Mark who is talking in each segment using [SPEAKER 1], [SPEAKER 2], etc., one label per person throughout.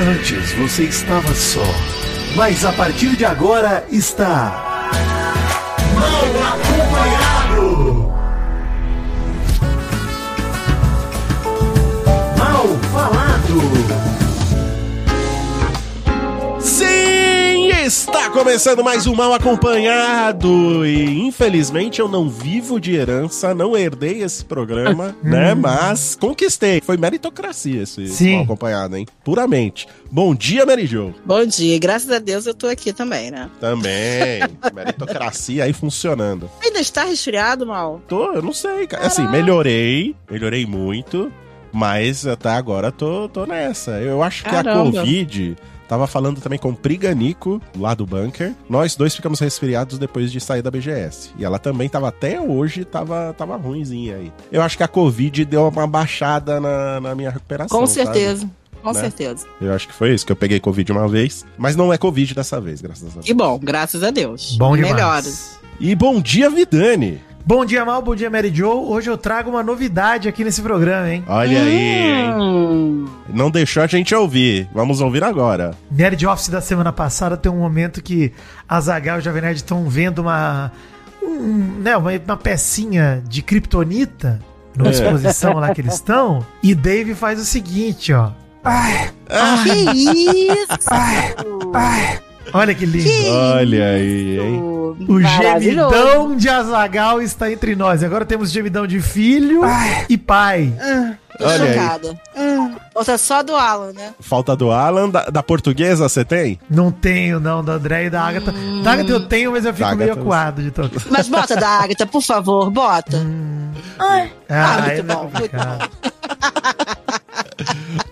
[SPEAKER 1] Antes você estava só, mas a partir de agora está. Mal acompanhado! Mal falado!
[SPEAKER 2] Está começando mais um Mal Acompanhado. E infelizmente eu não vivo de herança, não herdei esse programa, né? Mas conquistei. Foi meritocracia esse
[SPEAKER 3] Sim.
[SPEAKER 2] Mal Acompanhado, hein? Puramente. Bom dia, Mary Jo.
[SPEAKER 4] Bom dia, graças a Deus eu tô aqui também, né?
[SPEAKER 2] Também. meritocracia aí funcionando.
[SPEAKER 4] Ainda está resfriado, mal?
[SPEAKER 2] Tô, eu não sei, cara. Assim, melhorei, melhorei muito, mas até agora tô, tô nessa. Eu acho que a
[SPEAKER 4] Caramba.
[SPEAKER 2] Covid. Tava falando também com Priganico, lá do bunker. Nós dois ficamos resfriados depois de sair da BGS. E ela também tava até hoje, tava, tava ruimzinha aí. Eu acho que a Covid deu uma baixada na, na minha recuperação.
[SPEAKER 4] Com
[SPEAKER 2] sabe?
[SPEAKER 4] certeza. Com
[SPEAKER 2] Né?
[SPEAKER 4] certeza.
[SPEAKER 2] Eu acho que foi isso, que eu peguei Covid uma vez. Mas não é Covid dessa vez, graças a Deus.
[SPEAKER 4] Que bom, graças a Deus.
[SPEAKER 3] Bom demais.
[SPEAKER 4] Melhores.
[SPEAKER 2] E bom dia, Vidani.
[SPEAKER 3] Bom dia, Mal, bom dia, Mary Joe. Hoje eu trago uma novidade aqui nesse programa, hein?
[SPEAKER 2] Olha aí, hein?
[SPEAKER 4] Hum,
[SPEAKER 2] Não deixou a gente ouvir. Vamos ouvir agora.
[SPEAKER 3] Nerd Office da semana passada tem um momento que a Zagal e o Jovem Nerd estão vendo uma, um, né, uma, uma pecinha de kryptonita numa
[SPEAKER 2] É.
[SPEAKER 3] exposição lá que eles estão. E Dave faz o seguinte, ó. Ai,
[SPEAKER 4] que isso?
[SPEAKER 3] ai, olha que lindo.
[SPEAKER 2] Olha aí, hein?
[SPEAKER 3] O gemidão de Azagal está entre nós. Agora temos gemidão de filho e pai.
[SPEAKER 4] Tô
[SPEAKER 2] Olha aí.
[SPEAKER 4] chocada. Hum, outra só do Alan, né?
[SPEAKER 2] Falta do Alan. Da, da portuguesa você tem?
[SPEAKER 3] Não tenho, não, da André e da Agatha. Da Agatha eu tenho, mas eu fico
[SPEAKER 2] Da
[SPEAKER 3] meio acuado de tocar.
[SPEAKER 4] Mas bota da Agatha, por favor, bota. Ai,
[SPEAKER 3] Ah,
[SPEAKER 4] muito
[SPEAKER 3] aí não é
[SPEAKER 4] bom, muito
[SPEAKER 3] complicado.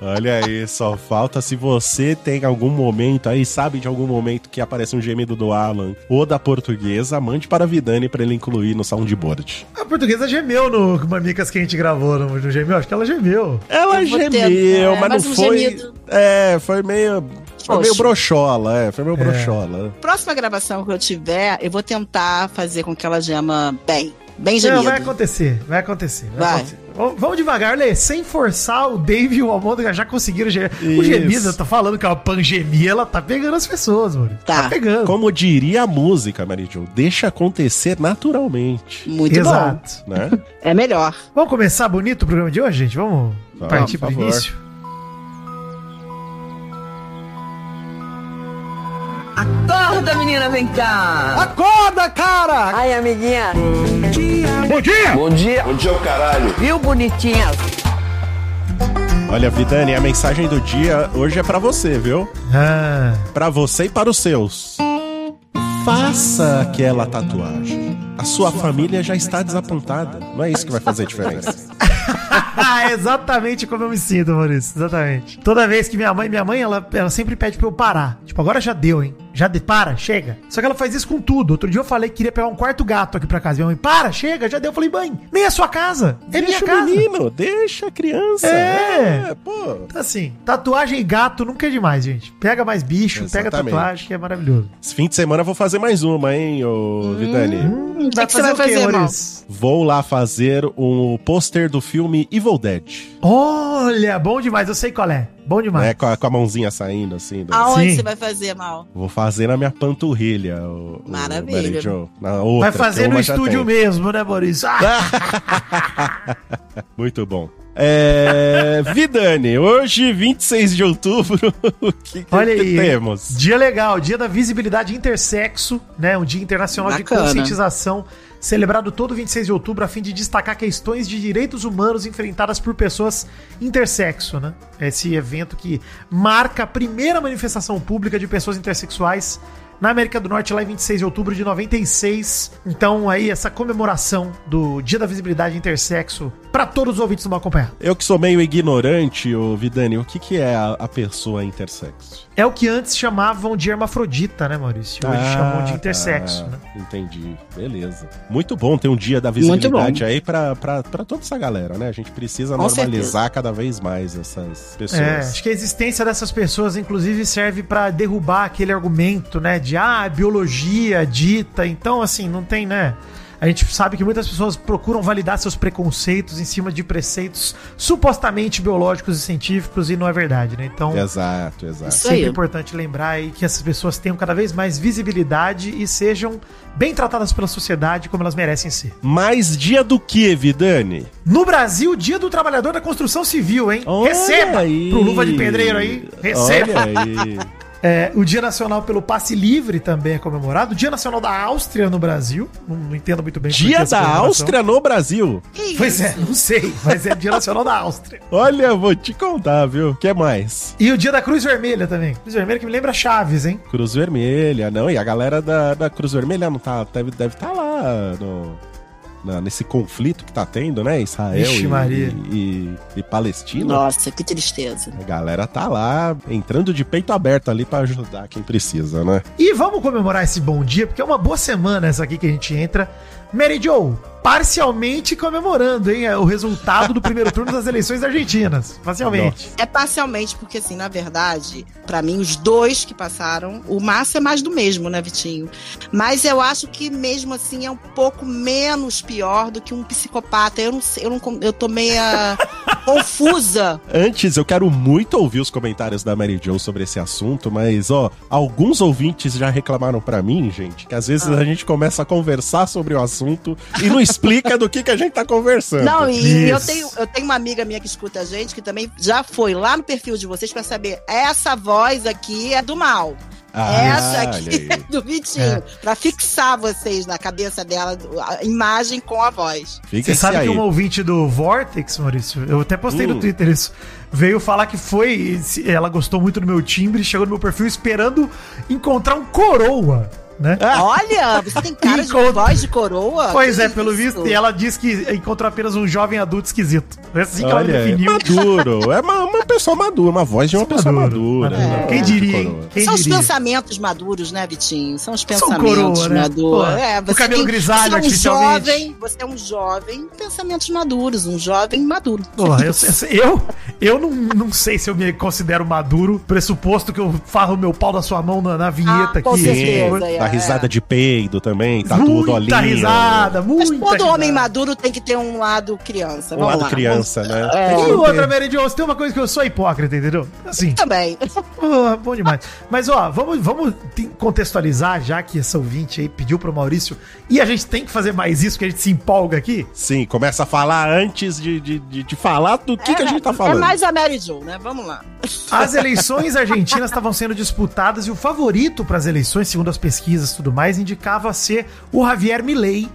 [SPEAKER 2] Olha aí, só falta se você tem algum momento aí, sabe de algum momento que aparece um gemido do Alan ou da portuguesa, mande para a Vidani para ele incluir no soundboard.
[SPEAKER 3] A portuguesa gemeu no Mamicas que a gente gravou no, no gemeu. Acho que ela gemeu.
[SPEAKER 2] Ela
[SPEAKER 4] ter-
[SPEAKER 2] gemeu,
[SPEAKER 4] é,
[SPEAKER 2] mas
[SPEAKER 4] mas
[SPEAKER 2] não
[SPEAKER 4] um
[SPEAKER 2] foi.
[SPEAKER 4] gemido-
[SPEAKER 2] É, foi meio. Foi meio broxola, é, foi meio broxola.
[SPEAKER 4] Próxima gravação que eu tiver, eu vou tentar fazer com que ela gema bem. Bem gemido.
[SPEAKER 3] Não, vai acontecer, vai acontecer. Vai
[SPEAKER 4] Vai.
[SPEAKER 3] acontecer. Vamos devagar, Lê, sem forçar o Dave e o Almôndega já conseguiram gemer. O eu tô falando que a pandemia, ela tá pegando as pessoas, mano. Tá,
[SPEAKER 4] Tá.
[SPEAKER 3] pegando.
[SPEAKER 2] Como diria a música, Mary Jo, deixa acontecer naturalmente,
[SPEAKER 4] Muito
[SPEAKER 3] Exato.
[SPEAKER 2] né?
[SPEAKER 4] bom. É melhor.
[SPEAKER 3] Vamos começar bonito o programa de hoje, gente? Vamos
[SPEAKER 2] Vamos,
[SPEAKER 3] partir pro início?
[SPEAKER 5] Acorda, menina, vem cá.
[SPEAKER 3] Acorda, cara!
[SPEAKER 5] Ai, amiguinha.
[SPEAKER 3] Bom dia!
[SPEAKER 5] Bom dia.
[SPEAKER 6] Bom dia, o caralho.
[SPEAKER 5] Viu, bonitinha?
[SPEAKER 2] Olha, Vidani, a mensagem do dia hoje é pra você, viu?
[SPEAKER 3] Ah,
[SPEAKER 2] Pra você e para os seus. Faça aquela tatuagem. A sua família já está desapontada. Não é isso que vai fazer diferença.
[SPEAKER 3] exatamente como eu me sinto, Maurício. Exatamente. Toda vez que minha mãe, minha mãe, ela, ela sempre pede pra eu parar. Tipo, agora já deu, hein? Já de, para, chega. Só que ela faz isso com tudo. Outro dia eu falei que queria pegar um quarto gato aqui pra casa. Minha mãe, para, chega, já deu. Eu falei, mãe, nem é sua casa. É minha
[SPEAKER 2] deixa o
[SPEAKER 3] casa.
[SPEAKER 2] menino, deixa a criança.
[SPEAKER 3] É.
[SPEAKER 2] pô.
[SPEAKER 3] Então, assim, tatuagem e gato nunca é demais, gente. Pega mais bicho, pega
[SPEAKER 2] Exatamente.
[SPEAKER 3] tatuagem, que é maravilhoso.
[SPEAKER 2] Esse fim de semana eu vou fazer mais uma, hein, ô Vidani?
[SPEAKER 3] Hum,
[SPEAKER 4] que que você vai
[SPEAKER 3] o
[SPEAKER 4] fazer?
[SPEAKER 3] Maurício?
[SPEAKER 2] Vou lá fazer um pôster do filme Evil Dead.
[SPEAKER 3] Olha, bom demais. Eu sei qual é. Bom demais.
[SPEAKER 2] Né, com, a, com a mãozinha saindo, assim. do-
[SPEAKER 4] Aonde
[SPEAKER 3] Sim.
[SPEAKER 4] você vai fazer, Mal?
[SPEAKER 2] Vou fazer na minha panturrilha. O, o
[SPEAKER 4] Maravilha.
[SPEAKER 2] Jo. Na outra,
[SPEAKER 3] Vai fazer
[SPEAKER 2] que
[SPEAKER 3] no estúdio
[SPEAKER 2] tem.
[SPEAKER 3] mesmo, né, Maurício? Ah!
[SPEAKER 2] Muito bom. É, Vidani, hoje, 26 de outubro, o que, que
[SPEAKER 3] Olha aí,
[SPEAKER 2] temos?
[SPEAKER 3] Dia legal, dia da visibilidade intersexo, né? Um dia internacional de
[SPEAKER 4] Bacana.
[SPEAKER 3] conscientização, celebrado todo 26 de outubro a fim de destacar questões de direitos humanos enfrentadas por pessoas intersexo, né? Esse evento que marca a primeira manifestação pública de pessoas intersexuais na América do Norte lá em 26 de outubro de 96. Então aí essa comemoração do Dia da Visibilidade Intersexo para todos os ouvintes do Mal Acompanhado.
[SPEAKER 2] Eu que sou meio ignorante, ô Vidani, o que, que é a, a pessoa intersexo?
[SPEAKER 3] É o que antes chamavam de hermafrodita, né, Maurício? Hoje
[SPEAKER 2] Ah,
[SPEAKER 3] chamam de intersexo,
[SPEAKER 2] tá.
[SPEAKER 3] né?
[SPEAKER 2] Entendi. Beleza. Muito bom ter um dia da visibilidade aí pra toda essa galera, né? A gente precisa
[SPEAKER 4] Com
[SPEAKER 2] normalizar cada vez mais essas pessoas.
[SPEAKER 3] É, acho que a existência dessas pessoas, inclusive, serve pra derrubar aquele argumento, né? De ah, biologia dita. Então, assim, não tem, né? A gente sabe que muitas pessoas procuram validar seus preconceitos em cima de preceitos supostamente biológicos e científicos e não é verdade, né? Então,
[SPEAKER 2] Exato, exato.
[SPEAKER 4] Isso
[SPEAKER 3] sempre é importante lembrar aí que essas pessoas tenham cada vez mais visibilidade e sejam bem tratadas pela sociedade como elas merecem ser.
[SPEAKER 2] Mais dia do que, Vidani?
[SPEAKER 3] No Brasil, Dia do Trabalhador da Construção Civil, hein?
[SPEAKER 2] Olha
[SPEAKER 3] receba!
[SPEAKER 2] aí.
[SPEAKER 3] Pro Luva de Pedreiro aí, receba!
[SPEAKER 2] Olha aí.
[SPEAKER 3] É, o Dia Nacional pelo Passe Livre também é comemorado. O Dia Nacional da Áustria no Brasil. Não, não entendo muito bem.
[SPEAKER 2] Dia da. Áustria no Brasil.
[SPEAKER 4] Que
[SPEAKER 3] Pois é,
[SPEAKER 4] isso?
[SPEAKER 3] não sei, mas é Dia Nacional da Áustria.
[SPEAKER 2] Olha, vou te contar, viu? O que mais?
[SPEAKER 3] E o Dia da Cruz Vermelha também. Cruz Vermelha que me lembra Chaves, hein?
[SPEAKER 2] Cruz Vermelha, não. E a galera da, da Cruz Vermelha não tá, deve estar deve tá lá no, na- nesse conflito que tá tendo, né? Israel
[SPEAKER 3] Vixe,
[SPEAKER 2] e,
[SPEAKER 3] Maria.
[SPEAKER 2] e, e Palestina.
[SPEAKER 4] Nossa, que tristeza.
[SPEAKER 2] A galera tá lá entrando de peito aberto ali pra ajudar quem precisa, né?
[SPEAKER 3] E vamos comemorar esse bom dia, porque é uma boa semana essa aqui que a gente entra. Mary Joe, parcialmente comemorando, hein? O resultado do primeiro turno das eleições argentinas. Parcialmente.
[SPEAKER 4] É parcialmente, porque assim, na verdade, pra mim, os dois que passaram, o Márcio é mais do mesmo, né, Vitinho? Mas eu acho que mesmo assim é um pouco menos pior do que um psicopata. Eu não sei, eu, não, eu tô meia confusa.
[SPEAKER 2] Antes, eu quero muito ouvir os comentários da Mary Jo sobre esse assunto, mas, ó, alguns ouvintes já reclamaram pra mim, gente, que às vezes a gente começa a conversar sobre o assunto e não explica do que, que a gente tá conversando.
[SPEAKER 4] Não, e eu tenho, eu tenho uma amiga minha que escuta a gente que também já foi lá no perfil de vocês pra saber essa voz aqui é do mal.
[SPEAKER 2] Ah,
[SPEAKER 4] essa aqui é do Vitinho.
[SPEAKER 3] É.
[SPEAKER 4] Pra fixar vocês na cabeça dela, a imagem com a voz.
[SPEAKER 2] Fica
[SPEAKER 3] Você sabe
[SPEAKER 2] aí.
[SPEAKER 3] que um ouvinte do Vortex, Maurício, eu até postei
[SPEAKER 2] Hum.
[SPEAKER 3] no Twitter isso, veio falar que foi. Ela gostou muito do meu timbre, chegou no meu perfil esperando encontrar um coroa, né?
[SPEAKER 4] Olha, você tem cara de voz de coroa?
[SPEAKER 3] Pois
[SPEAKER 4] Que
[SPEAKER 3] é, pelo
[SPEAKER 4] isso?
[SPEAKER 3] visto, e ela disse que encontrou apenas um jovem adulto esquisito. É assim que ela
[SPEAKER 2] Olha, aí,
[SPEAKER 3] definiu.
[SPEAKER 2] maduro. É uma, uma pessoa madura, uma voz de uma pessoa madura.
[SPEAKER 3] maduro.
[SPEAKER 2] né?
[SPEAKER 3] Quem
[SPEAKER 2] De
[SPEAKER 3] diria, hein? Quem
[SPEAKER 4] São os
[SPEAKER 3] diria?
[SPEAKER 4] pensamentos maduros, né, Vitinho? São os
[SPEAKER 3] São
[SPEAKER 4] pensamentos
[SPEAKER 3] coroa, né?
[SPEAKER 4] maduros.
[SPEAKER 3] Pô,
[SPEAKER 4] É,
[SPEAKER 3] o cabelo grisalho,
[SPEAKER 4] você é um
[SPEAKER 3] artificialmente.
[SPEAKER 4] jovem, você é um jovem, pensamentos maduros, um jovem maduro.
[SPEAKER 3] Porra, eu, eu, eu não, não sei se eu me considero maduro, pressuposto que eu farro meu pau da sua mão na, na vinheta
[SPEAKER 4] Ah, com
[SPEAKER 3] aqui.
[SPEAKER 4] certeza.
[SPEAKER 2] Sim,
[SPEAKER 4] é.
[SPEAKER 2] Dá risada de peido também, tá tudo
[SPEAKER 3] muita
[SPEAKER 2] olhinho.
[SPEAKER 3] risada,
[SPEAKER 4] Mas
[SPEAKER 3] muita
[SPEAKER 4] todo homem
[SPEAKER 3] risada.
[SPEAKER 4] maduro tem que ter um lado criança.
[SPEAKER 2] Um
[SPEAKER 4] Vamos
[SPEAKER 2] lado
[SPEAKER 4] lá.
[SPEAKER 2] criança, né?
[SPEAKER 4] É.
[SPEAKER 3] E outra, Mary Jo, tem uma coisa que eu sou hipócrita, entendeu? Assim,
[SPEAKER 4] Também.
[SPEAKER 3] porra, bom demais. Mas, ó, vamos, vamos te- contextualizar, já que essa ouvinte aí pediu pro Maurício, e a gente tem que fazer mais isso, que a gente se empolga aqui.
[SPEAKER 2] Sim, começa a falar antes de, de, de, de falar do que, que a gente tá
[SPEAKER 4] É
[SPEAKER 2] falando.
[SPEAKER 4] mais a Mary Jo, né? Vamos lá.
[SPEAKER 3] As eleições argentinas estavam sendo disputadas e o favorito para as eleições, segundo as pesquisas e tudo mais, indicava ser o Javier Milei,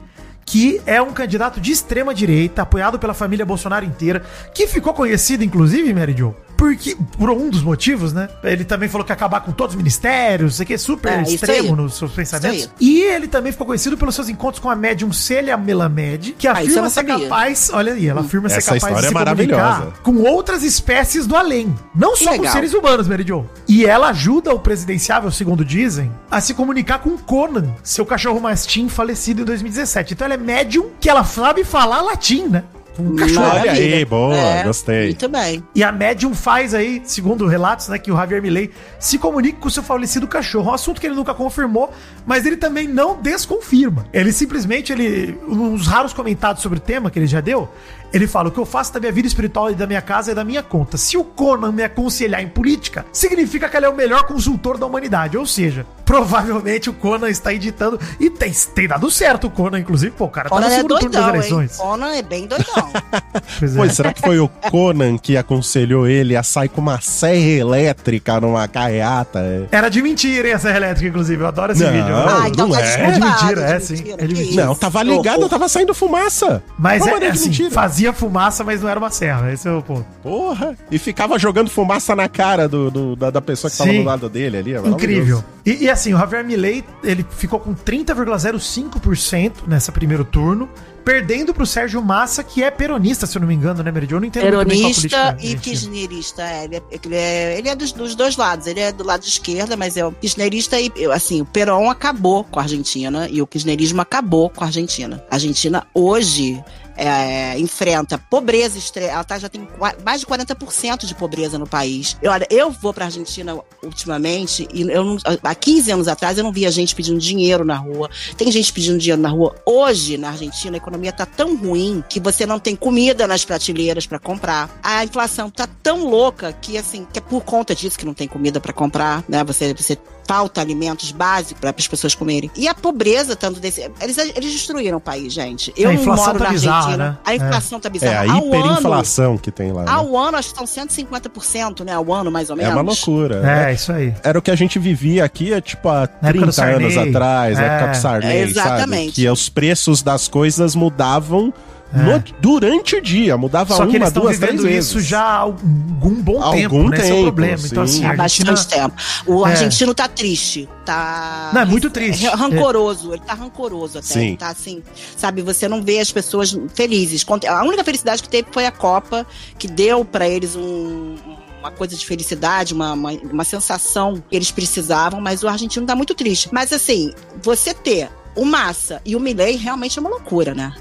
[SPEAKER 3] que é um candidato de extrema direita, apoiado pela família Bolsonaro inteira, que ficou conhecido, inclusive, Mary Jo, porque, por um dos motivos, né? Ele também falou que ia acabar com todos os ministérios, sei que é super
[SPEAKER 4] É, isso
[SPEAKER 3] extremo nos seus pensamentos.
[SPEAKER 4] Isso
[SPEAKER 3] E ele também ficou conhecido pelos seus encontros com a médium Célia Melamed, que
[SPEAKER 4] Ah, isso
[SPEAKER 3] afirma
[SPEAKER 4] não
[SPEAKER 3] ser capaz, olha aí, ela afirma ser
[SPEAKER 2] Essa
[SPEAKER 3] capaz
[SPEAKER 2] história é
[SPEAKER 3] comunicar
[SPEAKER 2] maravilhosa.
[SPEAKER 3] com outras espécies do além. Não só com seres humanos, Mary Jo. E ela ajuda o presidenciável, segundo dizem, a se comunicar com Conan, seu cachorro mastim falecido em 2017. Então ela é médium que ela sabe falar latim, né? Um cachorro.
[SPEAKER 2] Olha aí, boa, gostei.
[SPEAKER 4] Muito bem.
[SPEAKER 3] E a médium faz aí, segundo relatos, né, que o Javier Milei se comunica com o seu falecido cachorro. Um assunto que ele nunca confirmou, mas ele também não desconfirma. Ele simplesmente, ele, uns raros comentários sobre o tema que ele já deu, ele fala: o que eu faço da minha vida espiritual e da minha casa é da minha conta. Se o Conan me aconselhar em política, significa que ele é o melhor consultor da humanidade. Ou seja, provavelmente o Conan está editando. E tem, tem dado certo o Conan, inclusive. Pô, o cara tá
[SPEAKER 4] Conan
[SPEAKER 3] no
[SPEAKER 4] é
[SPEAKER 3] segundo turno das
[SPEAKER 4] doidão, hein?
[SPEAKER 3] eleições.
[SPEAKER 4] Conan é bem doidão.
[SPEAKER 3] Pois é.
[SPEAKER 2] Pois, será que foi o Conan que aconselhou ele a sair com uma serra elétrica numa carreata? É.
[SPEAKER 3] Era de mentira, hein, essa elétrica, inclusive. Eu adoro esse
[SPEAKER 2] Não.
[SPEAKER 3] vídeo.
[SPEAKER 2] Ah,
[SPEAKER 4] então
[SPEAKER 2] não
[SPEAKER 4] tá
[SPEAKER 2] é.
[SPEAKER 3] É de mentira, é sim. É de mentira.
[SPEAKER 2] Não, tava ligado, tava saindo fumaça.
[SPEAKER 3] Mas
[SPEAKER 2] Como
[SPEAKER 3] é,
[SPEAKER 2] de
[SPEAKER 3] assim,
[SPEAKER 2] mentira?
[SPEAKER 3] fazia fumaça, mas não era uma serra. Esse é o ponto.
[SPEAKER 2] Porra. E ficava jogando fumaça na cara do, do- da, da pessoa que tava
[SPEAKER 3] Sim.
[SPEAKER 2] do lado dele ali. é.
[SPEAKER 3] Incrível. E, e assim, o Javier Milei, ele ficou com 30,05% nessa primeiro turno, perdendo pro Sérgio Massa, que é peronista, se eu não me engano, né, Meridio? Eu não entendo
[SPEAKER 4] Peronista
[SPEAKER 3] política
[SPEAKER 4] e kirchnerista. É, ele é, ele é, ele é dos, dos dois lados. Ele é do lado de esquerda, mas é o kirchnerista e, assim, o Perón acabou com a Argentina e o kirchnerismo acabou com a Argentina. A Argentina hoje é, enfrenta pobreza extrema, ela tá, já tem mais de 40% de pobreza no país. E, olha, eu vou pra Argentina ultimamente e eu não- há 15 anos atrás eu não via gente pedindo dinheiro na rua. Tem gente pedindo dinheiro na rua. Hoje, na Argentina, a economia tá tão ruim que você não tem comida nas prateleiras para comprar. A inflação tá tão louca que, assim, que é por conta disso que não tem comida para comprar, né? Você, você falta alimentos básicos para as pessoas comerem. E a pobreza tanto desse. Eles, eles destruíram o país, gente. Eu
[SPEAKER 3] A
[SPEAKER 4] não
[SPEAKER 3] inflação
[SPEAKER 4] moro
[SPEAKER 3] tá
[SPEAKER 4] na
[SPEAKER 3] bizarra,
[SPEAKER 4] Argentina.
[SPEAKER 3] né?
[SPEAKER 4] A
[SPEAKER 3] É.
[SPEAKER 4] inflação tá
[SPEAKER 2] É
[SPEAKER 4] bizarra.
[SPEAKER 2] a
[SPEAKER 4] Ao ano,
[SPEAKER 2] hiperinflação que tem lá. né?
[SPEAKER 4] ao ano, acho que são 150%, né? Ao ano, mais ou
[SPEAKER 2] É
[SPEAKER 4] menos.
[SPEAKER 2] uma loucura.
[SPEAKER 3] É, isso aí.
[SPEAKER 2] Era o que a gente vivia aqui, é, tipo, há
[SPEAKER 3] Na época do
[SPEAKER 2] 30 anos atrás,
[SPEAKER 3] É.
[SPEAKER 2] época do Sarney,
[SPEAKER 4] É, exatamente.
[SPEAKER 2] sabe? Que os preços das coisas mudavam no- durante o dia, mudava
[SPEAKER 3] É. Só que
[SPEAKER 2] uma,
[SPEAKER 3] eles estão
[SPEAKER 2] duas, três vezes.
[SPEAKER 3] isso já há algum bom
[SPEAKER 2] Algum
[SPEAKER 3] tempo, né? Esse é o
[SPEAKER 2] tempo,
[SPEAKER 3] problema. Então,
[SPEAKER 2] sim.
[SPEAKER 3] assim, a
[SPEAKER 4] Há
[SPEAKER 3] Argentina...
[SPEAKER 4] bastante tempo. O
[SPEAKER 3] É.
[SPEAKER 4] argentino tá triste. Tá.
[SPEAKER 3] Não, é muito triste.
[SPEAKER 4] é rancoroso. Ele tá rancoroso até.
[SPEAKER 2] Sim.
[SPEAKER 4] Tá assim. Sabe, você não vê as pessoas felizes. A única felicidade que teve foi a Copa, que deu pra eles um. Uma coisa de felicidade, uma, uma, uma sensação que eles precisavam, mas o argentino tá muito triste. Mas assim, você ter o Massa e o Milley realmente é uma loucura, né?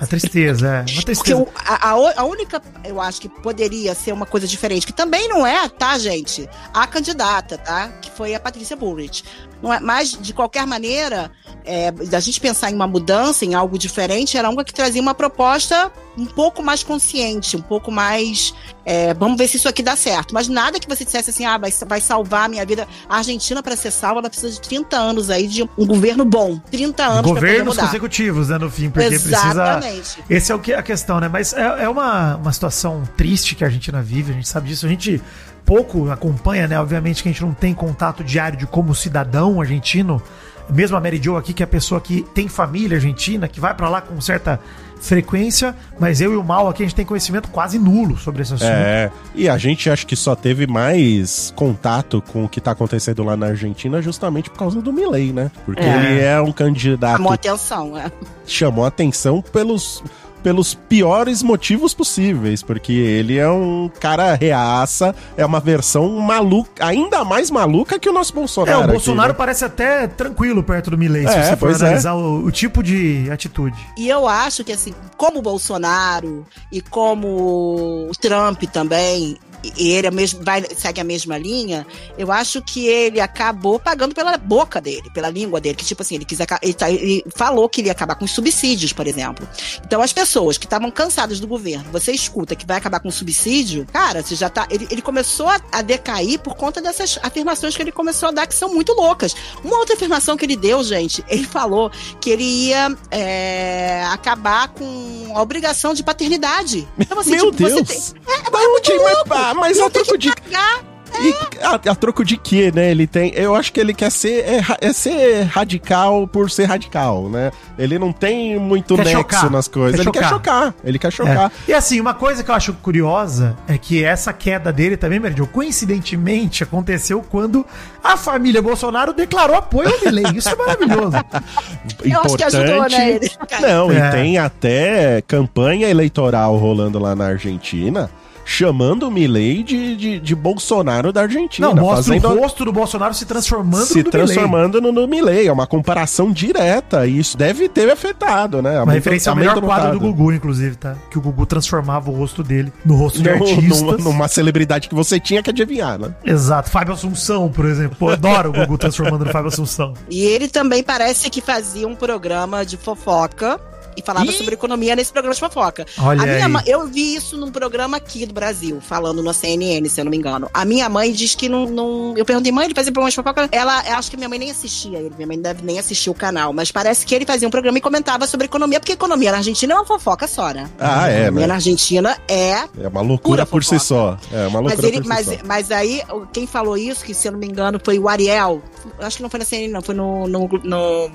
[SPEAKER 3] A tristeza, é. Uma
[SPEAKER 4] Porque
[SPEAKER 3] tristeza.
[SPEAKER 4] o- a, a o- a única, eu acho que poderia ser uma coisa diferente, que também não é, tá, gente? A candidata, tá? Que foi a Patrícia Bullrich. Não é, mas, de qualquer maneira, é, da gente pensar em uma mudança, em algo diferente, era uma que trazia uma proposta um pouco mais consciente, um pouco mais. é, vamos ver se isso aqui dá certo. Mas nada que você dissesse assim, ah, vai, vai salvar a minha vida. A Argentina, para ser salva, ela precisa de 30 anos aí de um governo bom. 30 anos
[SPEAKER 3] Governos consecutivos, né, no fim, porque precisa.
[SPEAKER 4] Exatamente.
[SPEAKER 3] Esse é o que a questão, né? Mas é, é uma, uma situação triste que a Argentina vive, a gente sabe disso. A gente pouco acompanha, né? Obviamente que a gente não tem contato diário de como cidadão argentino. Mesmo a Mary Jo aqui, que é a pessoa que tem família argentina, que vai pra lá com certa frequência, mas eu e o Mal aqui a gente tem conhecimento quase nulo sobre esse assunto.
[SPEAKER 2] É, e a gente acho que só teve mais contato com o que tá acontecendo lá na Argentina justamente por causa do Milley, né? Porque
[SPEAKER 3] É.
[SPEAKER 2] ele é um candidato
[SPEAKER 4] Chamou atenção, é.
[SPEAKER 2] chamou atenção pelos, pelos piores motivos possíveis, porque ele é um cara reaça, é uma versão maluca, ainda mais maluca que o nosso
[SPEAKER 3] É,
[SPEAKER 2] Bolsonaro.
[SPEAKER 3] o
[SPEAKER 2] aqui,
[SPEAKER 3] Bolsonaro
[SPEAKER 2] né?
[SPEAKER 3] parece até tranquilo perto do Milley, se
[SPEAKER 2] É,
[SPEAKER 3] você for
[SPEAKER 2] é.
[SPEAKER 3] analisar o, o tipo de atitude.
[SPEAKER 4] E eu acho que, assim, como o Bolsonaro e como o Trump também, e ele é mesmo, vai, segue a mesma linha, eu acho que ele acabou pagando pela boca dele, pela língua dele. Que, tipo assim, ele, quis, ele, tá- ele falou que ele ia acabar com os subsídios, por exemplo. Então, as pessoas que estavam cansadas do governo, você escuta que vai acabar com o subsídio, cara, você já tá. Ele, ele começou a, a decair por conta dessas afirmações que ele começou a dar, que são muito loucas. Uma outra afirmação que ele deu, gente, ele falou que ele ia é, acabar com a obrigação de paternidade. Então, assim,
[SPEAKER 2] Meu
[SPEAKER 4] tipo,
[SPEAKER 2] Deus!
[SPEAKER 4] tem-
[SPEAKER 2] Da onde? Mas, ah, mas a troco de.
[SPEAKER 4] pagar.
[SPEAKER 2] E a, a troco de quê, né? Ele tem. Eu acho que ele quer ser. É, é ser radical por ser radical, né? Ele não tem muito
[SPEAKER 3] Quer
[SPEAKER 2] nexo
[SPEAKER 3] chocar.
[SPEAKER 2] nas coisas.
[SPEAKER 3] Quer
[SPEAKER 2] ele quer
[SPEAKER 3] chocar.
[SPEAKER 2] chocar. Ele quer chocar.
[SPEAKER 3] É. E assim, uma coisa que eu acho curiosa é que essa queda dele também, Meridio, coincidentemente aconteceu quando a família Bolsonaro declarou apoio ao Milley. Isso é maravilhoso.
[SPEAKER 4] Eu acho que ajudou, né, ele?
[SPEAKER 2] Não,
[SPEAKER 3] É.
[SPEAKER 2] e tem até campanha eleitoral rolando lá na Argentina. Chamando o Milley de, de, de Bolsonaro da Argentina.
[SPEAKER 3] Não, mostra
[SPEAKER 2] fazendo
[SPEAKER 3] o rosto do Bolsonaro se transformando
[SPEAKER 2] se
[SPEAKER 3] no do
[SPEAKER 2] transformando no, no Milley. É uma comparação direta. E isso deve ter afetado, né?
[SPEAKER 3] Uma referência ao melhor quadro do Gugu, inclusive, tá? Que o Gugu transformava o rosto dele no rosto de artistas.
[SPEAKER 2] numa, numa celebridade que você tinha que adivinhar, né?
[SPEAKER 3] Exato. Fábio Assunção, por exemplo. Pô, eu adoro o Gugu transformando no Fábio Assunção.
[SPEAKER 4] E ele também parece que fazia um programa de fofoca e falava
[SPEAKER 2] Ih!
[SPEAKER 4] sobre economia nesse programa de fofoca.
[SPEAKER 3] Olha
[SPEAKER 4] a minha
[SPEAKER 3] aí.
[SPEAKER 4] mãe- eu vi isso num programa aqui do Brasil, falando na CNN, se eu não me engano. A minha mãe diz que não. não- eu perguntei, mãe, ele fazia programa de fofoca? Ela, eu acho que minha mãe nem assistia ele, minha mãe deve nem assistir o canal, mas parece que ele fazia um programa e comentava sobre economia, porque economia na Argentina é uma fofoca só, né?
[SPEAKER 2] Ah, é,
[SPEAKER 4] economia
[SPEAKER 2] né?
[SPEAKER 4] na Argentina é
[SPEAKER 2] É uma loucura
[SPEAKER 4] Pura
[SPEAKER 2] por si só. É uma
[SPEAKER 4] mas,
[SPEAKER 2] loucura
[SPEAKER 4] ele,
[SPEAKER 2] por si
[SPEAKER 4] mas,
[SPEAKER 2] só.
[SPEAKER 4] mas aí, quem falou isso, que se eu não me engano, foi o Ariel. Acho que não foi na CNN, não, foi no. no, no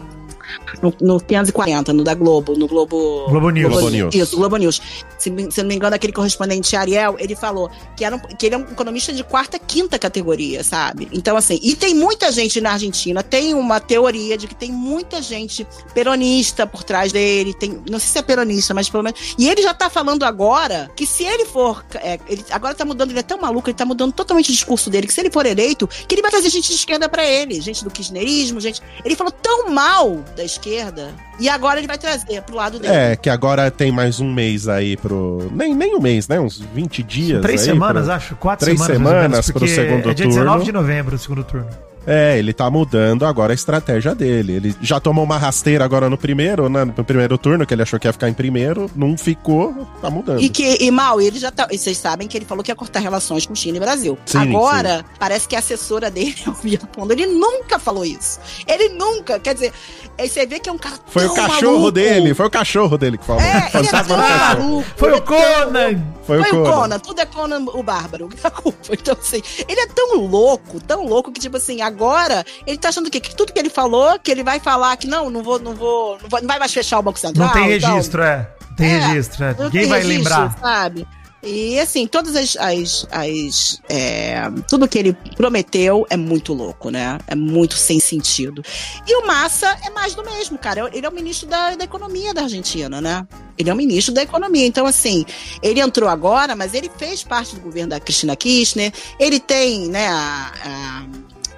[SPEAKER 4] no, no 540, no da Globo, no Globo.
[SPEAKER 3] Globo News.
[SPEAKER 2] Globo News.
[SPEAKER 4] Isso, Globo News. Se, se não me engano, aquele correspondente Ariel, ele falou que, era um- que ele é um economista de quarta, quinta categoria, sabe? Então, assim, e tem muita gente na Argentina, tem uma teoria de que tem muita gente peronista por trás dele, tem, não sei se é peronista, mas pelo menos. E ele já tá falando agora que se ele for. é, ele agora tá mudando, ele é tão maluco, ele tá mudando totalmente o discurso dele, que se ele for eleito, que ele vai trazer gente de esquerda pra ele, gente do kirchnerismo, gente. Ele falou tão mal da esquerda, e agora ele vai trazer pro lado dele.
[SPEAKER 2] É, que agora tem mais um mês aí pro. Nem, nem um mês, né? Uns 20 dias.
[SPEAKER 3] Três
[SPEAKER 2] aí
[SPEAKER 3] semanas,
[SPEAKER 2] pro-
[SPEAKER 3] acho. Quatro
[SPEAKER 2] Três
[SPEAKER 3] semanas. mais ou menos,
[SPEAKER 2] semanas pro segundo
[SPEAKER 3] É dia
[SPEAKER 2] turno.
[SPEAKER 3] 19 de novembro, o segundo turno.
[SPEAKER 2] É, ele tá mudando agora a estratégia dele. Ele já tomou uma rasteira agora no primeiro, né? No primeiro turno, que ele achou que ia ficar em primeiro, não ficou, tá mudando.
[SPEAKER 4] E que, e mal, ele já tá. E vocês sabem que ele falou que ia cortar relações com China e Brasil.
[SPEAKER 2] Sim,
[SPEAKER 4] Agora, parece que a assessora dele, a Bia Pondo, ele nunca falou isso. Ele nunca, quer dizer, aí você vê que é um cara
[SPEAKER 2] Foi o cachorro
[SPEAKER 4] maluco.
[SPEAKER 2] dele, foi o cachorro dele que falou.
[SPEAKER 4] É, ele
[SPEAKER 2] Fantasma
[SPEAKER 4] tão maluco.
[SPEAKER 3] Foi o
[SPEAKER 4] é
[SPEAKER 3] Conan!
[SPEAKER 2] Foi,
[SPEAKER 4] Foi
[SPEAKER 2] o
[SPEAKER 4] o
[SPEAKER 2] Conan.
[SPEAKER 4] Conan, tudo é Conan o Bárbaro. Então, assim, ele é tão louco, tão louco que, tipo assim, agora ele tá achando o quê? Que tudo que ele falou, que ele vai falar que não, não vou, não vou, não, vou, não vai mais fechar o Banco Central.
[SPEAKER 3] Não tem
[SPEAKER 4] então,
[SPEAKER 3] registro, é. Não tem
[SPEAKER 4] É,
[SPEAKER 3] registro, é. Ninguém vai
[SPEAKER 4] registro,
[SPEAKER 3] lembrar.
[SPEAKER 4] Sabe? E assim, todas as. as, as é, tudo que ele prometeu é muito louco, né? É muito sem sentido. E o Massa é mais do mesmo, cara. Ele é o ministro da, da Economia da Argentina, né? Ele é o ministro da Economia. Então, assim, ele entrou agora, mas ele fez parte do governo da Cristina Kirchner. Ele tem, né, a- a-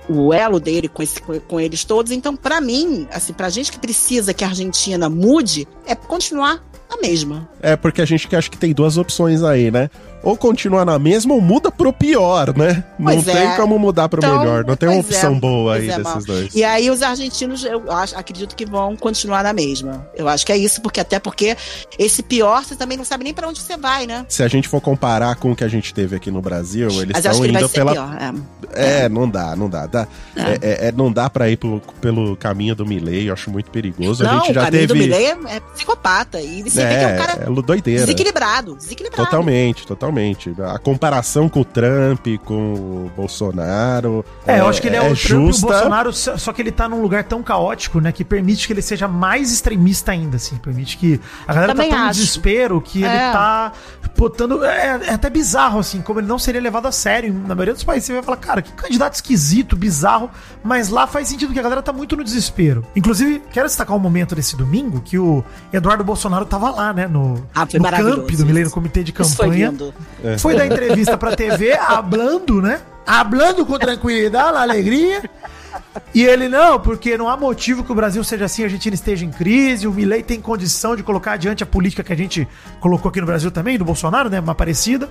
[SPEAKER 4] o elo dele com, esse- com- eles todos. Então, pra mim, assim, pra gente que precisa que a Argentina mude, é continuar a mesma.
[SPEAKER 2] É porque a gente que acha que tem duas opções aí, né? Ou continua na mesma ou muda pro pior, né? não
[SPEAKER 4] Pois
[SPEAKER 2] tem
[SPEAKER 4] é.
[SPEAKER 2] como mudar pro
[SPEAKER 4] Então,
[SPEAKER 2] melhor. Não tem uma
[SPEAKER 4] pois é,
[SPEAKER 2] opção boa aí
[SPEAKER 4] é,
[SPEAKER 2] desses
[SPEAKER 4] Mal.
[SPEAKER 2] dois.
[SPEAKER 4] E aí os argentinos, eu acho, acredito que vão continuar na mesma. Eu acho que é isso, porque até porque esse pior, você também não sabe nem pra onde você vai, né?
[SPEAKER 2] Se a gente for comparar com o que a gente teve aqui no Brasil, eles
[SPEAKER 4] Mas
[SPEAKER 2] estão indo pela.
[SPEAKER 4] pior. É.
[SPEAKER 2] É, não dá, não dá. dá é. é- é- não dá pra ir pelo, pelo caminho do Milley, eu acho muito perigoso.
[SPEAKER 4] Não,
[SPEAKER 2] a gente
[SPEAKER 4] o
[SPEAKER 2] já
[SPEAKER 4] caminho
[SPEAKER 2] teve.
[SPEAKER 4] do Milley é, é psicopata. E você vê que é um cara
[SPEAKER 2] é doideira.
[SPEAKER 4] desequilibrado. Desequilibrado.
[SPEAKER 2] Totalmente, totalmente. A comparação com o Trump, com o Bolsonaro.
[SPEAKER 3] É, eu acho que ele é, o Trump e o
[SPEAKER 2] justa.
[SPEAKER 3] Bolsonaro, só que ele tá num lugar tão caótico, né, que permite que ele seja mais extremista ainda, assim. Permite que a galera
[SPEAKER 4] Também
[SPEAKER 3] tá tão no
[SPEAKER 4] acho.
[SPEAKER 3] desespero que ele
[SPEAKER 4] É.
[SPEAKER 3] tá botando... É, é até bizarro, assim, como ele não seria levado a sério. Na maioria dos países você vai falar, cara, que candidato esquisito, bizarro, mas lá faz sentido que a galera tá muito no desespero. Inclusive, quero destacar um momento desse domingo que o Eduardo Bolsonaro tava lá, né, no,
[SPEAKER 4] Ah,
[SPEAKER 3] no camp do Milênio. Comitê de
[SPEAKER 4] Isso foi
[SPEAKER 3] Campanha.
[SPEAKER 4] Lindo.
[SPEAKER 3] Foi dar entrevista pra TV, hablando, né? Hablando com tranquilidade, alegria. E ele, não, porque não há motivo que o Brasil seja assim, a Argentina esteja em crise, o Milei tem condição de colocar adiante a política que a gente colocou aqui no Brasil também, do Bolsonaro, né, uma parecida.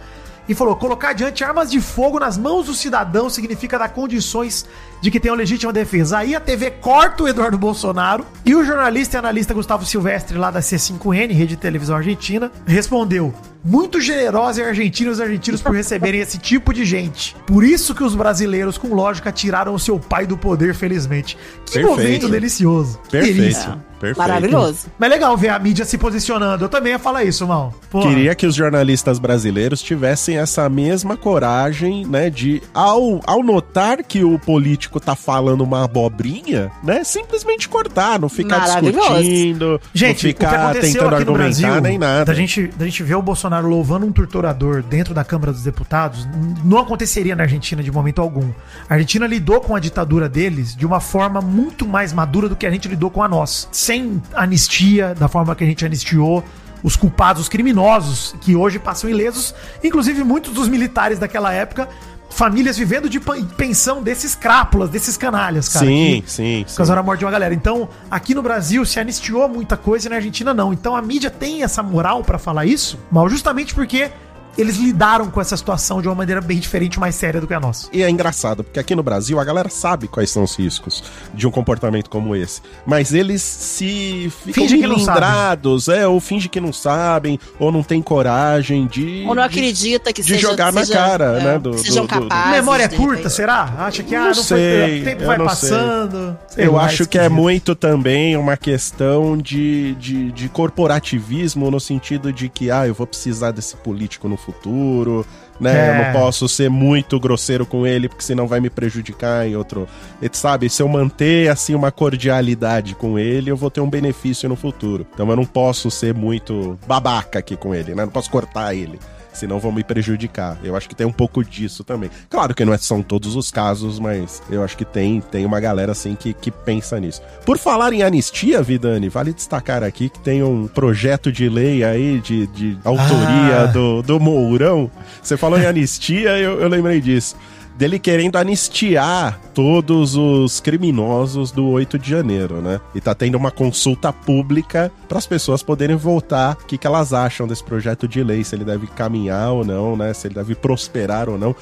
[SPEAKER 3] E falou, colocar adiante armas de fogo nas mãos do cidadão significa dar condições de que tenham legítima defesa. Aí a TV corta o Eduardo Bolsonaro e o jornalista e analista Gustavo Silvestre, lá da C5N, Rede de Televisão Argentina, respondeu, muito generosa e argentina os argentinos por receberem esse tipo de gente. Por isso que os brasileiros, com lógica, tiraram o seu pai do poder, felizmente. Que
[SPEAKER 2] Perfeito.
[SPEAKER 3] momento delicioso.
[SPEAKER 2] Perfeito.
[SPEAKER 3] Delícia.
[SPEAKER 2] Perfeito.
[SPEAKER 4] Maravilhoso.
[SPEAKER 3] Mas legal ver a mídia se posicionando. Eu também ia falar isso, mal.
[SPEAKER 2] Queria que os jornalistas brasileiros tivessem essa mesma coragem, né, de ao, ao notar que o político tá falando uma abobrinha, né, simplesmente cortar, não ficar discutindo,
[SPEAKER 3] Gente,
[SPEAKER 2] não
[SPEAKER 3] o que
[SPEAKER 2] ficar
[SPEAKER 3] aconteceu
[SPEAKER 2] tentando
[SPEAKER 3] aqui no
[SPEAKER 2] argumentar
[SPEAKER 3] Brasil,
[SPEAKER 2] nem nada.
[SPEAKER 3] Da gente, da gente ver o Bolsonaro louvando um torturador dentro da Câmara dos Deputados, não aconteceria na Argentina de momento algum. A Argentina lidou com a ditadura deles de uma forma muito mais madura do que a gente lidou com a nossa. Sem anistia, da forma que a gente anistiou os culpados, os criminosos, que hoje passam ilesos, inclusive muitos dos militares daquela época, famílias vivendo de pensão desses crápulas, desses canalhas, cara.
[SPEAKER 2] sim,
[SPEAKER 3] que-
[SPEAKER 2] sim, sim.
[SPEAKER 3] causaram a morte de uma galera. Então, aqui no Brasil se anistiou muita coisa e na Argentina não. Então a mídia tem essa moral pra falar isso, mal justamente porque eles lidaram com essa situação de uma maneira bem diferente, mais séria do que a nossa.
[SPEAKER 2] E é engraçado, porque aqui no Brasil a galera sabe quais são os riscos de um comportamento como esse. Mas eles se ficam
[SPEAKER 3] Finge que não
[SPEAKER 2] milindrados, é, ou fingem que não sabem, ou não tem coragem de.
[SPEAKER 4] Ou não acredita que
[SPEAKER 2] de
[SPEAKER 4] seja,
[SPEAKER 2] jogar na
[SPEAKER 4] seja-
[SPEAKER 2] cara,
[SPEAKER 4] é,
[SPEAKER 2] né, do-
[SPEAKER 4] que sejam
[SPEAKER 2] do- do- do-
[SPEAKER 4] capazes.
[SPEAKER 3] Memória curta,
[SPEAKER 4] repente.
[SPEAKER 3] será? Acha que ah,
[SPEAKER 2] Não
[SPEAKER 3] não,
[SPEAKER 2] sei,
[SPEAKER 3] foi, o tempo vai passando. Sei
[SPEAKER 2] Eu
[SPEAKER 3] lá,
[SPEAKER 2] acho que é muito também uma questão de, de, de corporativismo no sentido de que, ah, eu vou precisar desse político no futuro, né?
[SPEAKER 3] É.
[SPEAKER 2] Eu não posso ser muito grosseiro com ele, porque senão vai me prejudicar em outro. E, sabe, se eu manter assim uma cordialidade com ele, eu vou ter um benefício no futuro. Então eu não posso ser muito babaca aqui com ele, né? Não posso cortar ele. Senão vão me prejudicar. Eu acho que tem um pouco disso também. Claro que não é- são todos os casos, mas eu acho que tem, tem uma galera assim que, que pensa nisso. Por falar em anistia, Vidani, vale destacar aqui que tem um projeto de lei aí de, de autoria
[SPEAKER 3] Ah.
[SPEAKER 2] do, do Mourão. Você falou em anistia, eu, eu lembrei disso. Dele querendo anistiar todos os criminosos do 8 de janeiro, né? E tá tendo uma consulta pública para as pessoas poderem votar o que, que elas acham desse projeto de lei, se ele deve caminhar ou não, né? Se ele deve prosperar ou não.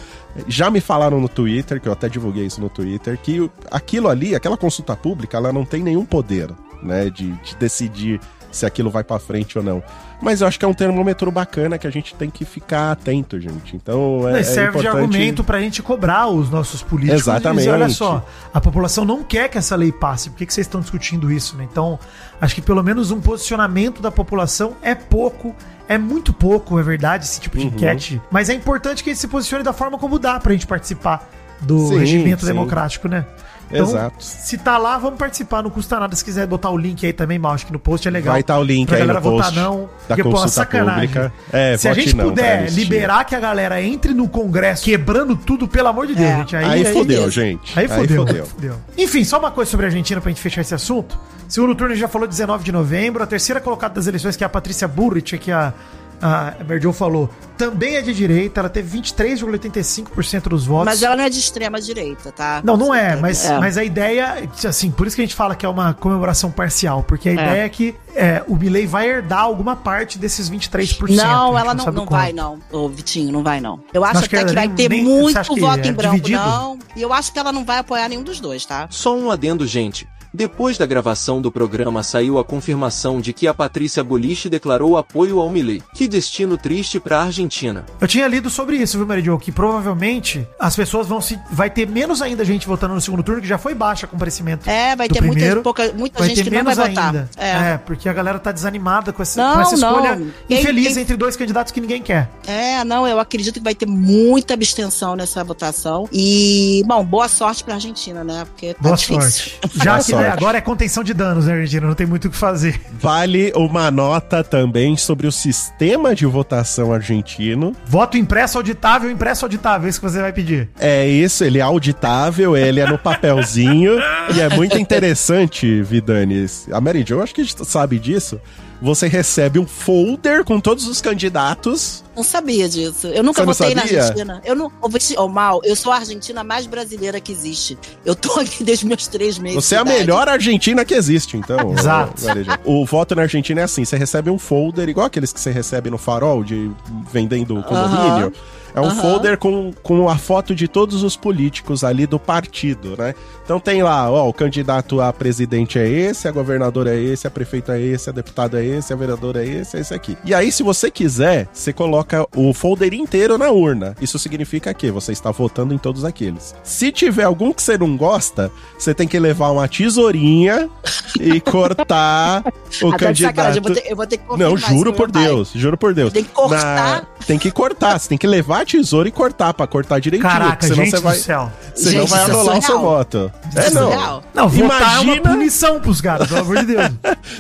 [SPEAKER 2] Já me falaram no Twitter, que eu até divulguei isso no Twitter, que aquilo ali, aquela consulta pública, ela não tem nenhum poder, né? De, de decidir se aquilo vai para frente ou não. Mas eu acho que é um termômetro bacana que a gente tem que ficar atento, gente. Então é,
[SPEAKER 3] Mas serve
[SPEAKER 2] é
[SPEAKER 3] de
[SPEAKER 2] importante...
[SPEAKER 3] argumento pra gente cobrar os nossos políticos.
[SPEAKER 2] Exatamente.
[SPEAKER 3] E dizer, olha só, a população não quer que essa lei passe. Por que, que vocês estão discutindo isso, né? Então, acho que pelo menos um posicionamento da população é pouco. É muito pouco, é verdade, esse tipo de
[SPEAKER 2] Uhum.
[SPEAKER 3] enquete. Mas é importante que ele se posicione da forma como dá pra gente participar do
[SPEAKER 2] Sim,
[SPEAKER 3] regimento
[SPEAKER 2] sim.
[SPEAKER 3] democrático, né? Então,
[SPEAKER 2] Exato.
[SPEAKER 3] se tá lá, vamos participar, não custa nada. Se quiser botar o link aí também, mal, acho que no post é legal.
[SPEAKER 2] Vai estar o link
[SPEAKER 3] pra
[SPEAKER 2] aí
[SPEAKER 3] galera
[SPEAKER 2] no post
[SPEAKER 3] votar não.
[SPEAKER 2] da
[SPEAKER 3] Porque, pô,
[SPEAKER 2] consulta
[SPEAKER 3] sacanagem.
[SPEAKER 2] pública. É,
[SPEAKER 3] Se a gente
[SPEAKER 2] não
[SPEAKER 3] puder liberar que a galera entre no Congresso quebrando tudo, pelo amor de Deus,
[SPEAKER 4] É.
[SPEAKER 3] gente. Aí,
[SPEAKER 2] Aí, fodeu,
[SPEAKER 4] mesmo.
[SPEAKER 2] gente.
[SPEAKER 3] Aí fodeu,
[SPEAKER 2] fodeu.
[SPEAKER 3] fodeu. Enfim, só uma coisa sobre a Argentina pra gente fechar esse assunto. Segundo turno a gente já falou 19 de novembro. A terceira colocada das eleições, que é a Patrícia Burrich, que a, a Berdiol falou, também é de direita. Ela teve 23,85% dos votos.
[SPEAKER 4] Mas ela não é de extrema direita, tá?
[SPEAKER 3] Não, não é, mas,
[SPEAKER 4] É.
[SPEAKER 3] mas a ideia, assim, por isso que a gente fala que é uma comemoração parcial, porque a
[SPEAKER 4] É.
[SPEAKER 3] ideia é que é, o Milley vai herdar alguma parte desses 23%.
[SPEAKER 4] Não, ela não, não
[SPEAKER 3] quanto.
[SPEAKER 4] vai, não. Ô, Vitinho, não vai, não. Eu acho
[SPEAKER 3] que
[SPEAKER 4] até que, vai
[SPEAKER 3] nem-
[SPEAKER 4] ter
[SPEAKER 3] nem-
[SPEAKER 4] muito voto
[SPEAKER 3] é
[SPEAKER 4] em branco,
[SPEAKER 3] dividido?
[SPEAKER 4] não. E eu acho que ela não vai apoiar nenhum dos dois, tá?
[SPEAKER 6] Só um adendo, gente. Depois da gravação do programa saiu a confirmação de que a Patrícia Boliche declarou apoio ao Milley. Que destino triste pra Argentina.
[SPEAKER 3] Eu tinha lido sobre isso, viu, Meridio? Que provavelmente as pessoas vão se. Vai ter menos ainda gente votando no segundo turno, que já foi baixa o comparecimento.
[SPEAKER 4] É, vai ter muita,
[SPEAKER 3] primeiro.
[SPEAKER 4] pouca, muita
[SPEAKER 3] vai
[SPEAKER 4] gente
[SPEAKER 3] ter
[SPEAKER 4] que não vai
[SPEAKER 3] menos
[SPEAKER 4] votar.
[SPEAKER 3] ainda.
[SPEAKER 4] É.
[SPEAKER 3] porque a galera tá desanimada com essa,
[SPEAKER 4] Não,
[SPEAKER 3] com essa escolha
[SPEAKER 4] não.
[SPEAKER 3] Infeliz
[SPEAKER 4] quem-
[SPEAKER 3] entre dois candidatos que ninguém quer.
[SPEAKER 4] É, não, eu acredito que vai ter muita abstenção nessa votação. E, bom, boa sorte pra Argentina, né? Porque tá
[SPEAKER 3] Boa
[SPEAKER 4] difícil.
[SPEAKER 3] sorte. Já
[SPEAKER 2] Boa
[SPEAKER 3] que
[SPEAKER 2] sorte.
[SPEAKER 3] agora é contenção de danos, né, Argentina? Não tem muito o que fazer.
[SPEAKER 2] Vale uma nota também sobre o sistema de votação argentino.
[SPEAKER 3] Voto impresso auditável, impresso auditável, isso que você vai pedir.
[SPEAKER 2] É isso, ele é auditável, ele é no papelzinho. e é muito interessante, Vidani. A Mary Jo, acho que a gente sabe disso. Você recebe um folder com todos os candidatos.
[SPEAKER 4] Não sabia disso. Eu nunca votei na? Argentina. Eu não. Ô, ô, Mal, eu sou a Argentina mais brasileira que existe. Eu tô aqui desde meus três meses.
[SPEAKER 2] Você é a melhor Argentina que existe, então.
[SPEAKER 3] Exato.
[SPEAKER 2] O voto na Argentina é assim: você recebe um folder, igual aqueles que você recebe no farol de vendendo condomínio. É um
[SPEAKER 4] Aham.
[SPEAKER 2] folder com, com a foto de todos os políticos ali do partido, né? Então tem lá, ó, o candidato a presidente é esse, a governadora é esse, a prefeita é esse, a deputada é esse, a vereadora é esse, é esse aqui. E aí, se você quiser, você coloca o folder inteiro na urna. Isso significa que você está votando em todos aqueles. Se tiver algum que você não gosta, você tem que levar uma tesourinha e cortar o
[SPEAKER 4] Ah, de sacanagem,
[SPEAKER 2] candidato.
[SPEAKER 4] Eu vou ter, eu vou ter que
[SPEAKER 2] Não, juro por
[SPEAKER 4] meu pai.
[SPEAKER 2] Deus, juro por Deus.
[SPEAKER 4] Tem que cortar?
[SPEAKER 2] Tem que cortar, você tem que levar a tesoura e cortar pra cortar direitinho.
[SPEAKER 3] Caraca,
[SPEAKER 2] senão
[SPEAKER 3] gente
[SPEAKER 2] você
[SPEAKER 3] do
[SPEAKER 2] vai,
[SPEAKER 3] céu.
[SPEAKER 2] Senão
[SPEAKER 4] Gente,
[SPEAKER 2] vai
[SPEAKER 4] é
[SPEAKER 2] anular o seu voto. É,
[SPEAKER 4] é
[SPEAKER 2] não.
[SPEAKER 3] Não, votar é uma
[SPEAKER 2] Imagina-
[SPEAKER 3] punição pros caras, pelo amor de Deus.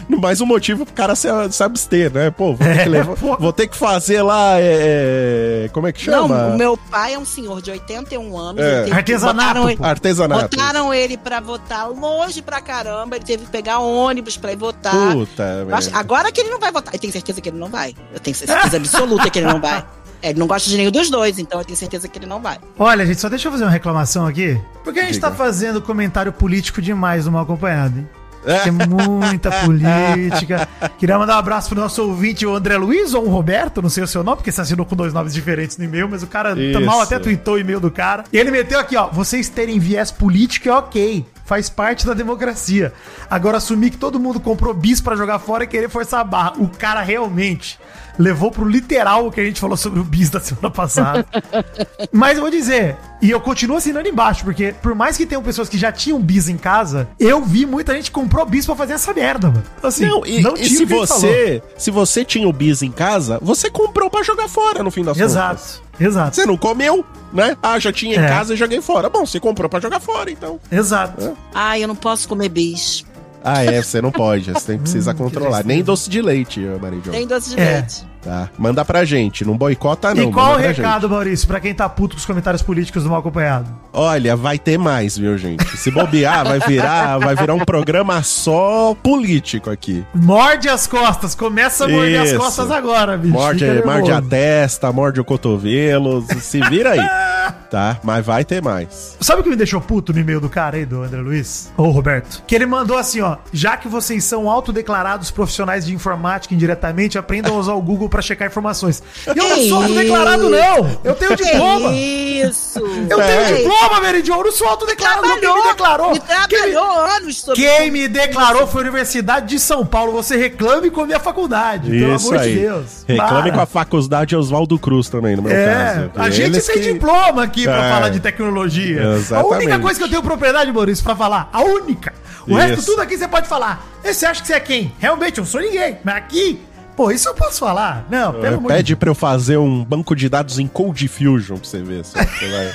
[SPEAKER 2] Mais um motivo pro cara se, se abster, né? Pô, vou ter,
[SPEAKER 3] É,
[SPEAKER 2] que, levar-
[SPEAKER 3] pô.
[SPEAKER 2] vou ter que fazer lá. é, Como é que
[SPEAKER 4] Não,
[SPEAKER 2] chama?
[SPEAKER 4] o meu pai é um senhor de 81 anos.
[SPEAKER 2] É.
[SPEAKER 4] ele teve que-
[SPEAKER 3] Artesanato,
[SPEAKER 4] botaram.
[SPEAKER 2] Artesanato.
[SPEAKER 4] Botaram ele pra votar longe pra caramba. Ele teve que pegar ônibus pra ir votar.
[SPEAKER 2] Puta,
[SPEAKER 4] acho- agora que ele não vai votar. Eu tenho certeza que ele não vai. Eu tenho certeza absoluta que ele não vai. É, Ele não gosta de nenhum dos dois, então eu tenho certeza que ele não vai.
[SPEAKER 3] Olha, gente, só deixa eu fazer uma reclamação aqui. Porque a gente
[SPEAKER 2] Diga.
[SPEAKER 3] tá fazendo comentário político demais no Mal Acompanhado, hein?
[SPEAKER 2] É.
[SPEAKER 3] Tem muita política. Queria mandar um abraço pro nosso ouvinte, o André Luiz ou o Roberto, não sei o seu nome, porque você assinou com dois nomes diferentes no e-mail, mas o cara tá
[SPEAKER 2] Isso.
[SPEAKER 3] mal até tweetou o e-mail do cara. E ele meteu aqui, ó, vocês terem viés político é ok. Faz parte da democracia. Agora, assumir que todo mundo comprou bis pra jogar fora e querer forçar a barra. O cara realmente levou pro literal o que a gente falou sobre o bis da semana passada. Mas eu vou dizer, e eu continuo assinando embaixo, porque por mais que tenham pessoas que já tinham bis em casa, eu vi muita gente que comprou bis pra fazer essa merda, mano. Assim,
[SPEAKER 2] Não, e, e
[SPEAKER 3] tira
[SPEAKER 2] se você, se você tinha o bis em casa, você comprou pra jogar fora no fim das
[SPEAKER 3] falou.
[SPEAKER 2] contas.
[SPEAKER 3] Exato, exato.
[SPEAKER 2] Você não comeu, né? Ah, já tinha em
[SPEAKER 3] É.
[SPEAKER 2] casa e joguei fora. Bom, você comprou pra jogar fora, então.
[SPEAKER 3] Exato.
[SPEAKER 4] Ai, eu não posso comer bis.
[SPEAKER 2] Ah, é, você não pode. Você tem- precisa
[SPEAKER 3] Hum,
[SPEAKER 2] controlar. Nem doce de leite, Maria Jo.
[SPEAKER 4] Tem doce de
[SPEAKER 3] É.
[SPEAKER 4] leite.
[SPEAKER 2] Tá. Manda pra gente, não boicota não.
[SPEAKER 3] e qual o recado, Maurício, pra quem tá puto com os comentários políticos do Mal Acompanhado?
[SPEAKER 2] Olha, vai ter mais, viu, gente? Se bobear, vai virar, vai virar um programa só político aqui.
[SPEAKER 3] Morde as costas, começa a morder as
[SPEAKER 2] Isso.
[SPEAKER 3] costas agora, bicho.
[SPEAKER 2] Morde, morde a testa, morde o cotovelo, se vira aí. tá? Mas vai ter mais.
[SPEAKER 3] Sabe o que me deixou puto no e-mail do cara aí, do André Luiz? Ô, Roberto. Que ele mandou assim, ó. Já que vocês são autodeclarados profissionais de informática indiretamente, aprendam a usar o Google pra checar informações. E eu não
[SPEAKER 4] Que
[SPEAKER 3] sou autodeclarado, não! Eu tenho diploma!
[SPEAKER 4] Isso!
[SPEAKER 3] Eu
[SPEAKER 2] É.
[SPEAKER 3] tenho diploma, Meridion! Eu não sou autodeclarado, não. Quem me declarou?
[SPEAKER 4] Me
[SPEAKER 3] Quem me-
[SPEAKER 4] trabalhou anos sobre
[SPEAKER 3] Quem me declarou foi a Universidade de São Paulo. Você reclame com a minha faculdade, pelo
[SPEAKER 2] Isso
[SPEAKER 3] amor
[SPEAKER 2] aí.
[SPEAKER 3] de Deus.
[SPEAKER 2] Reclame
[SPEAKER 3] Para.
[SPEAKER 2] com a faculdade Oswaldo Cruz também, no meu
[SPEAKER 3] É,
[SPEAKER 2] caso.
[SPEAKER 3] a gente
[SPEAKER 2] Eles
[SPEAKER 3] tem
[SPEAKER 2] que-
[SPEAKER 3] diploma aqui pra
[SPEAKER 2] É.
[SPEAKER 3] falar de tecnologia.
[SPEAKER 2] Exatamente.
[SPEAKER 3] A única coisa que eu tenho propriedade, Maurício, pra falar, a única. O
[SPEAKER 2] Isso.
[SPEAKER 3] resto tudo aqui você pode falar. E você acha que você é quem? Realmente, eu não sou ninguém. Mas aqui, pô, isso eu posso falar. Não, pelo amor de
[SPEAKER 2] Pede pra eu fazer um banco de dados em Cold Fusion pra você ver se você vai,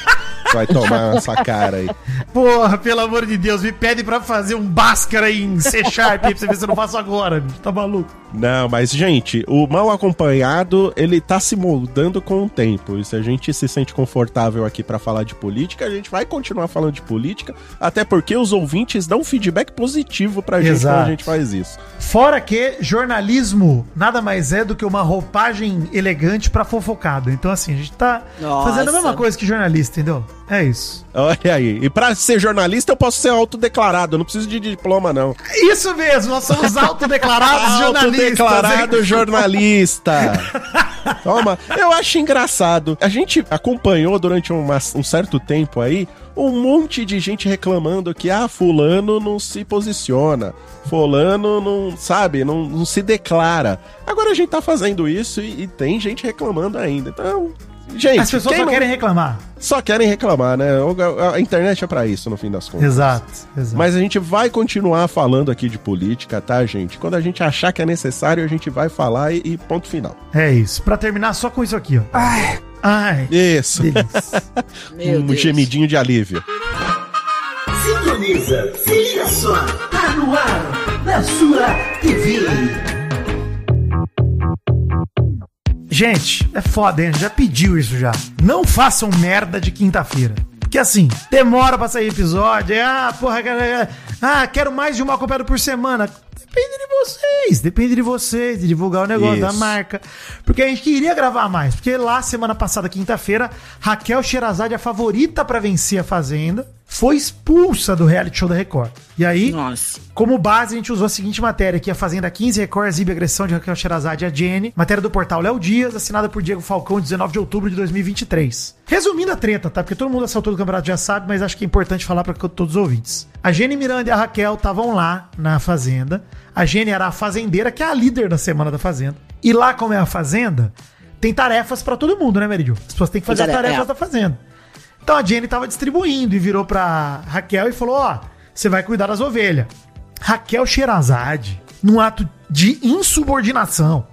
[SPEAKER 2] vai tomar essa cara aí.
[SPEAKER 3] Porra, pelo amor de Deus, me pede pra fazer um Bhaskara em C Sharp pra você ver se eu não faço agora. Tá maluco?
[SPEAKER 2] Não, mas, gente, o mal acompanhado, ele tá se moldando com o tempo. E se a gente se sente confortável aqui pra falar de política, a gente vai continuar falando de política, até porque os ouvintes dão feedback positivo pra gente
[SPEAKER 3] Exato.
[SPEAKER 2] quando a gente faz isso.
[SPEAKER 3] Fora que jornalismo nada mais é do que uma roupagem elegante pra fofocado. Então, assim, a gente tá
[SPEAKER 4] Nossa.
[SPEAKER 3] fazendo a mesma coisa que jornalista, entendeu? É isso.
[SPEAKER 2] Olha aí. E pra ser jornalista, eu posso ser autodeclarado. Eu não preciso de diploma, não.
[SPEAKER 3] Isso mesmo, nós somos autodeclarados jornalistas.
[SPEAKER 2] Autodeclarado jornalista. Toma, eu acho engraçado. A gente acompanhou durante uma- um certo tempo aí um monte de gente reclamando que, ah, fulano não se posiciona. Fulano não, sabe, não, não se declara. Agora a gente tá fazendo isso e, e tem gente reclamando ainda. Então, gente,
[SPEAKER 3] As pessoas
[SPEAKER 2] quem
[SPEAKER 3] só
[SPEAKER 2] não-
[SPEAKER 3] querem reclamar.
[SPEAKER 2] só querem reclamar, né? A, internet é pra isso, no fim das contas.
[SPEAKER 3] Exato, exato.
[SPEAKER 2] Mas a gente vai continuar falando aqui de política, tá, gente? Quando a gente achar que é necessário, a gente vai falar e, e ponto final.
[SPEAKER 3] É isso. Pra terminar só com isso aqui, ó. Ai, ai.
[SPEAKER 2] Isso. Um
[SPEAKER 4] Deus.
[SPEAKER 2] gemidinho de alívio.
[SPEAKER 1] Sintoniza, seja só, tá no ar, na sua TV.
[SPEAKER 3] Gente, é foda, hein? Já pediu isso já. Não façam merda de quinta-feira. Porque assim, demora pra sair episódio. é, Ah, porra, cara, ah, quero mais de uma acompanhada por semana. Depende de vocês, depende de vocês, de divulgar o negócio
[SPEAKER 2] Isso.
[SPEAKER 3] da marca. Porque a gente queria gravar mais. Porque lá, semana passada, quinta-feira, Raquel Sherazade, a favorita pra vencer a Fazenda, foi expulsa do reality show da Record. E aí,
[SPEAKER 4] Nossa.
[SPEAKER 3] como base, a gente usou a seguinte matéria aqui: a Fazenda 15 Record exibe agressão de Raquel Sherazade e a Jenny. Matéria do portal Léo Dias, assinada por Diego Falcão, 19 de outubro de 2023. Resumindo a treta, tá? Porque todo mundo altura do campeonato já sabe, mas acho que é importante falar para todos os ouvintes. A Jenny Miranda e a Raquel estavam lá na Fazenda. A Jenny era a fazendeira, que é a líder da semana da Fazenda. E lá, como é a Fazenda, tem tarefas para todo mundo, né, Meridio? As pessoas têm que fazer as tarefas
[SPEAKER 4] é.
[SPEAKER 3] da Fazenda. Então a Jenny tava distribuindo e virou pra Raquel e falou: Ó, você vai cuidar das ovelhas. Raquel Sherazade, num ato de insubordinação,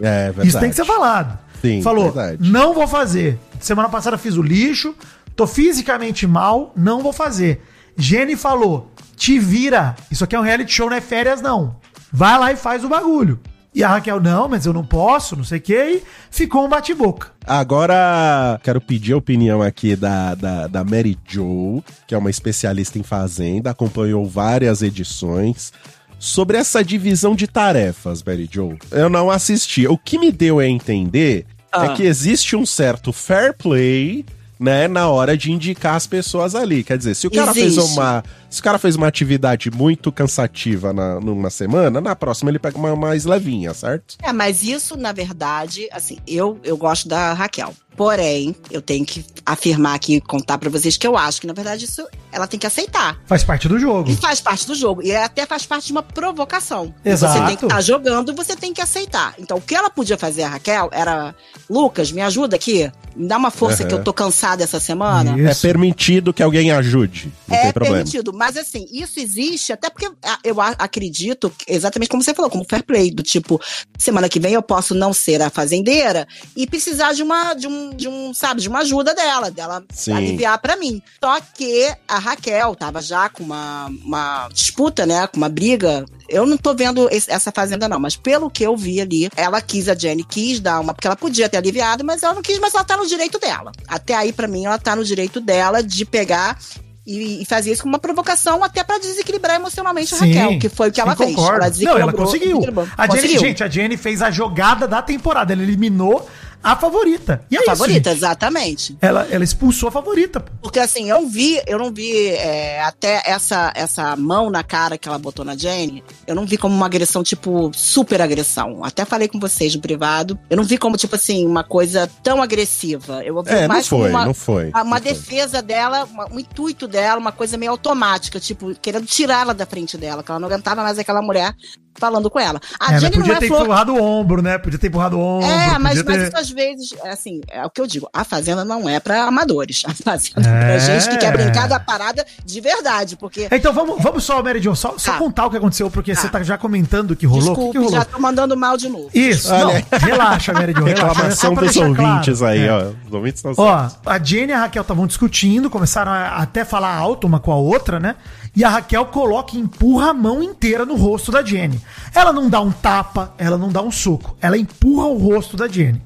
[SPEAKER 2] É, verdade.
[SPEAKER 3] isso tem que ser falado.
[SPEAKER 2] Sim,
[SPEAKER 3] falou:
[SPEAKER 2] verdade.
[SPEAKER 3] não vou fazer. Semana passada fiz o lixo, tô fisicamente mal, não vou fazer. Jenny falou: te vira. Isso aqui é um reality show, não é férias, não. Vai lá e faz o bagulho. E a Raquel, não, mas eu não posso, não sei o que, e ficou um bate-boca.
[SPEAKER 2] Agora, quero pedir a opinião aqui da, da, da Mary Jo, que é uma especialista em fazenda, acompanhou várias edições. Sobre essa divisão de tarefas, Mary Jo, eu não assisti. O que me deu a entender é
[SPEAKER 4] Ah.
[SPEAKER 2] que existe um certo fair play, né, na hora de indicar as pessoas ali. Quer dizer, se o cara fez
[SPEAKER 4] Existe.
[SPEAKER 2] uma. Se o cara fez uma atividade muito cansativa na, numa semana, na próxima ele pega uma mais levinha, certo?
[SPEAKER 4] É, mas isso, na verdade, assim, eu, eu gosto da Raquel. Porém, eu tenho que afirmar aqui e contar pra vocês que eu acho que, na verdade, isso ela tem que aceitar.
[SPEAKER 3] Faz parte do jogo.
[SPEAKER 4] E faz parte do jogo. E até faz parte de uma provocação.
[SPEAKER 3] Exato.
[SPEAKER 4] Você tem que estar jogando, você tem que aceitar. Então, o que ela podia fazer, a Raquel, era: Lucas, me ajuda aqui. Me dá uma força
[SPEAKER 2] Aham.
[SPEAKER 4] que eu tô cansada essa semana.
[SPEAKER 3] Isso.
[SPEAKER 2] É permitido que alguém ajude. Não
[SPEAKER 4] É
[SPEAKER 2] tem problema.
[SPEAKER 4] permitido, mas assim, isso existe até porque ah, eu acredito, exatamente como você falou, como fair play, do tipo, semana que vem eu posso não ser a fazendeira e precisar de uma, de um, de um sabe, de uma ajuda dela, dela
[SPEAKER 2] Sim.
[SPEAKER 4] aliviar pra mim. Só que a Raquel tava já com uma, uma disputa, né, com uma briga. Eu não tô vendo esse- essa fazenda não, mas pelo que eu vi ali, ela quis, a Jenny quis dar uma, porque ela podia ter aliviado, mas ela não quis, mas ela tá no direito dela. Até aí, pra mim, ela tá no direito dela de pegar e, e fazer isso como uma provocação até pra desequilibrar emocionalmente a Raquel, que foi o que ela
[SPEAKER 3] sim,
[SPEAKER 4] fez.
[SPEAKER 3] concordo.
[SPEAKER 4] Ela
[SPEAKER 3] Não, ela conseguiu. A Jenny,
[SPEAKER 4] Conseguiu.
[SPEAKER 3] gente, a Jenny fez a jogada da temporada. Ela eliminou a favorita. E é
[SPEAKER 4] A
[SPEAKER 3] isso,
[SPEAKER 4] favorita,
[SPEAKER 3] gente.
[SPEAKER 4] exatamente.
[SPEAKER 3] Ela, ela expulsou a favorita, pô.
[SPEAKER 4] Porque assim, eu não vi, eu não vi é, até essa, essa mão na cara que ela botou na Jenny, eu não vi como uma agressão, tipo, super agressão. Até falei com vocês no privado. Eu não vi como, tipo assim, uma coisa tão agressiva. Eu vi
[SPEAKER 2] É, não
[SPEAKER 4] mais como
[SPEAKER 2] foi,
[SPEAKER 4] uma,
[SPEAKER 2] não foi.
[SPEAKER 4] uma
[SPEAKER 2] não foi.
[SPEAKER 4] defesa dela, uma- um intuito dela, uma coisa meio automática, tipo, querendo tirá-la da frente dela, que ela não aguentava mais aquela mulher falando com ela. A
[SPEAKER 3] É, mas
[SPEAKER 4] Jenny não
[SPEAKER 3] podia
[SPEAKER 4] é
[SPEAKER 3] ter
[SPEAKER 4] flor.
[SPEAKER 3] empurrado o ombro, né? Podia ter empurrado o ombro.
[SPEAKER 4] É, mas, mas
[SPEAKER 3] ter...
[SPEAKER 4] isso às vezes, é assim, é o que eu digo, a Fazenda não é pra amadores. A Fazenda é,
[SPEAKER 3] É.
[SPEAKER 4] pra gente que quer brincar da parada de verdade, porque...
[SPEAKER 3] Então vamos, vamos só, Mary Jo, só, só
[SPEAKER 4] Tá.
[SPEAKER 3] contar o que aconteceu, porque você
[SPEAKER 4] Tá.
[SPEAKER 3] tá já comentando o que rolou. o que,
[SPEAKER 4] Desculpe,
[SPEAKER 3] que rolou?
[SPEAKER 4] já tô mandando mal de novo.
[SPEAKER 3] Isso,
[SPEAKER 2] Olha
[SPEAKER 3] não, relaxa, Mary Jo, relaxa.
[SPEAKER 2] Reclamação dos
[SPEAKER 3] deixar claro.
[SPEAKER 2] ouvintes aí,
[SPEAKER 3] É.
[SPEAKER 2] ó. Os ouvintes estão
[SPEAKER 3] Ó, a Jenny e a Raquel estavam discutindo, começaram a até falar alto uma com a outra, né? E a Raquel coloca e empurra a mão inteira no rosto da Jenny. Ela não dá um tapa, ela não dá um soco, ela empurra o rosto da Jenny.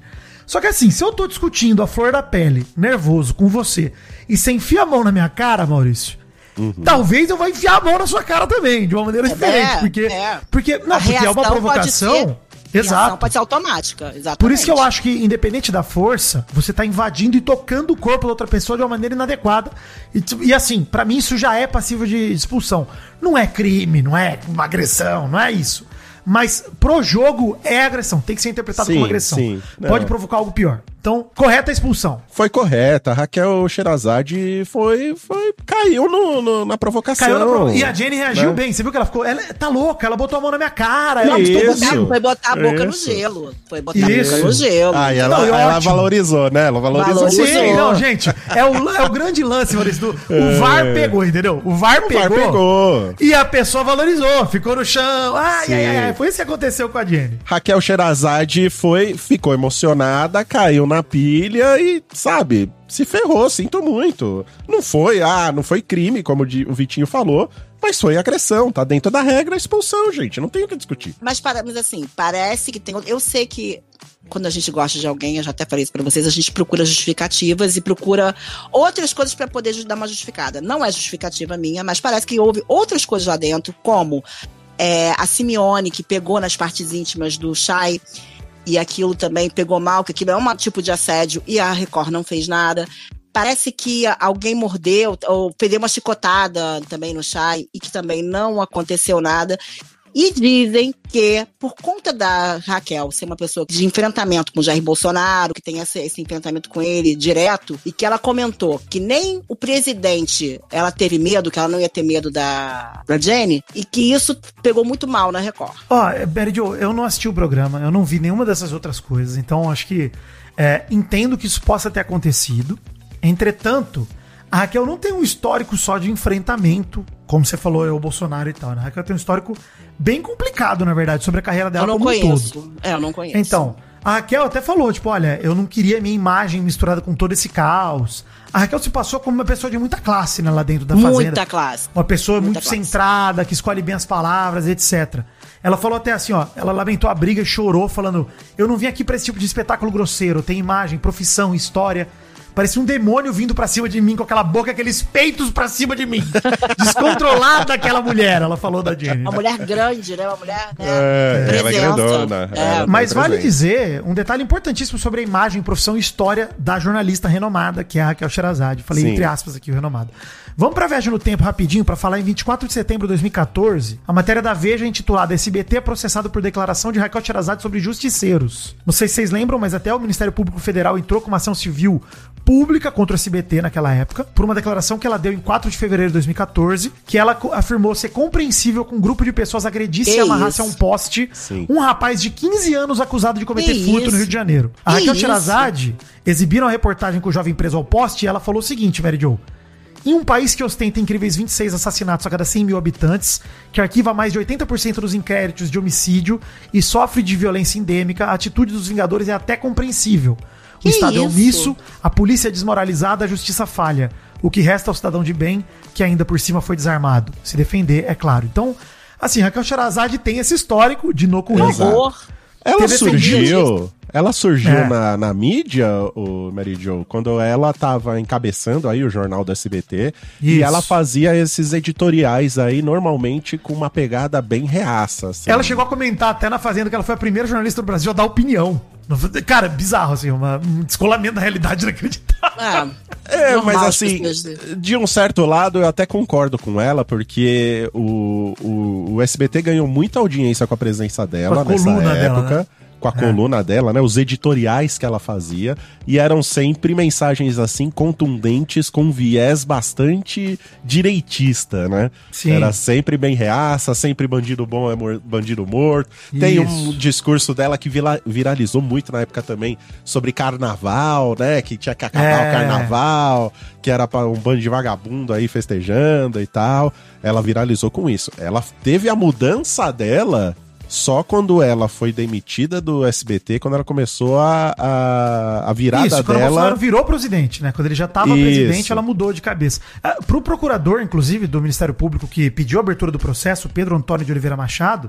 [SPEAKER 3] Só que assim, se eu tô discutindo a flor da pele, nervoso com você, e você enfia a mão na minha cara, Maurício, talvez eu vá enfiar a mão na sua cara também, de uma maneira diferente.
[SPEAKER 4] É,
[SPEAKER 3] porque,
[SPEAKER 4] é.
[SPEAKER 3] porque, não,
[SPEAKER 4] A
[SPEAKER 3] porque é uma provocação. Exato.
[SPEAKER 4] Pode ser automática, exatamente.
[SPEAKER 3] Por isso que eu acho que, independente da força, você tá invadindo e tocando o corpo da outra pessoa de uma maneira inadequada. E, e assim, pra mim isso já é passível de expulsão. Não é crime, não é uma agressão, não é isso. Mas pro jogo é agressão, tem que ser interpretado
[SPEAKER 2] Sim,
[SPEAKER 3] como agressão.
[SPEAKER 2] sim.
[SPEAKER 3] Pode
[SPEAKER 2] Não.
[SPEAKER 3] provocar algo pior. Então, correta a expulsão.
[SPEAKER 2] Foi correta. A Raquel Sherazade foi, foi. caiu no, no- na provocação.
[SPEAKER 3] Caiu na prova. E a Jenny reagiu
[SPEAKER 2] né?
[SPEAKER 3] bem. Você viu que ela ficou. Ela tá louca, ela botou a mão na minha cara. Ela
[SPEAKER 2] Isso.
[SPEAKER 4] Foi botar, foi botar a boca no
[SPEAKER 2] Isso.
[SPEAKER 4] gelo. Foi botar a
[SPEAKER 3] Isso.
[SPEAKER 4] boca no gelo.
[SPEAKER 2] Ah, e ela,
[SPEAKER 3] Não,
[SPEAKER 2] ela valorizou, né? Ela valorizou.
[SPEAKER 4] Valorizou.
[SPEAKER 3] Sim, não, gente, é o, é o grande lance, Maurício. do- O VAR pegou, entendeu? O VAR
[SPEAKER 2] É. O
[SPEAKER 3] pegou.
[SPEAKER 2] VAR pegou.
[SPEAKER 3] E a pessoa valorizou, ficou no chão. Ai,
[SPEAKER 2] Sim.
[SPEAKER 3] ai, ai, ai. Foi isso que aconteceu com a Jenny.
[SPEAKER 2] Raquel Sherazade foi, ficou emocionada, caiu na pilha e, sabe, se ferrou, sinto muito. Não foi, ah, não foi crime, como o Vitinho falou, mas foi agressão, tá dentro da regra, expulsão, gente, não tem o que discutir.
[SPEAKER 4] Mas, para, mas assim, parece que tem. Eu sei que quando a gente gosta de alguém, eu já até falei isso pra vocês, a gente procura justificativas e procura outras coisas pra poder dar uma justificada. Não é justificativa minha, mas parece que houve outras coisas lá dentro, como é, a Simeone, que pegou nas partes íntimas do Shai. E aquilo também pegou mal, que aquilo é um tipo de assédio e a Record não fez nada. Parece que alguém mordeu ou perdeu uma chicotada também no Shai e que também não aconteceu nada. E dizem que, por conta da Raquel ser uma pessoa de enfrentamento com Jair Bolsonaro, que tem esse, esse enfrentamento com ele direto, e que ela comentou que nem o presidente ela teve medo, que ela não ia ter medo da, da Jenny, e que isso pegou muito mal na Record.
[SPEAKER 3] Ó, Jo, eu não assisti o programa, eu não vi nenhuma dessas outras coisas, então acho que é, entendo que isso possa ter acontecido. Entretanto, a Raquel não tem um histórico só de enfrentamento, como você falou, é o Bolsonaro e tal, né? A Raquel tem um histórico bem complicado, na verdade, sobre a carreira dela
[SPEAKER 4] eu não
[SPEAKER 3] como um todo.
[SPEAKER 4] conheço. É, eu não conheço.
[SPEAKER 3] Então, a Raquel até falou, tipo, olha, eu não queria minha imagem misturada com todo esse caos. A Raquel se passou como uma pessoa de muita classe né, lá dentro da fazenda.
[SPEAKER 4] muita classe.
[SPEAKER 3] Uma pessoa
[SPEAKER 4] Muita
[SPEAKER 3] muito
[SPEAKER 4] classe.
[SPEAKER 3] centrada, que escolhe bem as palavras, etc. Ela falou até assim, ó, ela lamentou a briga e chorou, falando: "Eu não vim aqui pra esse tipo de espetáculo grosseiro, tem imagem, profissão, história. Parecia um demônio vindo pra cima de mim com aquela boca, aqueles peitos pra cima de mim. Descontrolada aquela mulher, ela falou da Jenny.
[SPEAKER 4] Uma mulher grande, né? Uma mulher. Né?
[SPEAKER 2] É, ela é grandona,
[SPEAKER 4] É,
[SPEAKER 2] ela-
[SPEAKER 3] Mas vale dizer um detalhe importantíssimo sobre a imagem, profissão e história da jornalista renomada, que é a Raquel Sherazade. Falei
[SPEAKER 2] Sim.
[SPEAKER 3] entre aspas aqui, o renomado. Vamos pra viagem no tempo rapidinho para falar em 24 de setembro de 2014. A matéria da Veja é intitulada SBT é processado por declaração de Raquel Sherazade sobre justiceiros. Não sei se vocês lembram, mas até o Ministério Público Federal entrou com uma ação civil pública contra o SBT naquela época, por uma declaração que ela deu em 4 de fevereiro de 2014, que ela afirmou ser compreensível que um grupo de pessoas agredisse
[SPEAKER 4] Que
[SPEAKER 3] e amarrasse a
[SPEAKER 4] isso?
[SPEAKER 3] um poste
[SPEAKER 2] Sim.
[SPEAKER 3] um rapaz de 15 anos acusado de cometer
[SPEAKER 4] Que
[SPEAKER 3] furto no? Rio de Janeiro. A
[SPEAKER 4] Que
[SPEAKER 3] Raquel
[SPEAKER 4] isso?
[SPEAKER 3] Sherazade exibiram a reportagem com o jovem preso ao poste e ela falou o seguinte, Mary Jo. Em um país que ostenta incríveis 26 assassinatos a cada 100 mil habitantes, que arquiva mais de 80% dos inquéritos de homicídio e sofre de violência endêmica, a atitude dos Vingadores é até compreensível. O Estado é
[SPEAKER 4] isso?
[SPEAKER 3] omisso, a polícia é desmoralizada, a justiça falha. O que resta ao cidadão de bem, que ainda por cima foi desarmado. Se defender, é claro. Então, assim, Raquel Sherazade tem esse histórico de no
[SPEAKER 4] horror.
[SPEAKER 2] Ela surgiu. Ela surgiu
[SPEAKER 3] É.
[SPEAKER 2] na, na mídia, o Mary Jo, quando ela tava encabeçando aí o jornal do SBT. E
[SPEAKER 3] Isso.
[SPEAKER 2] ela fazia esses editoriais aí, normalmente com uma pegada bem reaça. assim.
[SPEAKER 3] Ela chegou a comentar até na Fazenda que ela foi a primeira jornalista do Brasil a dar opinião Cara, bizarro, assim, uma, um descolamento da realidade inacreditável.
[SPEAKER 2] É,
[SPEAKER 4] normal
[SPEAKER 2] mas
[SPEAKER 4] as
[SPEAKER 2] assim, de um certo lado eu até concordo com ela, porque o, o, o SBT ganhou muita audiência com a presença dela
[SPEAKER 3] Com a
[SPEAKER 2] nessa
[SPEAKER 3] coluna dela,
[SPEAKER 2] época.
[SPEAKER 3] né?
[SPEAKER 2] Com a coluna dela, né? Os editoriais que ela fazia. E eram sempre mensagens assim, contundentes, com um viés bastante direitista, né?
[SPEAKER 3] Sim.
[SPEAKER 2] Era sempre bem reaça, sempre bandido bom é mor- bandido morto. Tem um
[SPEAKER 3] Isso.
[SPEAKER 2] discurso dela que viralizou muito na época também sobre carnaval, né? Que tinha que acabar
[SPEAKER 3] É.
[SPEAKER 2] o carnaval, que era para um bando de vagabundo aí festejando e tal. Ela viralizou com isso. Ela teve a mudança dela só quando ela foi demitida do SBT, quando ela começou a, a, a virada
[SPEAKER 3] Isso, quando o
[SPEAKER 2] dela.
[SPEAKER 3] Bolsonaro virou presidente, né? Quando ele já estava presidente, ela mudou de cabeça. Ah, Pro procurador, inclusive, do Ministério Público que pediu a abertura do processo, Pedro Antônio de Oliveira Machado,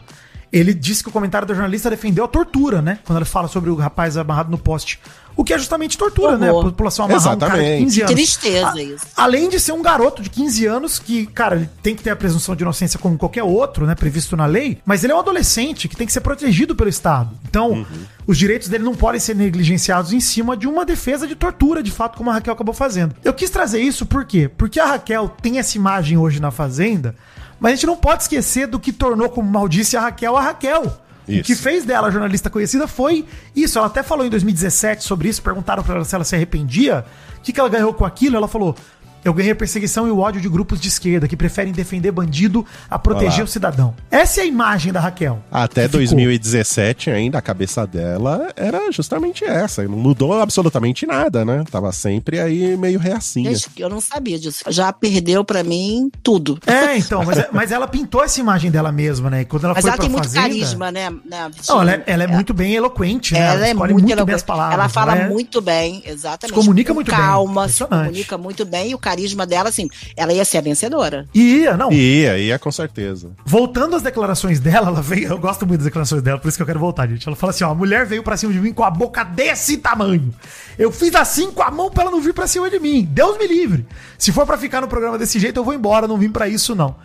[SPEAKER 3] ele disse que o comentário da jornalista defendeu a tortura, né? Quando ele fala sobre o rapaz amarrado no poste. O que é justamente tortura, né? A população amarrar um cara de
[SPEAKER 2] Exatamente.
[SPEAKER 3] 15 anos.
[SPEAKER 4] Tristeza
[SPEAKER 3] A-
[SPEAKER 4] isso.
[SPEAKER 3] Além de ser um garoto de 15 anos que, cara, ele tem que ter a presunção de inocência como qualquer outro, né, previsto na lei, mas ele é um adolescente que tem que ser protegido pelo Estado. Então, os direitos dele não podem ser negligenciados em cima de uma defesa de tortura, de fato, como a Raquel acabou fazendo. Eu quis trazer isso por quê? Porque a Raquel tem essa imagem hoje na Fazenda, mas a gente não pode esquecer do que tornou, como maldice a Raquel, a Raquel. O
[SPEAKER 2] Isso.
[SPEAKER 3] que fez dela jornalista conhecida foi isso. Ela até falou em 2017 sobre isso, perguntaram pra ela se ela se arrependia. O que, que ela ganhou com aquilo? Ela falou: Eu ganhei a perseguição e o ódio de grupos de esquerda que preferem defender bandido a proteger
[SPEAKER 2] lá.
[SPEAKER 3] o cidadão. Essa é a imagem da Raquel.
[SPEAKER 2] Até
[SPEAKER 3] que ficou.
[SPEAKER 2] 2017 ainda, a cabeça dela era justamente essa. Não mudou absolutamente nada, né? Tava sempre aí meio reacinha.
[SPEAKER 4] Eu não sabia disso. Já perdeu pra mim tudo.
[SPEAKER 3] É, então, mas, mas ela pintou essa imagem dela mesma, né? E quando ela
[SPEAKER 4] Mas
[SPEAKER 3] foi
[SPEAKER 4] ela
[SPEAKER 3] pra
[SPEAKER 4] tem muito
[SPEAKER 3] Fazenda-
[SPEAKER 4] carisma, né? né?
[SPEAKER 3] Não, ela é, ela é muito bem eloquente, né?
[SPEAKER 4] Ela é
[SPEAKER 3] escolhe
[SPEAKER 4] muito,
[SPEAKER 3] bem
[SPEAKER 4] eloquente.
[SPEAKER 3] as palavras.
[SPEAKER 4] Ela fala
[SPEAKER 3] é-
[SPEAKER 4] muito bem, exatamente.
[SPEAKER 3] Se comunica
[SPEAKER 4] Com
[SPEAKER 3] muito bem.
[SPEAKER 4] calma, se comunica muito bem. E o carisma dela, assim, ela ia ser a vencedora.
[SPEAKER 3] Ia, não.
[SPEAKER 2] Ia, ia com certeza.
[SPEAKER 3] Voltando às declarações dela, ela veio. Eu gosto muito das declarações dela, por isso que eu quero voltar, gente. Ela fala assim: ó, a mulher veio pra cima de mim com a boca desse tamanho. Eu fiz assim com a mão pra ela não vir pra cima de mim. Deus me livre. Se for pra ficar no programa desse jeito, eu vou embora, não vim pra isso, não.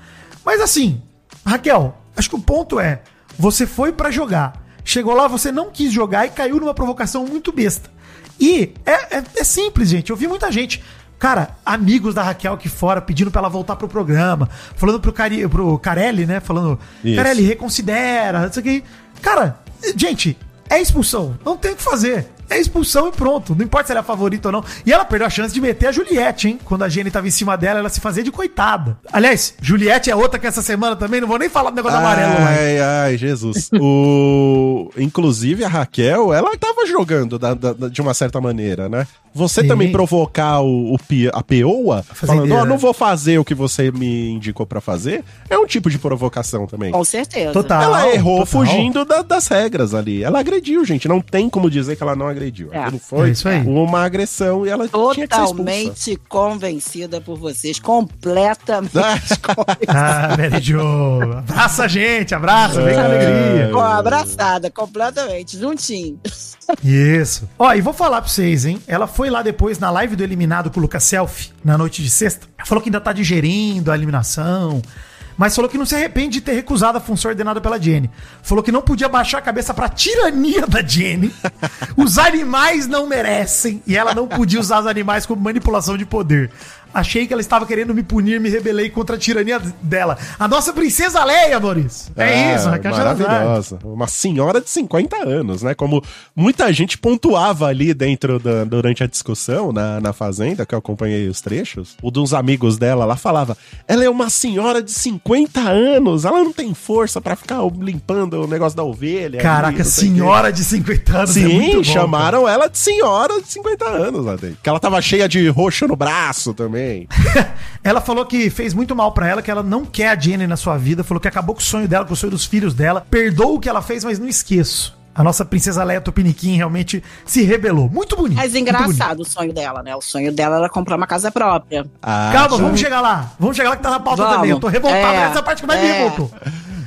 [SPEAKER 3] Mas assim, Raquel, acho que o ponto é: você foi pra jogar. Chegou lá, você não quis jogar e caiu numa provocação muito besta. E é, é- é simples, gente. Eu vi muita gente. Cara, amigos da Raquel aqui fora pedindo pra ela voltar pro programa, falando pro, Cari, pro Carelli, né? Falando,
[SPEAKER 2] Isso.
[SPEAKER 3] Carelli, reconsidera, isso aqui. Cara, gente, é expulsão. Não tem o que fazer. É expulsão e pronto. Não importa se ela é favorita ou não. E ela perdeu a chance de meter a Juliette, hein? Quando a Jenny tava em cima dela, ela se fazia de coitada. Aliás, Juliette é outra que essa semana também. Não vou nem falar do negócio do amarelo lá.
[SPEAKER 2] Ai, ai, Jesus. o... Inclusive, a Raquel, ela tava jogando da- da- da- de uma certa maneira, né? Você
[SPEAKER 3] Sim.
[SPEAKER 2] também provocar o, o a peoa, falando, ó, não vou fazer o que você me indicou pra fazer, é um tipo de provocação também.
[SPEAKER 4] Com certeza.
[SPEAKER 3] Total.
[SPEAKER 2] Ela errou
[SPEAKER 3] total.
[SPEAKER 2] fugindo da- das regras ali. Ela agrediu, gente. Não tem como dizer que ela não agrediu.
[SPEAKER 4] É.
[SPEAKER 2] Aquilo foi
[SPEAKER 3] É isso aí.
[SPEAKER 2] uma agressão e ela.
[SPEAKER 4] Totalmente convencida por vocês. Completamente convencida.
[SPEAKER 3] Ah, Mary Jo. Abraça a gente, abraça, vem com
[SPEAKER 2] É.
[SPEAKER 3] alegria.
[SPEAKER 4] Abraçada, completamente, juntinho.
[SPEAKER 3] Isso. Ó, e vou falar pra vocês, hein? Ela foi lá depois na live do Eliminado com o Lucas Selfie, na noite de sexta. Falou que ainda tá digerindo a eliminação. Mas falou que não se arrepende de ter recusado a função ordenada pela Jenny. Falou que não podia baixar a cabeça pra tirania da Jenny. Os animais não merecem. E ela não podia usar os animais como manipulação de poder. Achei que ela estava querendo me punir, me rebelei contra a tirania dela. A nossa princesa Leia, Maurício. É, isso, Raquel Sherazade.
[SPEAKER 2] Maravilhosa. Uma senhora de 50 anos, né? Como muita gente pontuava ali dentro da, durante a discussão na, na Fazenda, que eu acompanhei os trechos. O dos amigos dela lá falava: ela é uma senhora de 50 anos, ela não tem força pra ficar limpando o negócio da ovelha. ali,
[SPEAKER 3] Caraca,
[SPEAKER 2] quê."
[SPEAKER 3] senhora de 50 anos. é
[SPEAKER 2] Sim,
[SPEAKER 3] muito bom,
[SPEAKER 2] chamaram ela de senhora de 50 anos lá dentro. Que ela tava cheia de roxo no braço também.
[SPEAKER 3] Ela falou que fez muito mal pra ela, que ela não quer a Jenny na sua vida, falou que acabou com o sonho dela, com o sonho dos filhos dela. Perdoa o que ela fez, mas não esqueço. A nossa princesa Leia Tupiniquim realmente se rebelou. Muito bonito.
[SPEAKER 4] Mas
[SPEAKER 3] muito bonito.
[SPEAKER 4] engraçado o sonho dela, né? O sonho dela era comprar uma casa própria.
[SPEAKER 2] Ah,
[SPEAKER 3] Calma, vamos chegar lá. Vamos chegar lá que tá na pauta
[SPEAKER 4] Vamos.
[SPEAKER 3] também. Eu tô revoltado
[SPEAKER 4] É,
[SPEAKER 3] nessa parte que mais me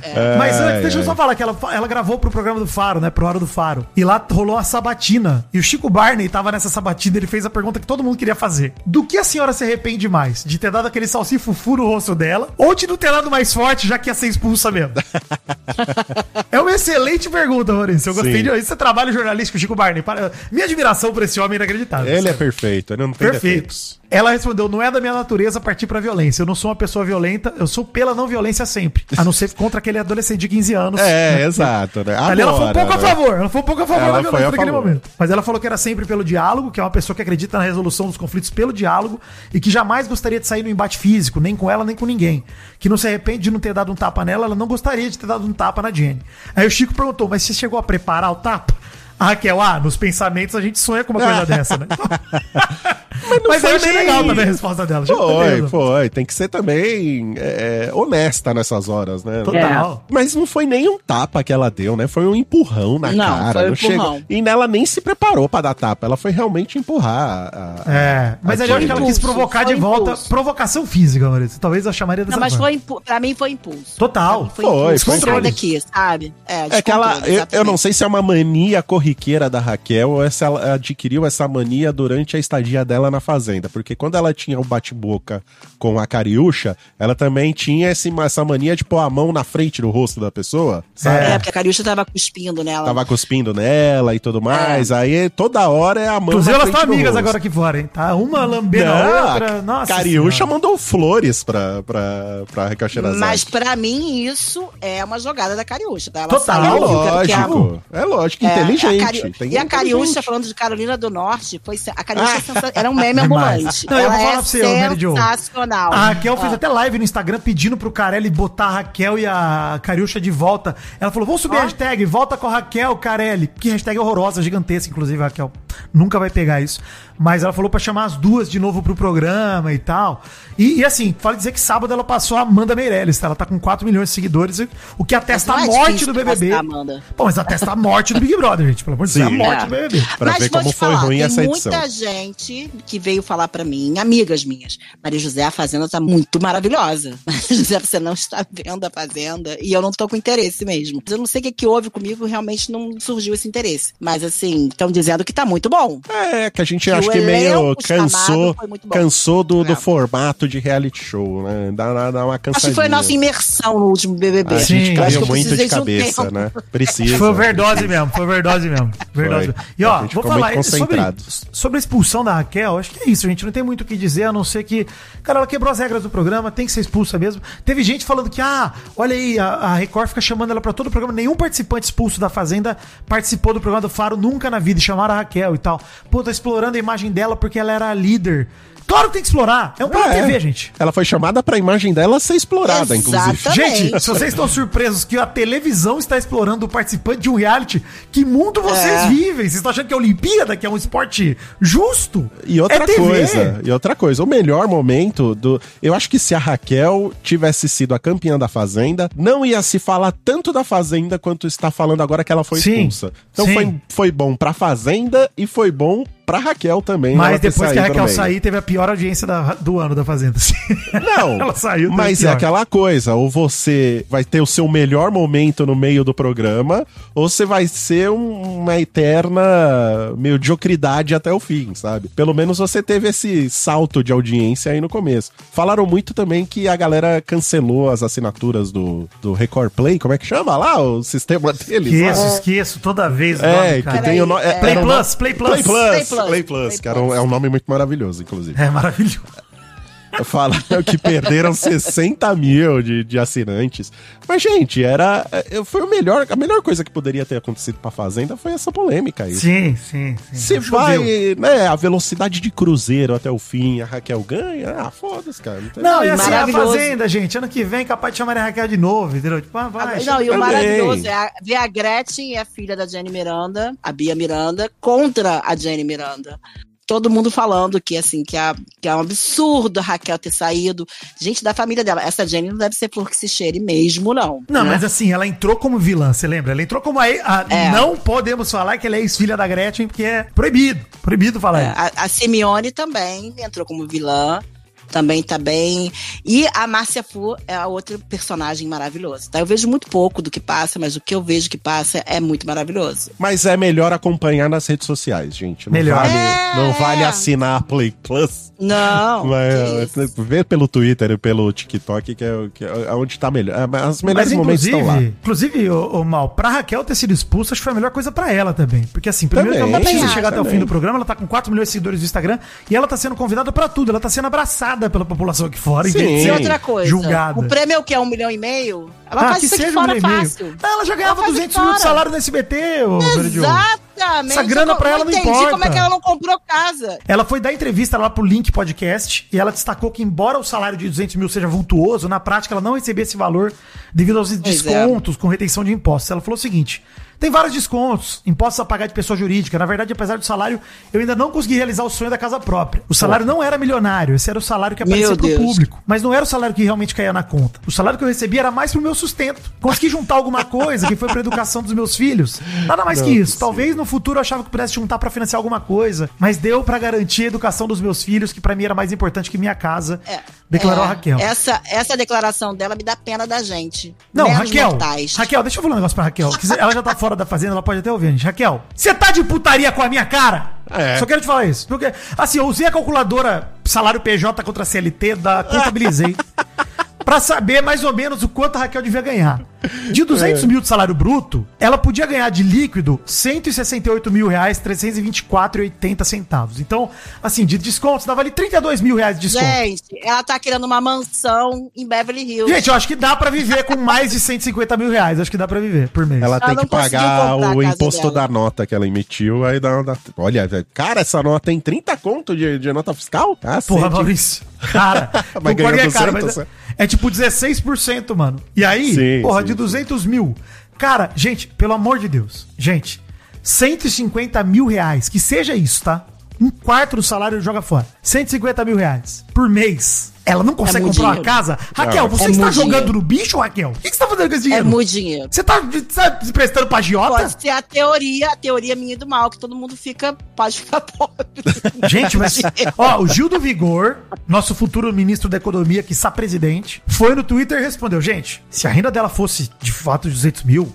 [SPEAKER 4] é.
[SPEAKER 3] Mas antes, deixa eu
[SPEAKER 2] ai.
[SPEAKER 3] só falar que ela, ela gravou pro programa do Faro, né? Pro Hora do Faro. E lá rolou a sabatina. E o Chico Barney tava nessa sabatina ele fez a pergunta que todo mundo queria fazer. Do que a senhora se arrepende mais? De ter dado aquele salsifufu no rosto dela? Ou de não ter dado mais forte, já que ia ser expulsa mesmo? é uma excelente pergunta, Maurício. Eu gostei
[SPEAKER 2] Sim.
[SPEAKER 3] de. Esse trabalho jornalístico, Chico Barney. Para- Minha admiração por esse homem é inacreditável.
[SPEAKER 2] Ele é perfeito, ele não tem
[SPEAKER 3] Perfeito.
[SPEAKER 2] defeitos.
[SPEAKER 3] Ela respondeu: não é da minha natureza partir pra violência. Eu não sou uma pessoa violenta, eu sou pela não violência sempre. A não ser contra aquele adolescente de 15 anos.
[SPEAKER 2] É, exato, né?
[SPEAKER 3] Ali ela foi um pouco a
[SPEAKER 2] né?
[SPEAKER 3] favor, ela foi um pouco a favor
[SPEAKER 2] Ela
[SPEAKER 3] da violência naquele
[SPEAKER 2] favor.
[SPEAKER 3] momento. Mas ela falou que era sempre pelo diálogo, que é uma pessoa que acredita na resolução dos conflitos pelo diálogo e que jamais gostaria de sair no embate físico, nem com ela, nem com ninguém. Que não se arrepende de não ter dado um tapa nela, ela não gostaria de ter dado um tapa na Jenny. Aí o Chico perguntou, mas você chegou a preparar o tapa? A Raquel, ah, nos pensamentos a gente sonha com uma coisa dessa, né? Mas,
[SPEAKER 2] não
[SPEAKER 3] eu
[SPEAKER 2] foi
[SPEAKER 3] achei
[SPEAKER 2] nem-
[SPEAKER 3] legal também a resposta dela.
[SPEAKER 2] Foi, foi. Tem que ser também é, honesta nessas horas, né?
[SPEAKER 3] Total.
[SPEAKER 2] Mas não foi nem um tapa que ela deu, né? Foi um empurrão na
[SPEAKER 4] Não,
[SPEAKER 2] cara.
[SPEAKER 4] foi um
[SPEAKER 2] não
[SPEAKER 4] empurrão.
[SPEAKER 2] chegou- E ela nem se preparou pra dar tapa. Ela foi realmente empurrar. a- a-
[SPEAKER 3] É, mas
[SPEAKER 2] a
[SPEAKER 3] eu acho que ela quis provocar
[SPEAKER 4] Foi
[SPEAKER 3] de volta
[SPEAKER 4] impulso.
[SPEAKER 3] provocação física, Maurício. Talvez eu chamaria dessa
[SPEAKER 4] Não, mas
[SPEAKER 3] forma.
[SPEAKER 4] foi impu- pra mim foi impulso.
[SPEAKER 3] Total.
[SPEAKER 4] Mim
[SPEAKER 2] Foi,
[SPEAKER 4] impulso.
[SPEAKER 2] foi
[SPEAKER 4] Sai daqui, sabe? É,
[SPEAKER 2] É que ela, eu, eu não sei se é uma mania corriqueira da Raquel ou se ela adquiriu essa mania durante a estadia dela na fazenda. Porque quando ela tinha o bate-boca com a Cariúcha, ela também tinha esse, essa mania de pôr a mão na frente do rosto da pessoa, sabe?
[SPEAKER 4] É, porque a Cariúcha tava cuspindo nela.
[SPEAKER 2] Tava cuspindo nela e tudo mais. Aí toda hora é a mão
[SPEAKER 3] Inclusive, elas estão amigas
[SPEAKER 2] rosto.
[SPEAKER 3] agora aqui fora, hein? Tá uma lambendo
[SPEAKER 2] Não,
[SPEAKER 3] a outra.
[SPEAKER 2] a
[SPEAKER 3] Nossa.
[SPEAKER 2] Cariúcha
[SPEAKER 3] Senhora.
[SPEAKER 2] mandou flores pra, pra, pra Raquel Sherazade.
[SPEAKER 4] Mas pra mim isso é uma jogada da Cariúcha. Tá? Ela
[SPEAKER 3] Total.
[SPEAKER 2] É lógico. É lógico,
[SPEAKER 4] É,
[SPEAKER 2] inteligente.
[SPEAKER 4] a Cari- E a Cariúcha, falando de Carolina do Norte, foi a Cariúcha
[SPEAKER 2] Ah.
[SPEAKER 4] é sensa- era um meme ambulante.
[SPEAKER 3] Não, eu vou falar
[SPEAKER 4] é
[SPEAKER 3] pra você, Mary Jo.
[SPEAKER 4] sensacional.
[SPEAKER 3] A Raquel fez
[SPEAKER 4] Ah.
[SPEAKER 3] até live no Instagram pedindo pro Carelli botar a Raquel e a Cariúcha de volta. Ela falou: vamos subir a
[SPEAKER 4] Ah.
[SPEAKER 3] hashtag, volta com a Raquel, Carelli. Que hashtag horrorosa, gigantesca, inclusive, a Raquel. Nunca vai pegar isso. Mas ela falou pra chamar as duas de novo pro programa e tal. E, e assim, vale dizer que sábado ela passou a Amanda Meirelles, tá? Ela tá com 4 milhões de seguidores, o que atesta a
[SPEAKER 4] Não é
[SPEAKER 3] morte do BBB. Pô, mas atesta a morte do Big Brother, gente. Pelo amor de Deus,
[SPEAKER 2] Sim.
[SPEAKER 3] a morte
[SPEAKER 4] É.
[SPEAKER 3] do BBB.
[SPEAKER 2] Pra ver
[SPEAKER 4] vou
[SPEAKER 2] como
[SPEAKER 4] te
[SPEAKER 2] foi ruim
[SPEAKER 4] tem
[SPEAKER 2] essa edição.
[SPEAKER 4] muita gente que veio falar pra mim, amigas minhas. Maria José, a Fazenda tá muito maravilhosa. Maria José, você não está vendo a Fazenda e eu não tô com interesse mesmo. Eu não sei o que, que houve comigo, realmente não surgiu esse interesse. Mas assim, estão dizendo que tá muito bom.
[SPEAKER 2] É, que a gente
[SPEAKER 4] o
[SPEAKER 2] que meio
[SPEAKER 4] chamado
[SPEAKER 2] cansou, cansou do, do
[SPEAKER 4] É.
[SPEAKER 2] formato de reality show, né? Dá, dá- dá uma
[SPEAKER 4] Acho
[SPEAKER 2] cansadinha.
[SPEAKER 4] que foi a nossa imersão no último BBB.
[SPEAKER 2] A
[SPEAKER 3] Sim.
[SPEAKER 2] gente
[SPEAKER 3] Eu acho
[SPEAKER 2] caiu muito de
[SPEAKER 4] precisei de um
[SPEAKER 2] cabeça, né? Precisa.
[SPEAKER 3] Foi overdose mesmo, foi overdose mesmo. Verdose.
[SPEAKER 2] Foi.
[SPEAKER 3] E ó,
[SPEAKER 2] A gente
[SPEAKER 3] vou
[SPEAKER 2] ficou
[SPEAKER 3] falar
[SPEAKER 2] muito
[SPEAKER 3] sobre,
[SPEAKER 2] concentrado.
[SPEAKER 3] sobre a expulsão da Raquel. Acho que é isso, gente. Não tem muito o que dizer, a não ser que. Cara, ela quebrou as regras do programa, tem que ser expulsa mesmo. Teve gente falando que, ah, olha aí, a, a Record fica chamando ela pra todo o programa. Nenhum participante expulso da Fazenda participou do programa do Faro nunca na vida. E chamaram a Raquel e tal. Pô, tá explorando a imagem dela porque ela era a líder. Claro que tem que explorar. É um programa
[SPEAKER 2] É.
[SPEAKER 3] TV, gente.
[SPEAKER 2] Ela foi chamada pra imagem dela ser explorada, inclusive.
[SPEAKER 4] Exatamente.
[SPEAKER 3] Gente, se vocês estão surpresos que a televisão está explorando o participante de um reality, que mundo vocês
[SPEAKER 4] É.
[SPEAKER 3] vivem? Vocês estão achando que é Olimpíada, que é um esporte justo?
[SPEAKER 2] E outra
[SPEAKER 3] É TV.
[SPEAKER 2] coisa, e outra coisa, o melhor momento do. Eu acho que se a Raquel tivesse sido a campeã da Fazenda, não ia se falar tanto da Fazenda quanto está falando agora que ela foi
[SPEAKER 3] Sim,
[SPEAKER 2] expulsa. Então
[SPEAKER 3] sim.
[SPEAKER 2] foi, foi bom pra Fazenda e foi bom pra Raquel também.
[SPEAKER 3] Mas depois que a
[SPEAKER 2] no
[SPEAKER 3] Raquel sair, teve a pior audiência da- do ano da Fazenda.
[SPEAKER 2] Não,
[SPEAKER 3] Ela saiu,
[SPEAKER 2] mas é aquela coisa, ou você vai ter o seu melhor momento no meio do programa, ou você vai ser um- uma eterna mediocridade até o fim, sabe? Pelo menos você teve esse salto de audiência aí no começo. Falaram muito também que a galera cancelou as assinaturas do, do Record Play, como é que chama lá o sistema deles? lá?
[SPEAKER 3] Esqueço, esqueço toda vez.
[SPEAKER 2] É,
[SPEAKER 3] nome,
[SPEAKER 2] que tem o nome.
[SPEAKER 4] Play
[SPEAKER 3] Plus, Play Plus.
[SPEAKER 2] Play Plus,
[SPEAKER 4] Play
[SPEAKER 2] Play
[SPEAKER 4] Plus,
[SPEAKER 2] Plus,
[SPEAKER 4] Play
[SPEAKER 2] que era um-
[SPEAKER 4] Plus.
[SPEAKER 2] é um nome muito maravilhoso, inclusive.
[SPEAKER 3] É maravilhoso.
[SPEAKER 2] Falaram que perderam 60 mil de, de assinantes. Mas, gente, era. é, Foi o melhor. A melhor coisa que poderia ter acontecido pra Fazenda foi essa polêmica aí.
[SPEAKER 3] Sim, sim, sim.
[SPEAKER 2] Se vai, né, a velocidade de cruzeiro até o fim, a Raquel ganha, ah, foda-se, cara. Não, tem-
[SPEAKER 3] Não, e assim, a. Fazenda, gente, ano que vem capaz de chamar a Raquel de novo, entendeu? Tipo, ah, vai.
[SPEAKER 4] Não, e o
[SPEAKER 2] também.
[SPEAKER 4] maravilhoso é a- ver a Gretchen e a filha da Jenny Miranda, a Bia Miranda, contra a Jenny Miranda. Todo mundo falando que, assim, que, a, que é um absurdo a Raquel ter saído. Gente da família dela. Essa Jenny não deve ser flor que se cheire mesmo, não.
[SPEAKER 3] Não,
[SPEAKER 4] né?
[SPEAKER 3] mas assim, ela entrou como vilã, você lembra? Ela entrou como a. a-
[SPEAKER 4] É.
[SPEAKER 3] Não podemos falar que ela é ex-filha da Gretchen, porque é proibido. Proibido falar
[SPEAKER 4] É,
[SPEAKER 3] isso.
[SPEAKER 4] a, a Simeone também entrou como vilã. Também tá bem. E a Márcia Fu é a outra personagem maravilhosa. Tá? Eu vejo muito pouco do que passa, mas o que eu vejo que passa é muito maravilhoso.
[SPEAKER 2] Mas é melhor acompanhar nas redes sociais, gente. Não
[SPEAKER 3] Melhor.
[SPEAKER 2] Vale,
[SPEAKER 4] É.
[SPEAKER 2] Não vale assinar a Play Plus.
[SPEAKER 4] Não.
[SPEAKER 2] Mas,
[SPEAKER 4] isso.
[SPEAKER 2] vê pelo Twitter e pelo TikTok, que é, o- que é onde tá melhor. É, Os melhores
[SPEAKER 3] Mas,
[SPEAKER 2] momentos estão lá.
[SPEAKER 3] inclusive, o, o Mal, pra Raquel ter sido expulsa, acho que foi a melhor coisa pra ela também. Porque assim, primeiro
[SPEAKER 2] Também,
[SPEAKER 3] que ela não precisa
[SPEAKER 4] também
[SPEAKER 3] chegar até o
[SPEAKER 2] também.
[SPEAKER 3] fim do programa, ela tá com 4 milhões de seguidores no Instagram e ela tá sendo convidada pra tudo. Ela tá sendo abraçada pela população aqui fora,
[SPEAKER 2] Sim.
[SPEAKER 4] E outra coisa,
[SPEAKER 3] julgada.
[SPEAKER 4] o prêmio é o que? É um milhão e meio? Ela
[SPEAKER 3] Ah,
[SPEAKER 4] faz
[SPEAKER 3] que
[SPEAKER 4] isso aqui
[SPEAKER 3] seja um
[SPEAKER 4] fora
[SPEAKER 3] meio.
[SPEAKER 4] fácil.
[SPEAKER 3] Ah, Ela já ganhava
[SPEAKER 4] Ela faz
[SPEAKER 3] 200
[SPEAKER 4] fora.
[SPEAKER 3] mil de salário no SBT, ô.
[SPEAKER 4] Exatamente.
[SPEAKER 3] Essa grana
[SPEAKER 4] Eu
[SPEAKER 3] pra ela não
[SPEAKER 4] entendi
[SPEAKER 3] importa.
[SPEAKER 4] como é que ela não comprou casa.
[SPEAKER 3] Ela foi dar entrevista lá pro Link Podcast e ela destacou que, embora o salário de 200 mil seja vultuoso, na prática ela não recebia esse valor devido aos
[SPEAKER 4] é.
[SPEAKER 3] descontos com retenção de impostos. Ela falou o seguinte: tem vários descontos, impostos a pagar de pessoa jurídica. Na verdade, apesar do salário, eu ainda não consegui realizar o sonho da casa própria. O salário não era milionário, esse era o salário que aparecia
[SPEAKER 4] Meu
[SPEAKER 3] pro
[SPEAKER 4] Deus.
[SPEAKER 3] público. Mas não era o salário que realmente caía na conta. O salário que eu recebia era mais pro meu sustento. Consegui juntar alguma coisa que foi pra educação dos meus filhos. Nada mais que isso. Talvez no futuro eu achava que pudesse juntar pra financiar alguma coisa, mas deu pra garantir a educação dos meus filhos, que pra mim era mais importante que minha casa.
[SPEAKER 4] É,
[SPEAKER 3] declarou
[SPEAKER 4] é,
[SPEAKER 3] a Raquel.
[SPEAKER 4] Essa, essa declaração dela me dá pena da gente.
[SPEAKER 3] Não,
[SPEAKER 4] Meros
[SPEAKER 3] Raquel.
[SPEAKER 4] mortais.
[SPEAKER 3] Raquel, deixa eu falar um negócio pra Raquel. que ela já tá fora da fazenda, ela pode até ouvir, gente. Raquel, você tá de putaria com a minha cara?
[SPEAKER 2] É.
[SPEAKER 3] Só quero te falar isso. Porque, assim, eu usei a calculadora salário PJ contra CLT da Contabilizei. Pra saber mais ou menos o quanto a Raquel devia ganhar. De 200 mil de salário bruto, ela podia ganhar de líquido 168 mil reais, 324,80 centavos. Então, assim, de descontos, dava ali 32 mil reais de desconto.
[SPEAKER 4] Gente, ela tá querendo uma mansão em Beverly Hills.
[SPEAKER 3] Gente, eu acho que dá pra viver com mais de 150 mil reais. Acho que dá pra viver por mês.
[SPEAKER 2] Ela
[SPEAKER 4] Ela
[SPEAKER 2] tem que pagar o imposto
[SPEAKER 4] dela.
[SPEAKER 2] da nota que ela emitiu. Aí dá, dá- Olha, cara, essa nota tem 30 conto de, de nota fiscal? Cacete.
[SPEAKER 3] Porra, Maurício. Cara,
[SPEAKER 2] Mas ganhou
[SPEAKER 3] que é caro,
[SPEAKER 2] 200,
[SPEAKER 3] mas é, é tipo 16%, mano. E aí,
[SPEAKER 2] Sim,
[SPEAKER 3] porra,
[SPEAKER 2] sim,
[SPEAKER 3] de
[SPEAKER 2] sim.
[SPEAKER 3] 200 mil. Cara, gente, pelo amor de Deus. Gente, 150 mil reais, que seja isso, tá? Um quarto do salário joga fora. 150 mil reais por mês. Ela não consegue
[SPEAKER 4] muito
[SPEAKER 3] comprar uma
[SPEAKER 4] dinheiro.
[SPEAKER 3] casa? Raquel,
[SPEAKER 2] Não,
[SPEAKER 3] você
[SPEAKER 4] é
[SPEAKER 3] está jogando
[SPEAKER 4] dinheiro.
[SPEAKER 3] no bicho, Raquel? O que que você tá fazendo com esse
[SPEAKER 4] É
[SPEAKER 3] dinheiro?
[SPEAKER 4] muito dinheiro.
[SPEAKER 3] Você tá, tá se prestando pra agiota?
[SPEAKER 4] Pode ser a teoria, a teoria minha e do mal, que todo mundo fica, pode ficar pobre.
[SPEAKER 3] Gente, mas. Ó, o Gil do Vigor, nosso futuro ministro da Economia, que está presidente, foi no Twitter e respondeu: gente, se a renda dela fosse de fato de 200 mil,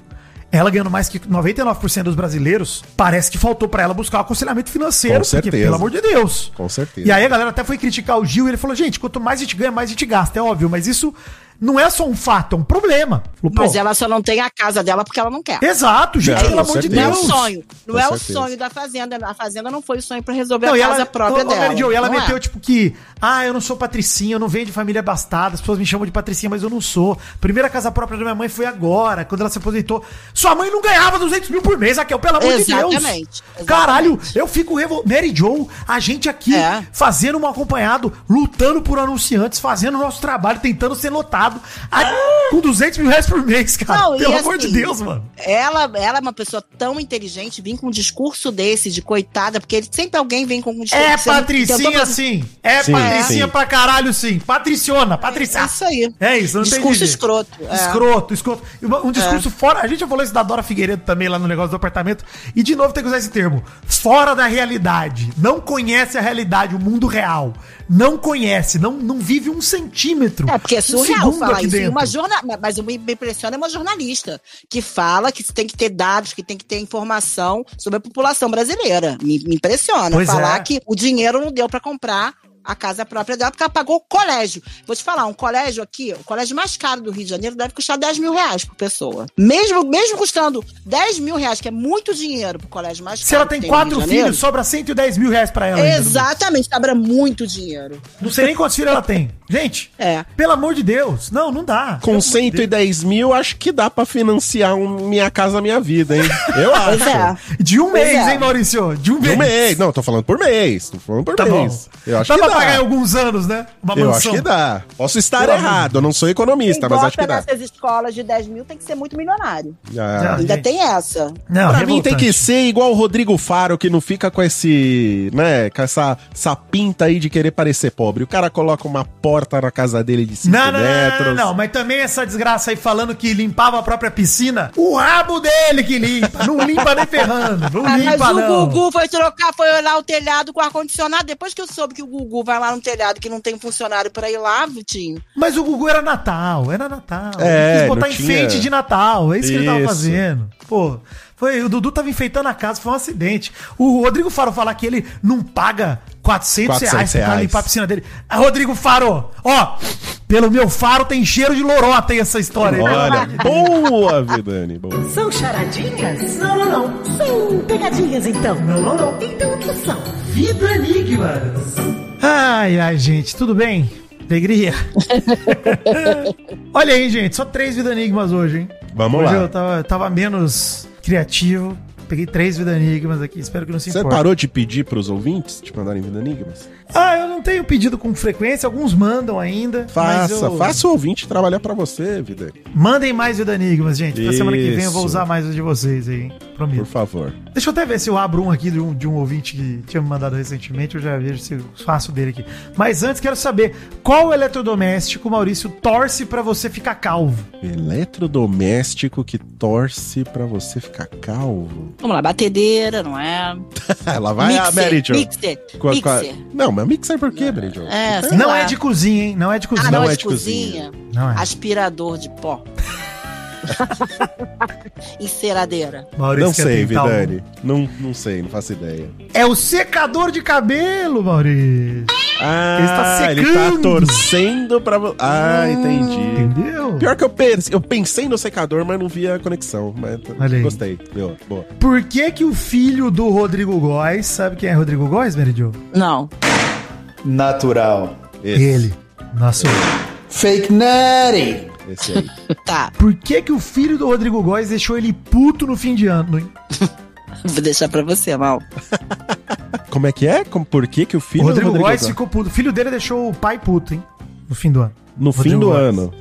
[SPEAKER 3] ela ganhando mais que 99% dos brasileiros, parece que faltou pra ela buscar um aconselhamento financeiro.
[SPEAKER 2] Com certeza.
[SPEAKER 3] pelo amor de Deus.
[SPEAKER 2] Com certeza.
[SPEAKER 3] E aí a galera até foi criticar o Gil e ele falou: gente, quanto mais a gente ganha, mais a gente gasta. É óbvio, mas isso não é só um fato, é um problema. Falou,
[SPEAKER 4] Mas ela só não tem a casa dela porque ela não quer.
[SPEAKER 3] Exato, gente,
[SPEAKER 2] Não,
[SPEAKER 3] pelo
[SPEAKER 2] com
[SPEAKER 3] amor de
[SPEAKER 4] Não é
[SPEAKER 3] Deus.
[SPEAKER 4] o sonho. Não
[SPEAKER 2] Com
[SPEAKER 4] é o
[SPEAKER 2] certeza.
[SPEAKER 4] sonho da fazenda. A fazenda não foi o sonho pra resolver
[SPEAKER 3] Não,
[SPEAKER 4] a casa
[SPEAKER 3] ela,
[SPEAKER 4] própria
[SPEAKER 3] ô,
[SPEAKER 4] dela.
[SPEAKER 3] Mary Jo, e ela
[SPEAKER 4] Não
[SPEAKER 3] meteu,
[SPEAKER 4] é.
[SPEAKER 3] tipo, que, ah, eu não sou patricinha, eu não venho de família abastada, as pessoas me chamam de patricinha, mas eu não sou. Primeira casa própria da minha mãe foi agora, quando ela se aposentou. Sua mãe não ganhava 200 mil por mês, Raquel, pelo amor de Deus.
[SPEAKER 4] Exatamente,
[SPEAKER 3] Caralho, eu fico revol... Mary Jo, a gente aqui,
[SPEAKER 4] É.
[SPEAKER 3] fazendo um acompanhado, lutando por anunciantes, fazendo o nosso trabalho, tentando ser notado, a- com 200 mil reais por mês, cara.
[SPEAKER 4] Não,
[SPEAKER 3] pelo amor de
[SPEAKER 4] assim,
[SPEAKER 3] Deus, mano.
[SPEAKER 4] Ela, ela é uma pessoa tão inteligente, vir com um discurso desse, de coitada, porque ele, sempre alguém vem com um discurso.
[SPEAKER 3] É patricinha sim. É
[SPEAKER 2] Sim,
[SPEAKER 3] patricinha
[SPEAKER 2] sim.
[SPEAKER 3] pra caralho sim. Patriciona, patricia.
[SPEAKER 4] É isso aí.
[SPEAKER 3] É isso, não tem
[SPEAKER 4] Discurso
[SPEAKER 3] jeito.
[SPEAKER 4] escroto. é.
[SPEAKER 3] Escroto, escroto. Um discurso fora. A gente já falou isso da Dora Figueiredo também lá no negócio do apartamento. E de novo tem que usar esse termo. Fora da realidade. Não conhece a realidade, o mundo real. Não conhece, não, não vive um centímetro.
[SPEAKER 4] É, porque é
[SPEAKER 3] um segundo
[SPEAKER 4] falar isso.
[SPEAKER 3] Dentro.
[SPEAKER 4] Uma jorna... Mas o que me impressiona é uma jornalista que fala que tem que ter dados, que tem que ter informação sobre a população brasileira. Me, me impressiona.
[SPEAKER 3] Pois
[SPEAKER 4] falar
[SPEAKER 3] é.
[SPEAKER 4] que o dinheiro não deu pra comprar a casa própria dela, porque ela pagou o colégio. Vou te falar, um colégio aqui, o colégio mais caro do Rio de Janeiro deve custar 10 mil reais por pessoa. Mesmo, mesmo custando 10 mil reais, que é muito dinheiro pro colégio mais caro.
[SPEAKER 3] Se ela tem
[SPEAKER 4] no
[SPEAKER 3] quatro
[SPEAKER 4] de Janeiro,
[SPEAKER 3] filhos, sobra 110 mil reais pra ela.
[SPEAKER 4] Exatamente, sobra muito dinheiro.
[SPEAKER 3] Não sei nem quantos filhos ela tem. Gente,
[SPEAKER 4] É.
[SPEAKER 3] pelo amor de Deus. Não, não dá.
[SPEAKER 2] Com 110 mil, acho que dá pra financiar um Minha Casa Minha Vida, hein? Eu acho.
[SPEAKER 4] é.
[SPEAKER 3] De um
[SPEAKER 4] Pois
[SPEAKER 3] mês,
[SPEAKER 4] é.
[SPEAKER 3] hein, Maurício? De um
[SPEAKER 2] De
[SPEAKER 3] mês.
[SPEAKER 2] um mês. Não, tô falando por mês. Tô falando por
[SPEAKER 3] Tá bom.
[SPEAKER 2] mês. Eu acho
[SPEAKER 3] dá
[SPEAKER 2] que dá.
[SPEAKER 3] Pagar em alguns anos, né? Uma
[SPEAKER 2] Eu acho que dá. Posso estar errado, eu não sou economista, mas acho que dá.
[SPEAKER 4] nessas escolas de 10 mil tem que ser muito milionário.
[SPEAKER 2] Ah.
[SPEAKER 4] Ainda
[SPEAKER 3] gente.
[SPEAKER 4] tem essa.
[SPEAKER 3] Não,
[SPEAKER 2] Pra mim tem que ser igual o Rodrigo Faro, que não fica com esse, né, com essa, essa pinta aí de querer parecer pobre. O cara coloca uma porta na casa dele de 5
[SPEAKER 3] Não, não, não,
[SPEAKER 2] metros.
[SPEAKER 3] não, não, mas também essa desgraça aí falando que limpava a própria piscina, o rabo dele que limpa, não limpa nem ferrando, não
[SPEAKER 4] Ah, mas
[SPEAKER 3] limpa
[SPEAKER 4] o
[SPEAKER 3] não.
[SPEAKER 4] Gugu foi trocar, foi olhar o telhado com ar-condicionado. Depois que eu soube que o Gugu vai lá no telhado que não tem funcionário pra ir lá, Vitinho.
[SPEAKER 3] Mas o Gugu era Natal, era Natal.
[SPEAKER 2] É,
[SPEAKER 3] ele quis botar
[SPEAKER 2] não tinha-
[SPEAKER 3] enfeite de Natal, é isso, que ele tava
[SPEAKER 2] Isso.
[SPEAKER 3] fazendo. Pô, foi, o Dudu tava enfeitando a casa, foi um acidente. O Rodrigo Faro falar que ele não paga 400,
[SPEAKER 2] 400
[SPEAKER 3] reais pra
[SPEAKER 2] reais.
[SPEAKER 3] limpar a piscina dele. Ah, Rodrigo Faro, ó, pelo meu faro tem cheiro de lorota aí essa história. aí, pelo
[SPEAKER 2] Olha, boa, Vidani. Boa.
[SPEAKER 1] São charadinhas? Não, não, não. São pegadinhas então. Não, não, não. Então o que são? Vida Enigmas.
[SPEAKER 3] Ai, ai, gente, tudo bem? Alegria. Olha aí, gente, só três vida enigmas hoje, hein?
[SPEAKER 2] Vamos
[SPEAKER 3] hoje
[SPEAKER 2] lá.
[SPEAKER 3] eu tava, tava menos criativo. Peguei três vida enigmas aqui, espero que não se
[SPEAKER 2] Você
[SPEAKER 3] importe.
[SPEAKER 2] parou de pedir pros ouvintes te mandarem vida enigmas?
[SPEAKER 3] Ah, eu não tenho pedido com frequência, alguns mandam ainda. mas
[SPEAKER 2] Faça,
[SPEAKER 3] eu-
[SPEAKER 2] faça o ouvinte trabalhar pra você, Vidani.
[SPEAKER 3] Mandem mais vida enigmas, gente. Na semana que vem eu vou usar mais os de vocês aí, hein?
[SPEAKER 2] Por
[SPEAKER 3] Prometo.
[SPEAKER 2] favor.
[SPEAKER 3] Deixa eu até ver se eu abro um aqui de um, de um ouvinte que tinha me mandado recentemente. Eu já vejo se eu faço dele aqui. Mas antes, quero saber qual eletrodoméstico, Maurício, torce pra você ficar calvo?
[SPEAKER 2] Eletrodoméstico que torce pra você ficar calvo.
[SPEAKER 4] Vamos lá, batedeira, não é?
[SPEAKER 2] Lá vai a Mary Jo.
[SPEAKER 4] mixer,
[SPEAKER 2] Com a- com a-
[SPEAKER 4] mixer.
[SPEAKER 2] Não, mas mixer por quê, Jo?
[SPEAKER 4] É, sei
[SPEAKER 3] Não
[SPEAKER 4] lá.
[SPEAKER 3] é de cozinha, hein? Não é de cozinha.
[SPEAKER 4] Ah, não,
[SPEAKER 2] Não
[SPEAKER 4] é
[SPEAKER 2] é
[SPEAKER 4] de
[SPEAKER 2] de
[SPEAKER 4] cozinha.
[SPEAKER 3] Não é.
[SPEAKER 4] Aspirador de pó. Enceradeira.
[SPEAKER 3] Maurício
[SPEAKER 2] Não sei,
[SPEAKER 3] um.
[SPEAKER 2] Vidani. Não, não sei, não faço ideia.
[SPEAKER 3] É o secador de cabelo, Maurício.
[SPEAKER 2] Ah,
[SPEAKER 3] Ele está
[SPEAKER 2] ele tá torcendo pra... vo- Ah, entendi.
[SPEAKER 3] Entendeu?
[SPEAKER 2] Pior que eu, pe- eu pensei no secador, mas não vi a conexão. Mas
[SPEAKER 3] Olha
[SPEAKER 2] gostei. Boa, boa.
[SPEAKER 3] Por que que o filho do Rodrigo Góes, sabe quem é Rodrigo Góes, Mary Jo?
[SPEAKER 4] Não.
[SPEAKER 7] Natural.
[SPEAKER 2] Esse,
[SPEAKER 3] Ele. Nosso.
[SPEAKER 7] Fake Nutty.
[SPEAKER 2] esse aí.
[SPEAKER 4] Tá.
[SPEAKER 3] Por que que o filho do Rodrigo Góes deixou ele puto no fim de ano, hein?
[SPEAKER 4] Vou deixar pra você, Mal.
[SPEAKER 2] Como é que é? Como, por que, que o filho
[SPEAKER 3] o Rodrigo,
[SPEAKER 2] do
[SPEAKER 3] Góes
[SPEAKER 2] Góes
[SPEAKER 3] ficou puto. O filho dele deixou o pai puto, hein? No fim do ano.
[SPEAKER 2] No
[SPEAKER 3] Rodrigo
[SPEAKER 2] fim do
[SPEAKER 3] Góes.
[SPEAKER 2] ano.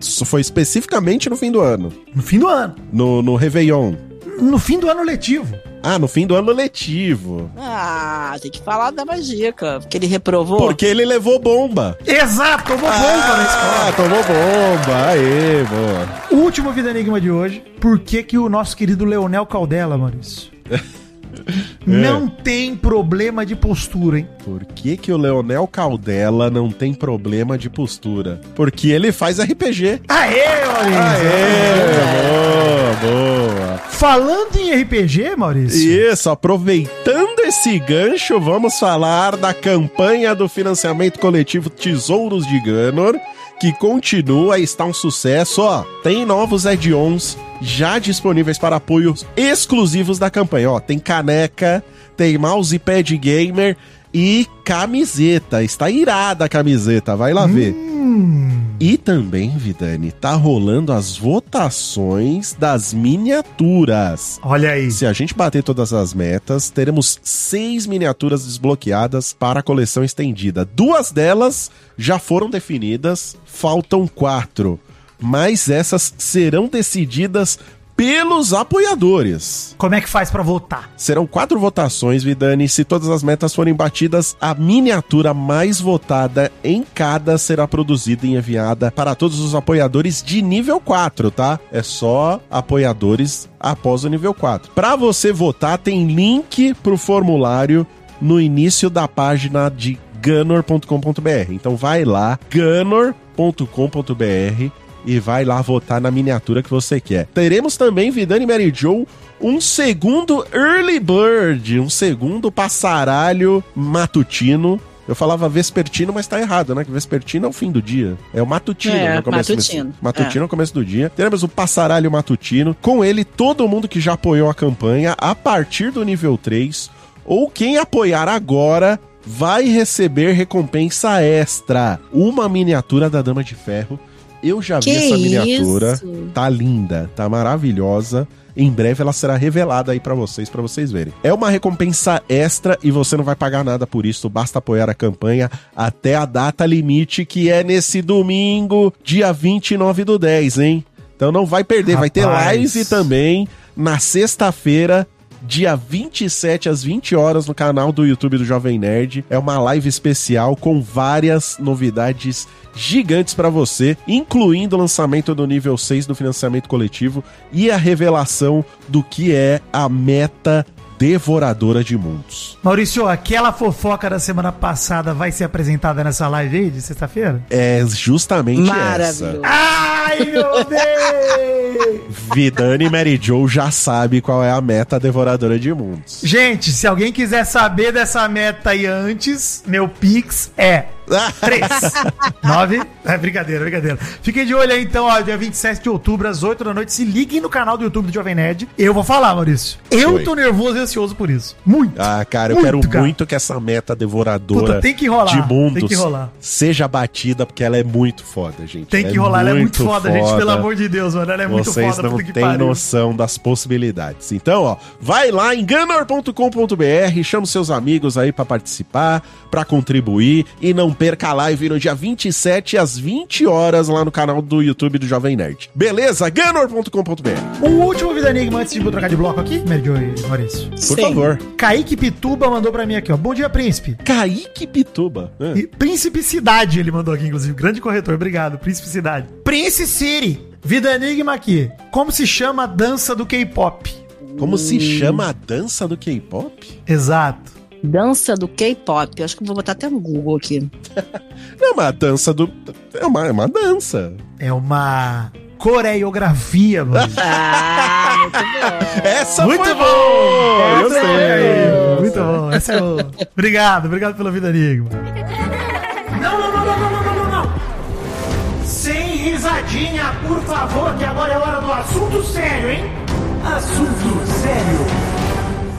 [SPEAKER 2] Isso foi especificamente no fim do ano.
[SPEAKER 3] No fim do ano.
[SPEAKER 2] No, no Réveillon.
[SPEAKER 3] No fim do ano letivo.
[SPEAKER 2] Ah, no fim do ano letivo.
[SPEAKER 4] Ah, tem que falar da magica. Porque ele reprovou.
[SPEAKER 2] Porque ele levou bomba.
[SPEAKER 3] Exato, tomou bomba na escola.
[SPEAKER 2] Ah, tomou bomba. Aê, boa.
[SPEAKER 3] Último Vida Enigma de hoje. Por que que o nosso querido Leonel Caldela, Maurício, não tem problema de postura, hein?
[SPEAKER 2] Por que, que o Leonel Caldela não tem problema de postura? Porque ele faz RPG.
[SPEAKER 3] Aê, Maurício!
[SPEAKER 2] Aê, boa, boa.
[SPEAKER 3] Falando em RPG, Maurício,
[SPEAKER 2] Isso, aproveitando esse gancho, vamos falar da campanha do financiamento coletivo Tesouros de Ganor, que continua e está um sucesso, ó. Tem novos add-ons já disponíveis para apoios exclusivos da campanha, ó. Tem caneca, tem mousepad gamer e camiseta. Está irada a camiseta, vai lá ver. E também, Vidani, tá rolando as votações das miniaturas.
[SPEAKER 3] olha aí.
[SPEAKER 2] Se a gente bater todas as metas, teremos seis miniaturas desbloqueadas para a coleção estendida. Duas delas já foram definidas, faltam quatro. Mas essas serão decididas pelos apoiadores.
[SPEAKER 3] Como é que faz pra votar?
[SPEAKER 2] Serão quatro votações, Vidani. Se todas as metas forem batidas, a miniatura mais votada em cada será produzida e enviada para todos os apoiadores de nível 4, tá? É só apoiadores após o nível 4. Para você votar, tem link pro formulário no início da página de gunor.com.br. Então vai lá, gunor.com.br e vai lá votar na miniatura que você quer. Teremos também, Vidani Mary Joe, um segundo Early Bird, um segundo passaralho matutino. Eu falava vespertino, mas tá errado, né? Que vespertino é o fim do dia. É o matutino.
[SPEAKER 4] É,
[SPEAKER 2] no começo do-
[SPEAKER 4] matutino.
[SPEAKER 2] matutino é o começo do dia. Teremos o passaralho matutino. Com ele, todo mundo que já apoiou a campanha a partir do nível 3. Ou quem apoiar agora vai receber recompensa extra. Uma miniatura da Dama de Ferro. Eu já vi
[SPEAKER 4] Que
[SPEAKER 2] essa miniatura.
[SPEAKER 4] isso?
[SPEAKER 2] Tá linda, tá maravilhosa. Em breve ela será revelada aí pra vocês, pra vocês verem. É uma recompensa extra e você não vai pagar nada por isso, basta apoiar a campanha até a data limite, que é nesse domingo, dia 29 do 10, hein? Então não vai perder, vai ter
[SPEAKER 3] Rapaz.
[SPEAKER 2] live também na sexta-feira, dia 27 às 20 horas no canal do YouTube do Jovem Nerd. É uma live especial com várias novidades gigantes pra você, incluindo o lançamento do nível 6 do financiamento coletivo e a revelação do que é a meta devoradora de mundos.
[SPEAKER 3] Maurício, aquela fofoca da semana passada vai ser apresentada nessa live aí de sexta-feira?
[SPEAKER 2] É justamente essa.
[SPEAKER 3] Ai, meu Deus!
[SPEAKER 2] Vidani e Mary Joe já sabe qual é a meta devoradora de mundos.
[SPEAKER 3] Gente, se alguém quiser saber dessa meta aí antes, meu Pix é 3. 9. É brincadeira, brincadeira. Fiquem de olho aí então, ó, dia 27 de outubro, às 8 da noite. Se liguem no canal do YouTube do Jovem Nerd. Eu vou falar, Maurício. Eu
[SPEAKER 2] Oi.
[SPEAKER 3] tô nervoso e ansioso por isso. Muito.
[SPEAKER 2] Ah, cara, eu
[SPEAKER 3] Muito,
[SPEAKER 2] quero
[SPEAKER 3] cara.
[SPEAKER 2] muito que essa meta devoradora
[SPEAKER 3] Puta, tem que rolar,
[SPEAKER 2] de mundos
[SPEAKER 3] tem que rolar.
[SPEAKER 2] seja batida, porque ela é muito foda, gente.
[SPEAKER 3] Tem
[SPEAKER 2] Ela
[SPEAKER 3] que rolar, ela é muito foda, gente. Pelo amor de Deus, mano. Ela é muito
[SPEAKER 2] Vocês
[SPEAKER 3] foda,
[SPEAKER 2] não
[SPEAKER 3] puta que
[SPEAKER 2] têm noção das possibilidades. Então, ó, vai lá em gunner.com.br, chama os seus amigos aí pra participar, pra contribuir e não perca a live no dia 27 às 20 horas lá no canal do YouTube do Jovem Nerd. Beleza? gunner.com.br.
[SPEAKER 3] Um último Vida Enigma antes de eu trocar de bloco aqui, Mary Jo e Maurício.
[SPEAKER 2] Por
[SPEAKER 4] Sim.
[SPEAKER 2] favor.
[SPEAKER 3] Kaique Pituba mandou pra mim aqui, ó. Bom dia, príncipe.
[SPEAKER 2] Kaique Pituba. Ah.
[SPEAKER 3] E Príncipe Cidade, ele mandou aqui, inclusive. Grande corretor, obrigado. Príncipe Cidade. Prince City. Vida Enigma aqui. Como se chama a dança do K-pop?
[SPEAKER 2] Como se chama a dança do K-pop?
[SPEAKER 3] Exato.
[SPEAKER 4] Dança do K-pop. Acho que eu vou botar até no Google aqui.
[SPEAKER 2] Não, mas a dança do. É uma, é uma dança.
[SPEAKER 3] É uma coreografia, mano.
[SPEAKER 4] Ah, muito bom.
[SPEAKER 2] Essa
[SPEAKER 3] Muito
[SPEAKER 2] foi
[SPEAKER 3] bom!
[SPEAKER 2] boa! Eu sei.
[SPEAKER 3] é- Muito bom. Essa é boa. Obrigado, obrigado pela Vida Enigma.
[SPEAKER 1] Não, não, não, não, não, não, não, não. Sem risadinha, por favor, que agora é hora do assunto sério, hein? Assunto sério.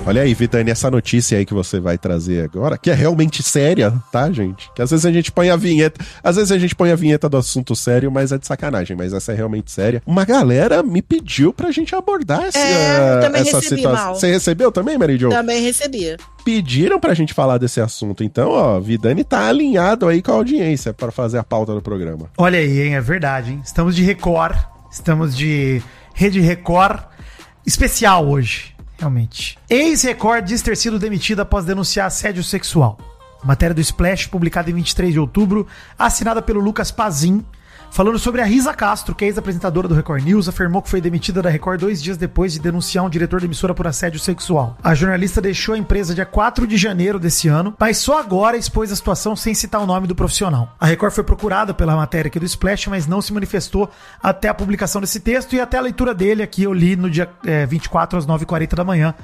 [SPEAKER 2] Olha aí, Vitani, essa notícia aí que você vai trazer agora, que é realmente séria, tá, gente? Que às vezes a gente põe a vinheta, às vezes a gente põe a vinheta do assunto sério, mas é de sacanagem, mas essa é realmente séria. Uma galera me pediu pra gente abordar essa,
[SPEAKER 4] É, eu também
[SPEAKER 2] essa
[SPEAKER 4] recebi,
[SPEAKER 2] situação.
[SPEAKER 4] Mal.
[SPEAKER 2] Você recebeu também, Mary Jo?
[SPEAKER 4] Também recebi.
[SPEAKER 2] Pediram pra gente falar desse assunto, então, ó, Vidani tá alinhado aí com a audiência pra fazer a pauta do programa.
[SPEAKER 3] Olha aí, hein? É verdade, hein? Estamos de Record. Estamos de Rede Record especial hoje, realmente. Ex-Record diz ter sido demitida após denunciar assédio sexual. Matéria do Splash, publicada em 23 de outubro, assinada pelo Lucas Pazin, falando sobre a Risa Castro, que é ex-apresentadora do Record News, afirmou que foi demitida da Record dois dias depois de denunciar um diretor da emissora por assédio sexual. A jornalista deixou a empresa dia 4 de janeiro desse ano, mas só agora expôs a situação sem citar o nome do profissional. A Record foi procurada pela matéria aqui do Splash, mas não se manifestou até a publicação desse texto e até a leitura dele aqui eu li no dia eh, 24 às 9h40 da manhã.